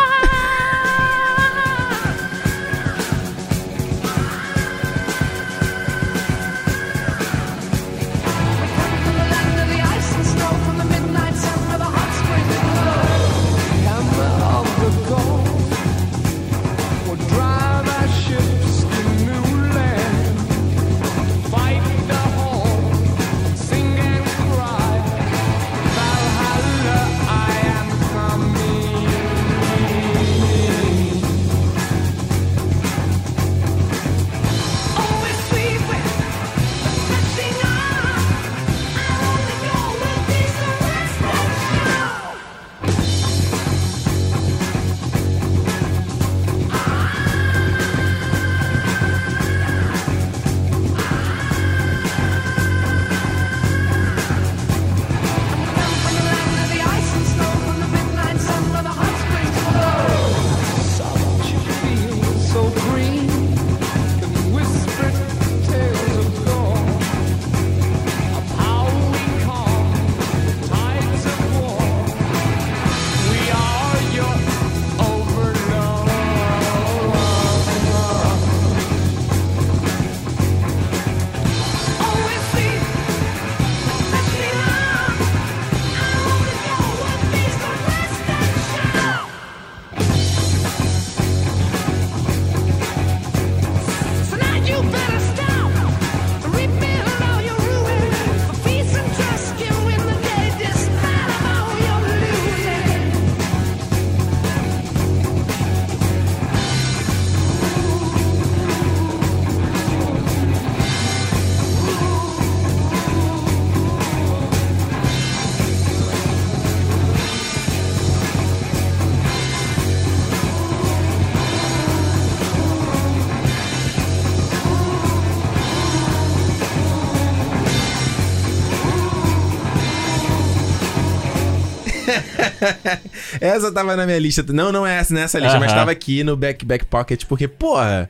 essa tava na minha lista. Não, não é essa nessa lista, mas Aham. tava aqui no Back Back Pocket, porque, porra.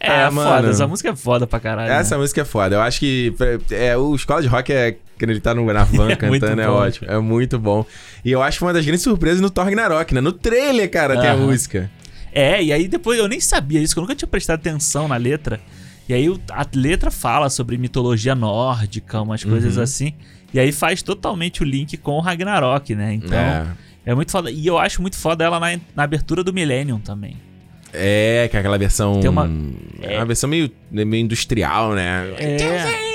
É, Ah, é mano. foda. Essa música é foda pra caralho. Essa né? música é foda. Eu acho que é, o Escola de Rock é quando ele tá no, na van É cantando, é ótimo. É muito bom. E eu acho que foi uma das grandes surpresas no Thor Ragnarok, né? No trailer, cara, tem a música. É, e aí depois eu nem sabia isso, que eu nunca tinha prestado atenção na letra. E aí a letra fala sobre mitologia nórdica, umas coisas Uhum. assim. E aí faz totalmente o link com o Ragnarok, né? Então, É. é, muito foda. E eu acho muito foda ela na, na abertura do Millennium também. É, que é aquela versão. Tem uma- É uma versão meio, meio industrial, né? É.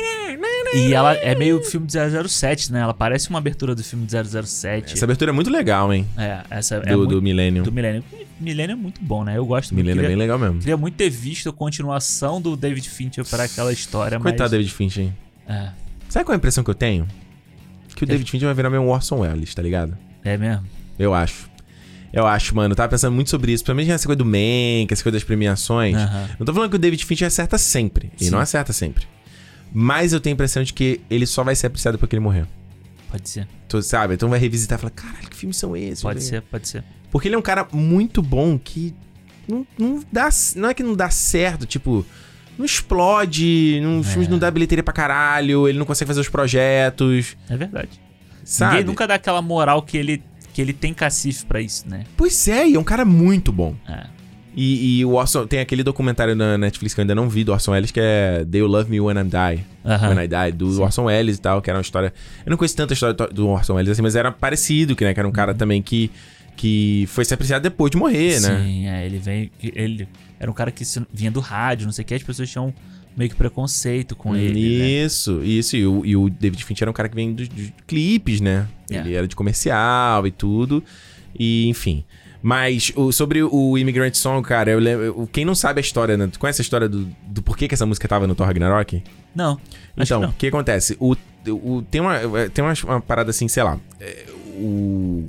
E ela é meio filme de 007, né? Ela parece uma abertura do filme de 007. Essa abertura é muito legal, hein? É, essa Do, é muito, do Millennium. do Millennium. Millennium é muito bom, né? Eu gosto muito. Millennium é bem legal mesmo. queria muito ter visto a continuação do David Fincher para aquela história, Coitado mas... David Fincher, hein? É, Sabe qual é a impressão que eu tenho? Que o David Fincher vai virar meio Orson Welles, tá ligado? é mesmo. Eu acho. Eu acho, mano. Eu tava pensando muito sobre isso. Principalmente essa coisa do Mank, essa coisa das premiações. Aham. Não tô falando que o David Fincher acerta sempre. Ele Sim. não acerta sempre. Mas eu tenho a impressão de que ele só vai ser apreciado depois que ele morrer. Pode ser. Tu sabe? Então vai revisitar e falar, caralho, que filmes são esses? Pode velho?" ser, pode ser. Porque ele é um cara muito bom que não, não dá. Não é que não dá certo, tipo. Não explode, não, os filmes não dá bilheteria pra caralho, ele não consegue fazer os projetos, É verdade. sabe? Ninguém nunca dá aquela moral que ele, que ele tem cacife pra isso, né? Pois é, e é um cara muito bom. É. E, e o Orson. Tem aquele documentário na Netflix que eu ainda não vi do Orson Welles, que é They'll Love Me When I Die. When I Die, do Orson Welles e tal, que era uma história. Eu não conheço tanta história do Orson Welles assim, mas era parecido, que, né, que era um cara também que. Que foi ser apreciado depois de morrer, né? Sim, é, ele vem. Ele era um cara que vinha do rádio, não sei o que, as pessoas tinham meio que preconceito com ele. né? Isso, isso. E o, e o David Fincher era um cara que vem dos, dos clipes, né? É. Ele era de comercial e tudo. E, enfim. Mas o- sobre o Immigrant Song, cara, eu lembro. Quem não sabe a história, né? Tu conhece a história do, do porquê que essa música tava no Thor Ragnarok? Não. Então, que o não. que acontece? O, o, tem uma, tem uma, uma parada assim, sei lá. é, O,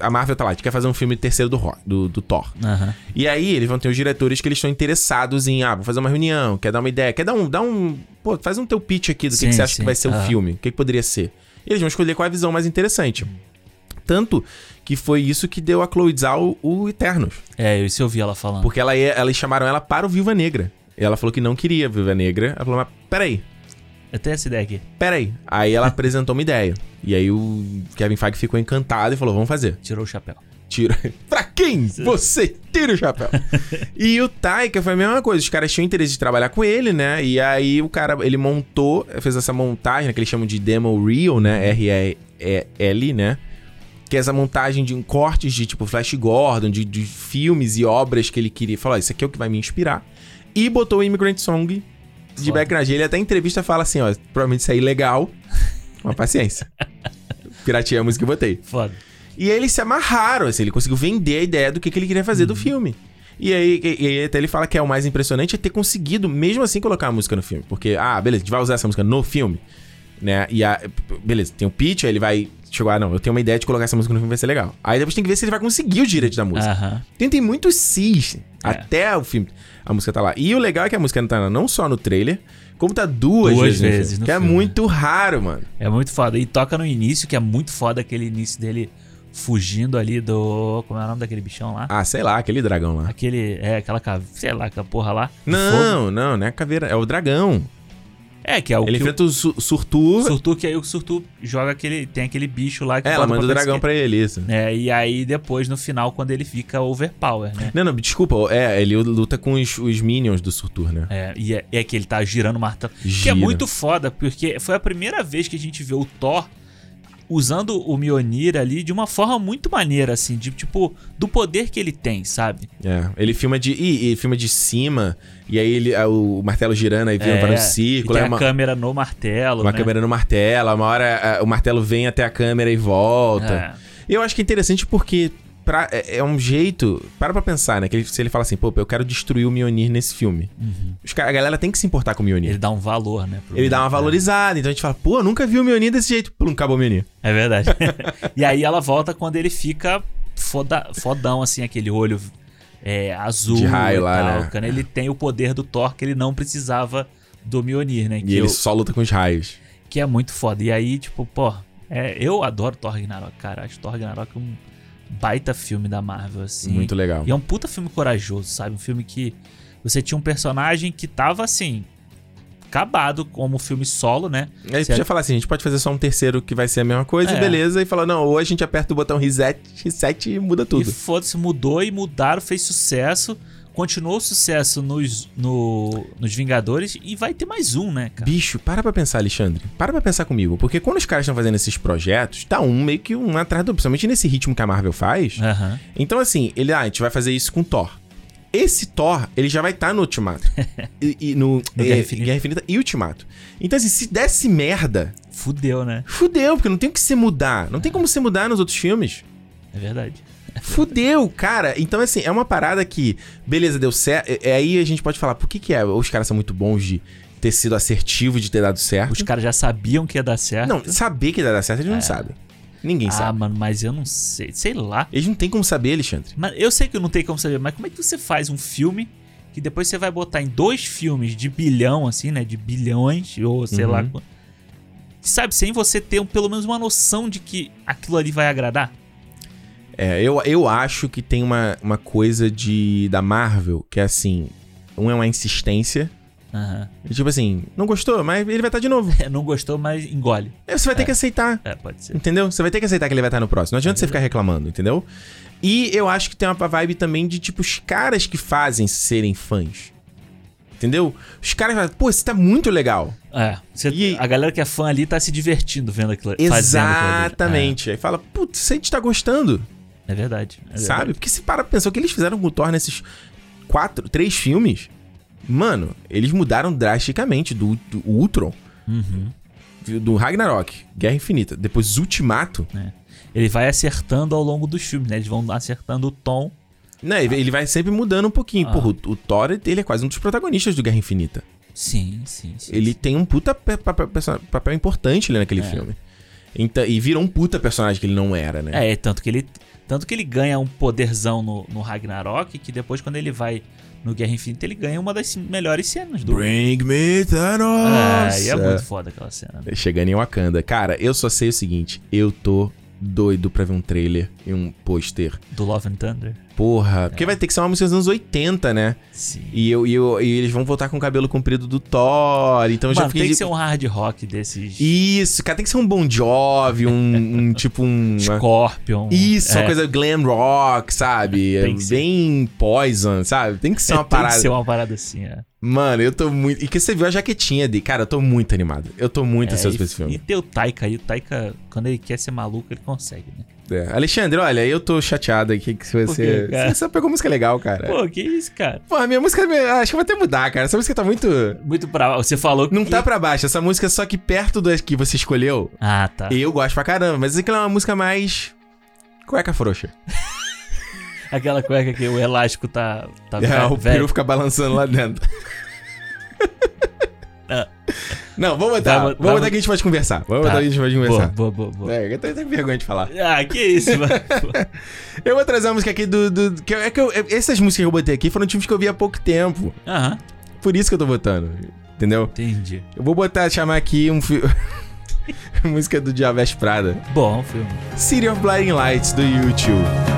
a Marvel tá lá, a gente quer fazer um filme terceiro do, do, do Thor. Aham. E aí eles vão ter os diretores que eles estão interessados em, ah, vou fazer uma reunião, quer dar uma ideia, quer dar um, dar um, pô, faz um teu pitch aqui do que, Sim, que você acha sim, que vai ser o aham. filme, o que, que poderia ser. E eles vão escolher qual é a visão mais interessante. Tanto que foi isso que deu a Chloe Zhao o Eternos. É, isso eu vi ela falando. Porque ela ia, elas chamaram ela para o Viúva Negra. E ela falou que não queria Viúva Negra. Ela falou, mas peraí, Eu tenho essa ideia aqui. peraí. Aí ela apresentou uma ideia. E aí o Kevin Feige ficou encantado e falou, vamos fazer. Tirou o chapéu. Tira. pra quem você tira o chapéu? e o Taika foi a mesma coisa. Os caras tinham interesse de trabalhar com ele, né? E aí o cara, ele montou, fez essa montagem, né, que eles chamam de Demo Reel, né? R-E-L, né? Que é essa montagem de cortes de tipo Flash Gordon, de, de filmes e obras que ele queria. Falou: "Ó, isso aqui é o que vai me inspirar. E botou o Immigrant Song de background. Ele até em entrevista fala assim: ó, provavelmente isso é ilegal. Uma paciência. Pirateei a música e botei. Foda. E aí eles se amarraram, assim, ele conseguiu vender a ideia do que, que ele queria fazer do Uhum. filme. E aí, e, e até ele fala que é o mais impressionante é ter conseguido, mesmo assim, colocar a música no filme. Porque, ah, beleza, a gente vai usar essa música no filme, né? E a, beleza, tem o pitch, aí ele vai. Chegou, ah, não, eu tenho uma ideia de colocar essa música no filme, vai ser legal. Aí depois tem que ver se ele vai conseguir o direito da música. Aham. Tem, tem muitos cis. É. Até o filme. A música tá lá. E o legal é que a música não tá não só no trailer, como tá duas, Duas vezes, vezes filme, Que é filme. muito raro, mano. É muito foda. E toca no início, que é muito foda aquele início dele fugindo ali do. Como é o nome daquele bichão lá? Ah, sei lá, aquele dragão lá. Aquele. É, aquela. Sei lá, aquela porra lá. Não, não, não é a caveira, é o dragão. É, que é o Ele que enfrenta o Su- Surtur. o Surtur, que aí o Surtur joga aquele. Tem aquele bicho lá que É, ela manda o dragão pra ele, isso. É, e aí depois, no final, quando ele fica overpower, né? Não, não, desculpa. É, ele luta com os, os minions do Surtur, né? É, e é, é que ele tá girando o martelo. Que é Gira. muito foda, porque foi a primeira vez que a gente vê o Thor usando o Mjolnir ali de uma forma muito maneira, assim, de tipo, do poder que ele tem, sabe? É. Ele filma de. Ih, ele filma de cima. E aí ele, o martelo girando, aí vira para um círculo. É, e tem a uma, câmera no martelo, uma né? câmera no martelo. Uma hora ah, o martelo vem até a câmera e volta. É. Eu acho que é interessante porque. Pra, é, é um jeito. Para pra pensar, né? Que ele- se ele fala assim, pô, eu quero destruir o Mjolnir nesse filme. Os ca- a galera tem que se importar com o Mjolnir. Ele Ele, dá um valor, né? pro- dá uma valorizada. Então a gente fala, pô, eu nunca vi o Mjolnir desse jeito. Pum, acabou o Mjolnir. É verdade. e aí ela volta quando ele fica foda, fodão, assim, aquele olho é, azul. De raio e lá, tal, né? Quando ele tem o poder do Thor que ele não precisava do Mjolnir, né? E Que, ele eu- só luta com os raios. que é muito foda. E aí, tipo, pô, É, eu adoro Thor Ragnarok, cara. Acho Thor Ragnarok um baita filme da Marvel, assim. Muito legal. E é um puta filme corajoso, sabe? Um filme que você tinha um personagem que tava, assim, acabado como filme solo, né? Aí Você- podia falar assim, a gente pode fazer só um terceiro que vai ser a mesma coisa, É. e beleza, e falar, não, ou a gente aperta o botão reset, reset e muda E tudo. foda-se, mudou e mudaram, fez sucesso. Continuou o sucesso nos, no- nos Vingadores e vai ter mais um, né, cara? Bicho, para pra pensar, Alexandre. Para pra pensar comigo. Porque quando os caras estão fazendo esses projetos, tá um meio que um atrás do outro. Principalmente nesse ritmo que a Marvel faz. Então, assim, ele, ah, a gente vai fazer isso com Thor. Esse Thor, ele já vai estar no Ultimato. e, e no, No é, Guerra Infinita. Guerra Infinita e Ultimato. Então, assim, se desse merda, Fudeu, né? fudeu, porque não tem o que se mudar. Não tem como se mudar nos outros filmes. É verdade. Fudeu, cara. Então, assim, é uma parada que, beleza, deu certo. É, é aí a gente pode falar, por que, que é? Os caras são muito bons de ter sido assertivo, de ter dado certo. Os caras já sabiam que ia dar certo. Não, saber que ia dar certo, eles não sabem. Ninguém ah, sabe. mano, mas eu não sei. Sei lá. Eles não tem como saber, Alexandre. Mas eu sei que eu não tenho como saber, mas como é que você faz um filme que depois você vai botar em dois filmes de bilhão, assim, né? De bilhões, ou sei Uhum. lá. Sabe, sem você ter um- pelo menos uma noção de que aquilo ali vai agradar? É, eu, eu acho que tem uma, uma coisa de da Marvel que é assim. Um é uma insistência. E Tipo assim, não gostou, mas ele vai estar de novo. É, não gostou, mas engole. Aí você vai ter que aceitar. É, pode ser. Entendeu? Você vai ter que aceitar que ele vai estar no próximo. Não adianta você ficar reclamando, entendeu? E eu acho que tem uma vibe também de, tipo, os caras que fazem serem fãs. Entendeu? Os caras falam, pô, isso tá muito legal. É, você- E- a galera que é fã ali tá se divertindo vendo aquilo fazendo aquilo ali. Exatamente. Aí fala, putz, a gente tá gostando. É, é verdade. é sabe? verdade. Porque se para pensar o que eles fizeram com o Thor nesses quatro, três filmes, mano, eles mudaram drasticamente do, do Ultron, Uhum. do Ragnarok, Guerra Infinita, depois Ultimato. Ele vai acertando ao longo dos filmes, né? Eles vão acertando o tom. Né, ele ele vai sempre mudando um pouquinho. Ah. Porra, o, o Thor, ele é quase um dos protagonistas do Guerra Infinita. Sim, sim, sim. Ele sim. tem um puta pe- pa- pa- perso- papel importante ali naquele É. filme. Então, e virou um puta personagem que ele não era, né? É, tanto que ele, tanto que ele ganha um poderzão no, no Ragnarok, que depois, quando ele vai no Guerra Infinita, ele ganha uma das melhores cenas do. Bring me É, Thanos! e é muito foda aquela cena. né? Chegando em Wakanda. Cara, eu só sei o seguinte: eu tô doido pra ver um trailer e um pôster. Do Love and Thunder. Porra, porque vai ter que ser uma música dos anos 80, né? Sim. E, eu, e, eu- e eles vão voltar com o cabelo comprido do Thor. Então eu já Mano, fiquei. tem que de- ser um hard rock desses. Isso, cara, tem que ser um Bon Jovi, um, um tipo um. Scorpion. Isso, é, uma coisa glam rock, sabe? Tem que ser. Bem poison, sabe? Tem que ser é, uma tem parada. que ser uma parada assim, é. Mano, eu tô muito. E que você viu a jaquetinha dele. Cara, eu tô muito animado. Eu tô muito É, ansioso pra esse filme. e ter o Taika aí, o Taika, quando ele quer ser maluco, ele consegue, né? É. Alexandre, olha, eu tô chateado aqui que você. quê? Você só pegou música legal, cara. Pô, que isso, cara? Pô, a minha música. Acho que vai até mudar, cara. Essa música tá muito. Muito pra. Você falou que. Não tá pra baixo. Essa música é só que perto das que você escolheu. Ah, tá. Eu gosto pra caramba. Mas aquela é uma música mais. Cueca frouxa. Aquela cueca que o elástico tá. tá É, velho, o peru fica balançando lá dentro. Ah. Não, vamos botar. Vamos- Vamos botar que a gente pode conversar. Vamos Tá. botar que a gente pode conversar. Boa, boa, boa. É, eu tô com vergonha de falar. Ah, que isso, mano. Eu vou trazer uma música aqui do. do que é que eu- essas músicas que eu botei aqui foram tipos que eu vi há pouco tempo. Aham, Por isso que eu tô botando. Entendeu? entendi. Eu vou botar, chamar aqui um. fi- música do Diabés Prada. Bom filme. City of Blinding Lights do YouTube.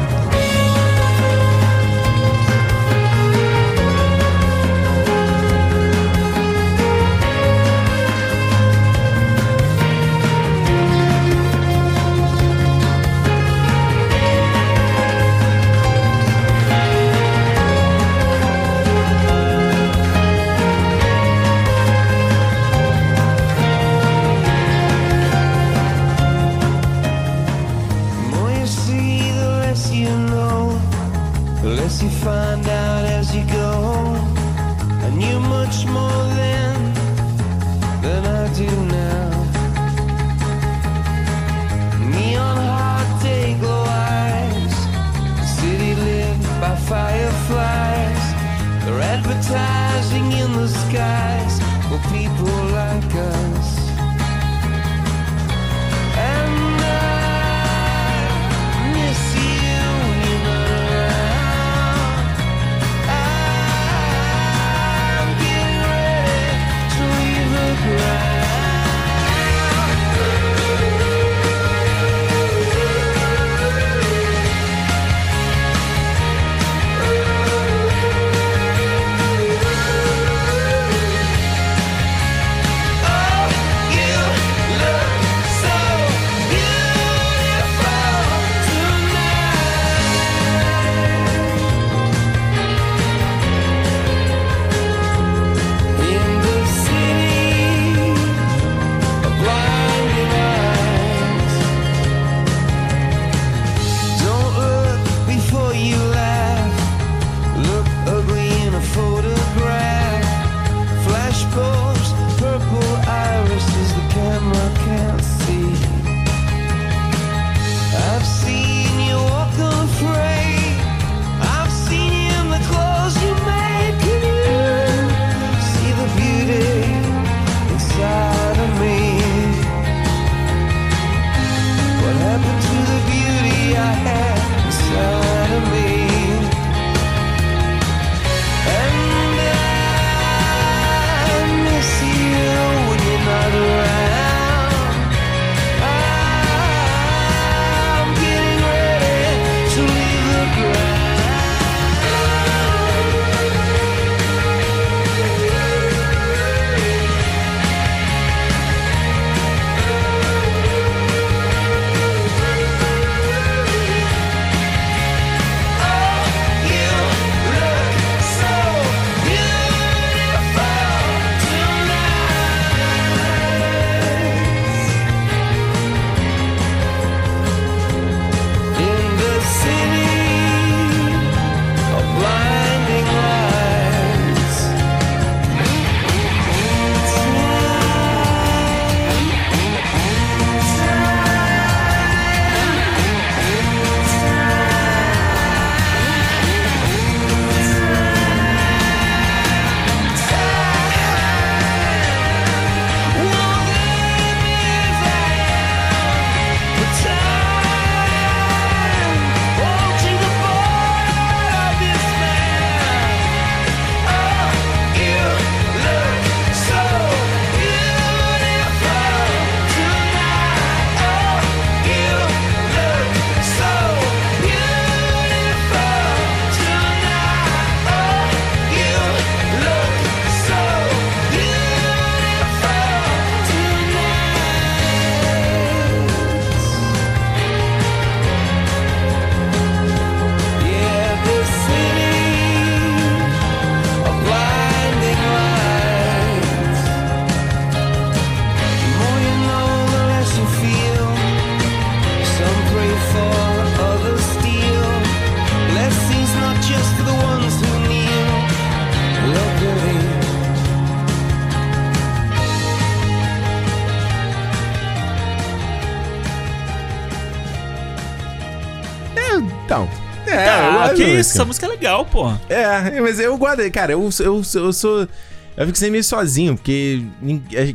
Que isso, música. essa música é legal, pô. É, mas eu gosto, cara, eu, eu, eu sou. Eu fico sempre meio sozinho, porque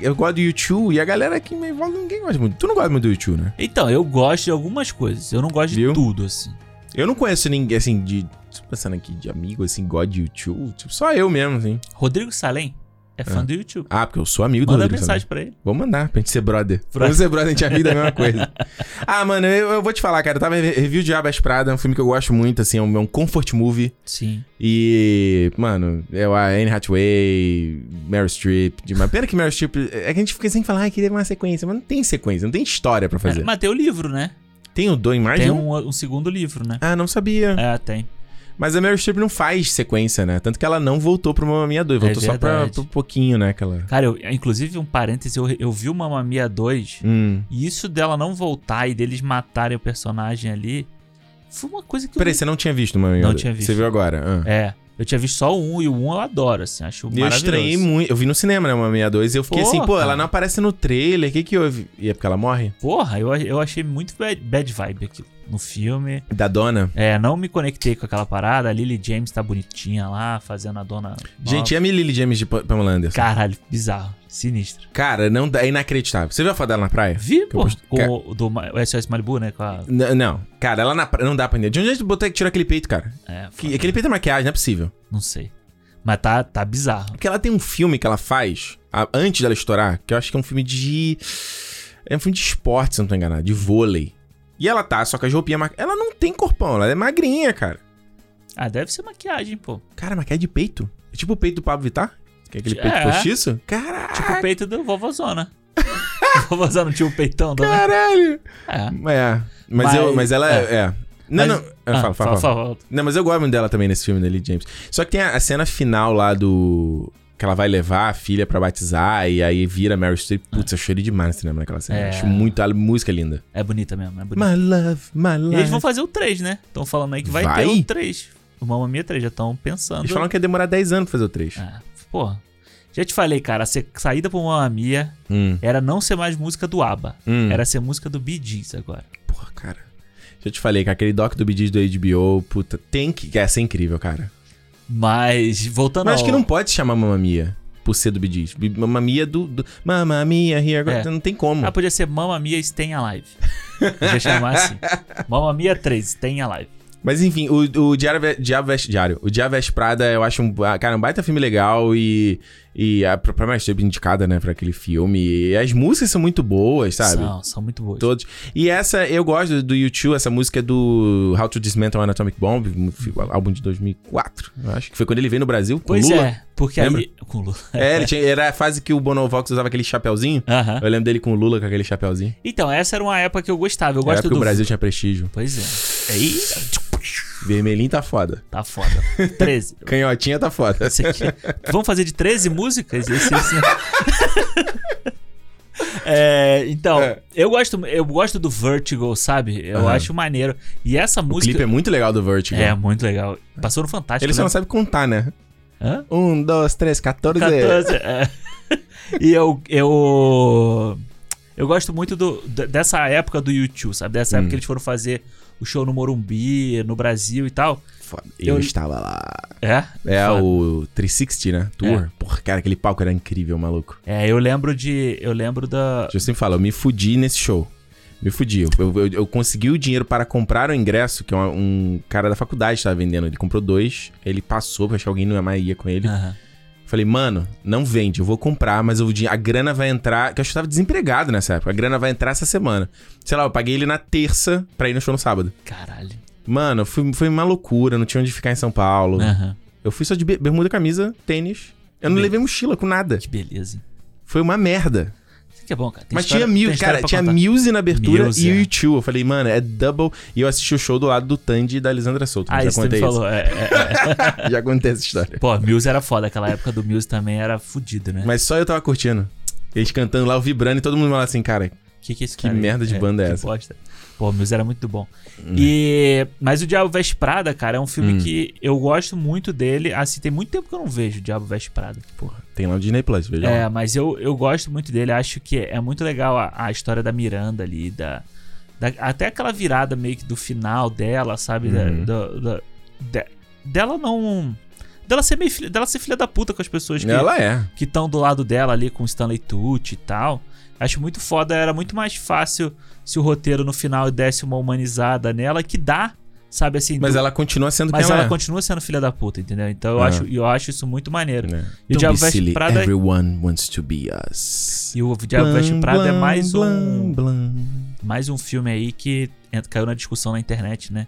eu gosto do YouTube e a galera que me envolve ninguém gosta muito. Tu não gosta muito do YouTube, né? Então, eu gosto de algumas coisas. Eu não gosto Viu? de tudo, assim. Eu não conheço ninguém, assim, de. Tô pensando aqui, de amigo, assim, gosta de YouTube. Tipo, só eu mesmo, assim. Rodrigo Salem é fã do YouTube. Ah, porque eu sou amigo do Manda Rodrigo mensagem Salem. pra ele. Vou mandar pra gente ser brother. Brother. Vamos ser brother, a gente é amigo da mesma coisa. ah, mano, eu, eu vou te falar, cara. Eu tava em review de Abas Prada, é um filme que eu gosto muito, assim, é um, é um comfort movie. Sim. E, mano, eu, a Anne Hathaway, Meryl Streep, demais. Pena que Meryl Streep. É que a gente fica sempre falando, ah, queria uma sequência, mas não tem sequência, não tem história pra fazer. É, mas tem o livro, né? Tem o dois mais tem um? um, um segundo livro, né? Ah, não sabia. É, tem. Mas a Meryl Streep não faz sequência, né? Tanto que ela não voltou pro Mamma Mia 2, voltou só pra, pro pouquinho, né? Aquela. Cara, eu, inclusive, um parêntese, eu, eu vi o Mamma Mia 2 Hum. e isso dela não voltar e deles matarem o personagem ali foi uma coisa que eu Peraí, você não tinha visto o Mamma Mia Não 2? tinha visto. Você viu agora? Ah. É, eu tinha visto só o 1 e o 1 eu adoro, assim, acho E eu maravilhoso. estranhei muito. Eu vi no cinema, né, Mamma Mia 2, e eu fiquei Pô, assim, pô, ela cara. não aparece no trailer, o que que houve? E é porque ela morre? Porra, eu, eu achei muito bad, bad vibe aquilo no filme. Da dona? É, não me conectei com aquela parada. A Lily James tá bonitinha lá, fazendo a dona. Gente, e a Lily James de Pa- Pamela Anderson? Caralho, bizarro. Sinistro. Cara, não é inacreditável. Você viu a foto dela na praia? Vi, pô, posto- com Ca- o do o SOS Malibu, né? A... N- não, cara, ela na praia não dá pra entender. De onde que tu botou que tirou aquele peito, cara? É, Que, aquele peito é maquiagem, não é possível. Não sei. Mas tá, tá bizarro. Porque ela tem um filme que ela faz, a- antes dela estourar, que eu acho que é um filme de. É um filme de esporte, se não tô enganado, de vôlei. E ela tá, só que as roupinhas. Ela não tem corpão, ela é magrinha, cara. Ah, deve ser maquiagem, pô. Cara, maquiagem de peito. É tipo o peito do Pablo Vittar? Que é aquele É. peito postiço? Caraca! Tipo o peito do Vovozona. Vovozona tinha um peitão também. Caralho! É. É. Mas, Mas- eu, mas ela é. é. é. Não, Mas- não. Ah, fala, fala, fala. fala. Não, mas eu gosto muito dela também nesse filme da Lily James. Só que tem a, a cena final lá do. Que ela vai levar a filha pra batizar e aí vira Meryl Streep. Putz, eu chorei demais no cinema naquela cena. É. Acho muito. A música é linda. É bonita mesmo, é bonita. My love, my love. E eles vão fazer o 3, né? Estão falando aí que vai, Vai? ter o 3. O Mamma Mia 3, já estão pensando. Eles falaram que ia demorar 10 anos pra fazer o 3. É, porra. Já te falei, cara, a saída pro Mamma Mia Hum. era não ser mais música do ABBA. Hum. Era ser música do Bee Gees agora. Porra, cara. Já te falei que aquele doc do Bee Gees do HBO, puta, tem que. Essa é incrível, cara. Mas, voltando Mas acho ao- que não pode se chamar Mamma Mia por ser do Bee Gees. Bi- Mamma Mia do. do Mamma Mia, here go. É. Não tem como. Ah, podia ser Mamma Mia Stay Alive. Podia chamar assim. Mamma Mia 3, Stay Alive. Mas enfim, o, o Diário, Veste Diário. O Diabo Veste Prada, eu acho um, ah, cara, um baita filme legal e, e a própria Streep indicada, né, pra aquele filme. E as músicas são muito boas, sabe? São, são muito boas. Todos. E essa, eu gosto do YouTube, essa música é do How to Dismantle an Atomic Bomb, um álbum de 2004, eu acho que foi quando ele veio no Brasil, com Pois Lula. é, porque Lembra? aí... Com Lula. É, ele tinha, era a fase que o Bonovox usava aquele chapéuzinho. Aham. Eu lembro dele com o Lula com aquele chapéuzinho. Então, essa era uma época que eu gostava. Eu Era gosto porque do... o Brasil tinha prestígio. Pois é. Aí, Vermelhinho tá foda. tá foda. 13. Canhotinha tá foda. Esse aqui. Vamos fazer de 13 músicas? Esse, esse... É, então, É. eu gosto eu gosto do Vertigo, sabe? Eu Aham. acho maneiro. E essa O música clipe é muito legal do Vertigo. é muito legal. Passou no Fantástico. Ele só né? não sabe contar, né? Hã? Um, dois, três, 14. 14. é. e eu, eu. Eu gosto muito do, dessa época do YouTube, sabe? Dessa Hum. época que eles foram fazer o show no Morumbi, no Brasil e tal. Eu, Eu- estava lá. É? É Foda. o 360, né? Tour. É. Porra, cara, aquele palco era incrível, maluco. É, eu lembro de. Eu lembro da. Eu sempre falo, eu me fudi nesse show. Me fudi. Eu, eu, eu consegui o dinheiro para comprar o ingresso, que é um, um cara da faculdade estava vendendo. Ele comprou dois, ele passou, porque acho que alguém não mais ia com ele. Aham. Falei, mano, não vende, eu vou comprar, mas din- a grana vai entrar. Que eu acho que eu tava desempregado nessa época. A grana vai entrar essa semana. Sei lá, eu paguei ele na terça pra ir no show no sábado. Caralho. Mano, foi, foi uma loucura, não tinha onde ficar em São Paulo. Aham. Eu fui só de be- bermuda, camisa, tênis. Eu não levei mochila com nada. Que beleza. Foi uma merda. Isso que é bom, cara. Tem Mas história- tinha Muse, cara, tinha contar. Muse na abertura Muse, e o é. YouTube. Eu falei, mano, é double. E eu assisti o show do lado do Tandy e da Lisandra Souto. Ah, já isso contei falou. É, é, é. Já contei essa história. Pô, Muse era foda. Aquela época do Muse também era fudido, né? Mas só eu tava curtindo. Eles cantando lá, eu vibrando e todo mundo falando assim, cara, Que que, esse Que cara merda de banda é essa? Hum. bosta. Pô, o Muse era muito bom. E... Mas o Diabo Veste Prada, cara, é um filme Hum. que eu gosto muito dele. Assim, tem muito tempo que eu não vejo o Diabo Veste Prada. porra, tem lá o Disney Plus, veja É, lá. mas eu, eu gosto muito dele. Acho que é muito legal a, a história da Miranda ali, da, Da- até aquela virada meio que do final dela, sabe? Da- Uhum. do- do- de- dela não. Dela ser meio filha, dela ser filha da puta com as pessoas que Ela é. que estão do lado dela ali com o Stanley Tucci e tal. Acho muito foda, era muito mais fácil se o roteiro no final desse uma humanizada nela que dá, sabe assim. Mas do- ela continua sendo mas quem ela ela, continua sendo filha da puta, entendeu? Então eu Ah. acho, eu acho isso muito maneiro. é. Né? E o Diabo Veste Prada é- everyone wants to be us. E o Diabo Veste Prada é mais um mais um filme aí que caiu na discussão na internet, né?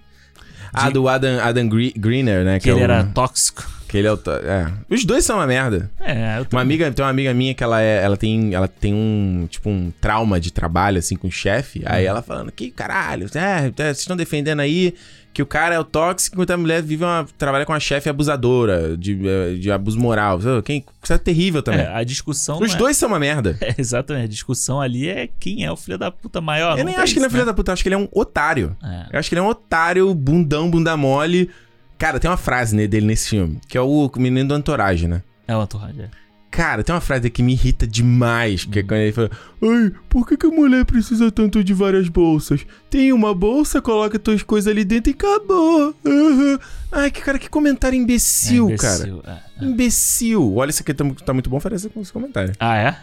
Ah, do Adam, Adam Gre- Greener, né? Que é ele o- era tóxico. Que ele é o. to- É. Os dois são uma merda. É, eu Uma também. amiga, tem uma amiga minha que ela é, ela tem, ela tem um, tipo um trauma de trabalho assim com o chefe. Aí Uhum. ela falando que caralho, é, é, vocês estão defendendo aí que o cara é o tóxico enquanto a mulher vive uma trabalha com uma chefe abusadora de, eh, de abuso moral. Quem, isso é terrível também. É, a discussão. Os é- dois são uma merda. É, exatamente, a discussão ali é quem é o filho da puta maior. eu nem acho que ele é filho da puta, eu acho que ele é um otário. É. Eu acho que ele é um otário, bundão, bunda mole. Cara, tem uma frase né, dele nesse filme, que é o menino do Entourage, né? É o entourage. é. Cara, tem uma frase que me irrita demais, que é quando ele fala: Ai, por que, que a mulher precisa tanto de várias bolsas? Tem uma bolsa, coloca tuas coisas ali dentro e acabou. Aham. Ai, que cara, que comentário imbecil, É cara. imbecil, é, é. Imbecil. Olha, isso aqui tá, tá muito bom, fazer esse comentário. Ah, é?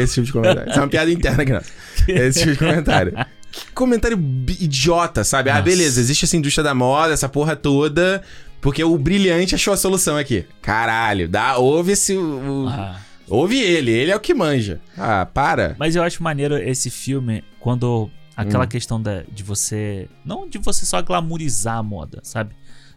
Esse tipo de comentário. Isso é uma piada interna aqui, não. Esse tipo de comentário. Que comentário idiota, sabe? Ah, Nossa. beleza, existe essa indústria da moda, essa porra toda, porque o brilhante achou a solução aqui. Caralho, dá, ouve esse. o- Ah. Ouve ele, ele é o que manja. Ah, para. Mas eu acho maneiro esse filme quando aquela Hum. questão da, de você. Não de você só glamorizar a moda, sabe?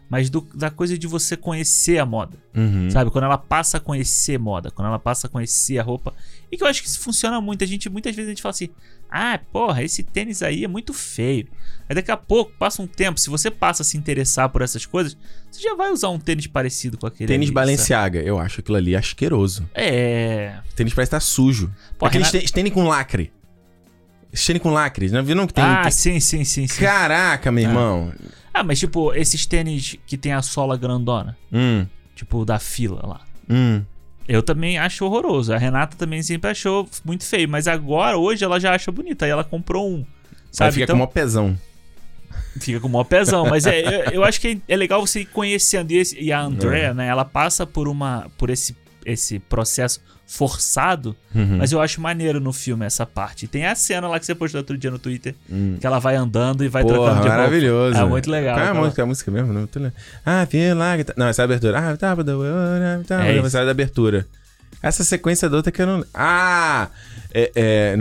Mas do- da coisa de você conhecer a moda. Uhum. Sabe? Quando ela passa a conhecer moda, quando ela passa a conhecer a roupa. E que eu acho que isso funciona muito. A gente, muitas vezes a gente fala assim: ah, porra, esse tênis aí é muito feio. Aí daqui a pouco, passa um tempo, se você passa a se interessar por essas coisas, você já vai usar um tênis parecido com aquele. Tênis ali, Balenciaga, eu acho aquilo ali asqueroso. sabe? É. Tênis parece estar sujo. Pô, Aqueles Renato- tênis, com lacre. Tênis com lacre, não viram que tem? ah, tem- sim, sim, sim, sim. Caraca, meu irmão. Ah, mas tipo, esses tênis que tem a sola grandona, Hum, tipo da fila lá. hum. Eu também acho horroroso. A Renata também sempre achou muito feio, mas agora, hoje, ela já acha bonita. Aí ela comprou um. Aí Sabe? fica Então, com o maior pesão. fica com o maior pesão. Mas é, eu, eu acho que é legal você ir conhecendo. E, esse- e a É. Andrea, né? Ela passa por uma. por esse, esse processo forçado, uhum. mas eu acho maneiro no filme essa parte. Tem a cena lá que você postou outro dia no Twitter, uhum. que ela vai andando e vai Porra, trocando de maravilhoso. É muito legal. Qual é a música, a música mesmo? Não, tô ah, lá. Não, essa é a abertura. Ah, tá, tá, é essa é a abertura. Essa sequência da outra que eu não. Ah! É, é,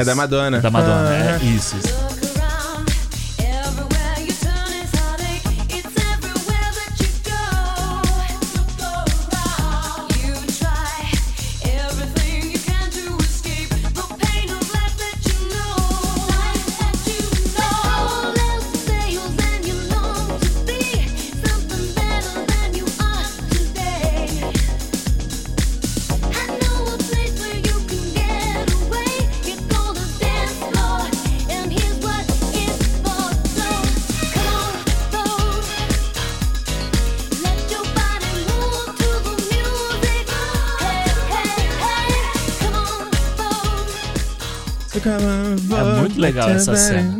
é da Madonna. É da Madonna, ah. é isso. isso. É muito legal essa cena.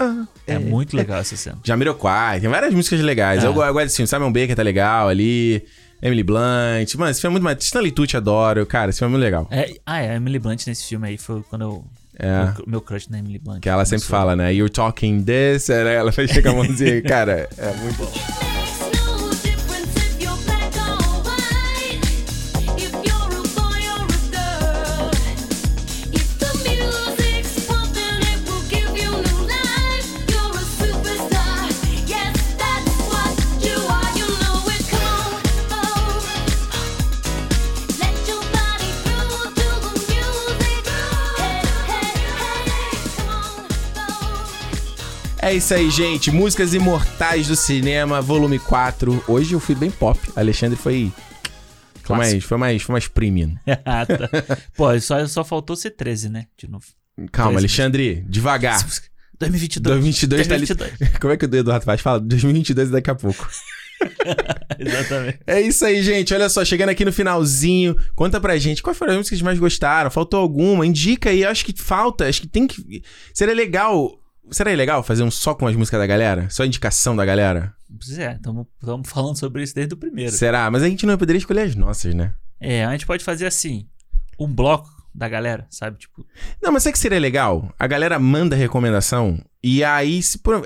Ah. É muito legal essa cena. Jamiroquai, tem várias músicas legais. É. Eu, eu gosto desse filme. Simon Baker tá legal ali. Emily Blunt. Mano, esse filme é muito mais. Stanley Tucci adoro. Cara, esse filme é muito legal. É, ah, é, a Emily Blunt nesse filme aí foi quando eu. É. Meu, meu crush na Emily Blunt. Que ela sempre fala, né? You're talking this. né? Ela vai chegar a mãozinha. Cara, é muito bom. É isso aí, gente. Músicas Imortais do Cinema, volume 4. Hoje eu fui bem pop. Alexandre foi. Foi mais, foi mais, foi mais premium. Ah, tá. Pô, só, só faltou ser 13, né? De novo. Calma, 13. Alexandre, devagar. 2022. 2022 tá ali. 2022. Como é que o Eduardo faz? Fala, 2022 é daqui a pouco. Exatamente. É isso aí, gente. Olha só, chegando aqui no finalzinho, conta pra gente quais foram as músicas que mais gostaram. Faltou alguma? Indica aí. Acho que falta, acho que tem que. Seria legal. Seria legal fazer um só com as músicas da galera? Só indicação da galera? Pois é, estamos falando sobre isso desde o primeiro. Será? Mas a gente não poderia escolher as nossas, né? É, a gente pode fazer assim, um bloco da galera, sabe? Tipo, Não, mas sabe que seria legal? A galera manda recomendação e aí se. por-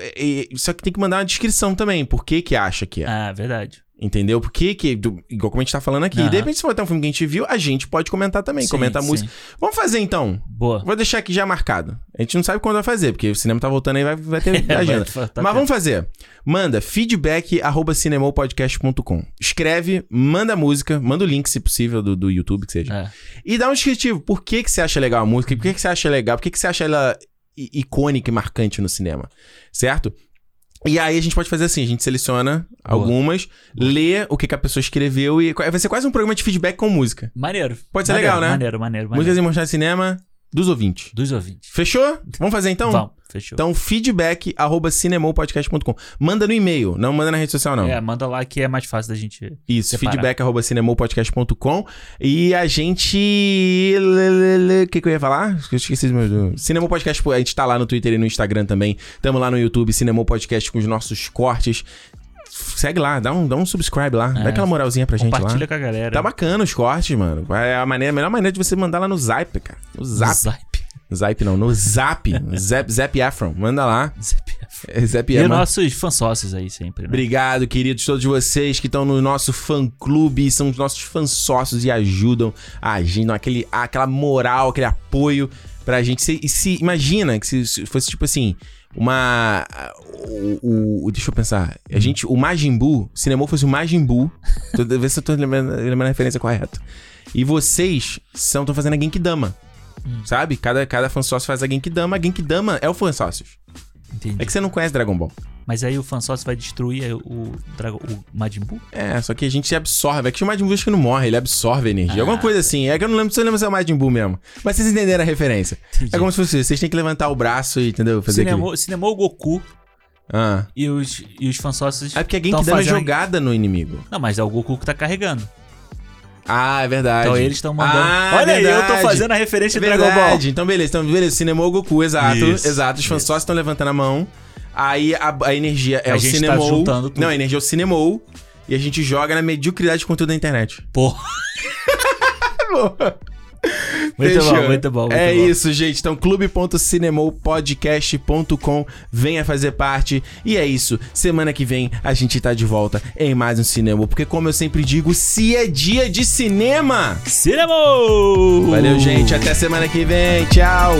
Só que tem que mandar uma descrição também. Por que que acha que é? ah, verdade. Entendeu? Por que do- igual como a gente tá falando aqui. Aham. De repente, se for até um filme que a gente viu, a gente pode comentar também. Sim, comenta a sim. música. Vamos fazer então. Boa. Vou deixar aqui já marcado. A gente não sabe quando vai fazer, porque o cinema tá voltando aí vai, vai ter É, agenda. vai- tá Mas vamos fazer. Manda feedback arroba cinemopodcast.com. Escreve, manda a música, manda o link, se possível, do, do YouTube, que seja. É. E dá um descritivo. Por que, que você acha legal a música? Por que, que você acha legal? Por que, que você acha ela icônica e marcante no cinema? Certo? E aí a gente pode fazer assim, a gente seleciona algumas, lê o que, que a pessoa escreveu e vai ser quase um programa de feedback com música. Maneiro. Pode ser Maneiro, legal, né? Maneiro, maneiro, Músicas maneiro. emocionais de cinema dos ouvintes. Dos ouvintes. Fechou? Vamos fazer então? Vamos, fechou. Então, feedback arroba cinemopodcast.com. Manda no e-mail, não manda na rede social, não. É, manda lá que é mais fácil da gente. Isso, separar. feedback arroba cinemopodcast.com. E a gente. O que, que eu ia falar? Eu esqueci do meu. Cinemopodcast, a gente tá lá no Twitter e no Instagram também. Tamo lá no YouTube, Cinemopodcast com os nossos cortes. Segue lá, dá um, dá um subscribe lá. Dá aquela moralzinha pra gente lá. É. Compartilha com a galera. Tá bacana os cortes, mano. É a, maneira, a melhor maneira de você mandar lá no Zap, cara. No Zap. Zap. Zap não, no Zap. Zap, Zap Afron. Manda lá. Zap. É, Zap E Afron. nossos fansócios aí sempre, né? Obrigado, queridos, todos vocês que estão no nosso fã-clube, são os nossos fãs sócios e ajudam a gente, dão aquele, aquela moral, aquele apoio pra gente. E se imagina que se fosse tipo assim, uma. O, o- deixa eu pensar. A gente, o Majin Buu, se Cinema fosse o Majin Buu. Tô, ver se eu tô lembrando, lembrando a referência correta. E vocês estão fazendo a Genkidama. Sabe? Cada, cada fã sócio faz a Genkidama. A Genkidama é o fã sócios. Entendi. É que você não conhece Dragon Ball. Mas aí o fansócio vai destruir o, Drago, o Majin Buu? É, só que a gente absorve. É que o Majin Buu acho que não morre, ele absorve energia. Alguma coisa assim. É que eu não lembro se eu lembro se é o Majin Buu mesmo. Mas vocês entenderam a referência. Entendi. É como se fosse, vocês têm que levantar o braço e, entendeu? Fazer. Cinemou, cinemou o Goku Ah. e os, e os fansócios. É porque a tão Genkidama é fazendo- jogada no inimigo. Não, mas é o Goku que tá carregando. Ah, é verdade. Então eles estão mandando. Ah, Olha aí, eu tô verdade. fazendo a referência É de Dragon Ball. verdade. Então, beleza. Então, beleza. Cinemou o Goku, exato. Isso, exato. Os fãs só estão levantando a mão. Aí a, a energia é A o gente tá juntando tudo. Não, a energia é o Cinemou. E a gente joga na mediocridade de conteúdo da internet. Porra. Muito Fechou. bom, muito bom. Muito é bom. isso, gente. Então, clube.cinemopodcast.com. Venha fazer parte. E é isso. Semana que vem a gente tá de volta em mais um cinema. Porque, como eu sempre digo, se é dia de cinema. Cinema! Valeu, gente. Até semana que vem. Tchau.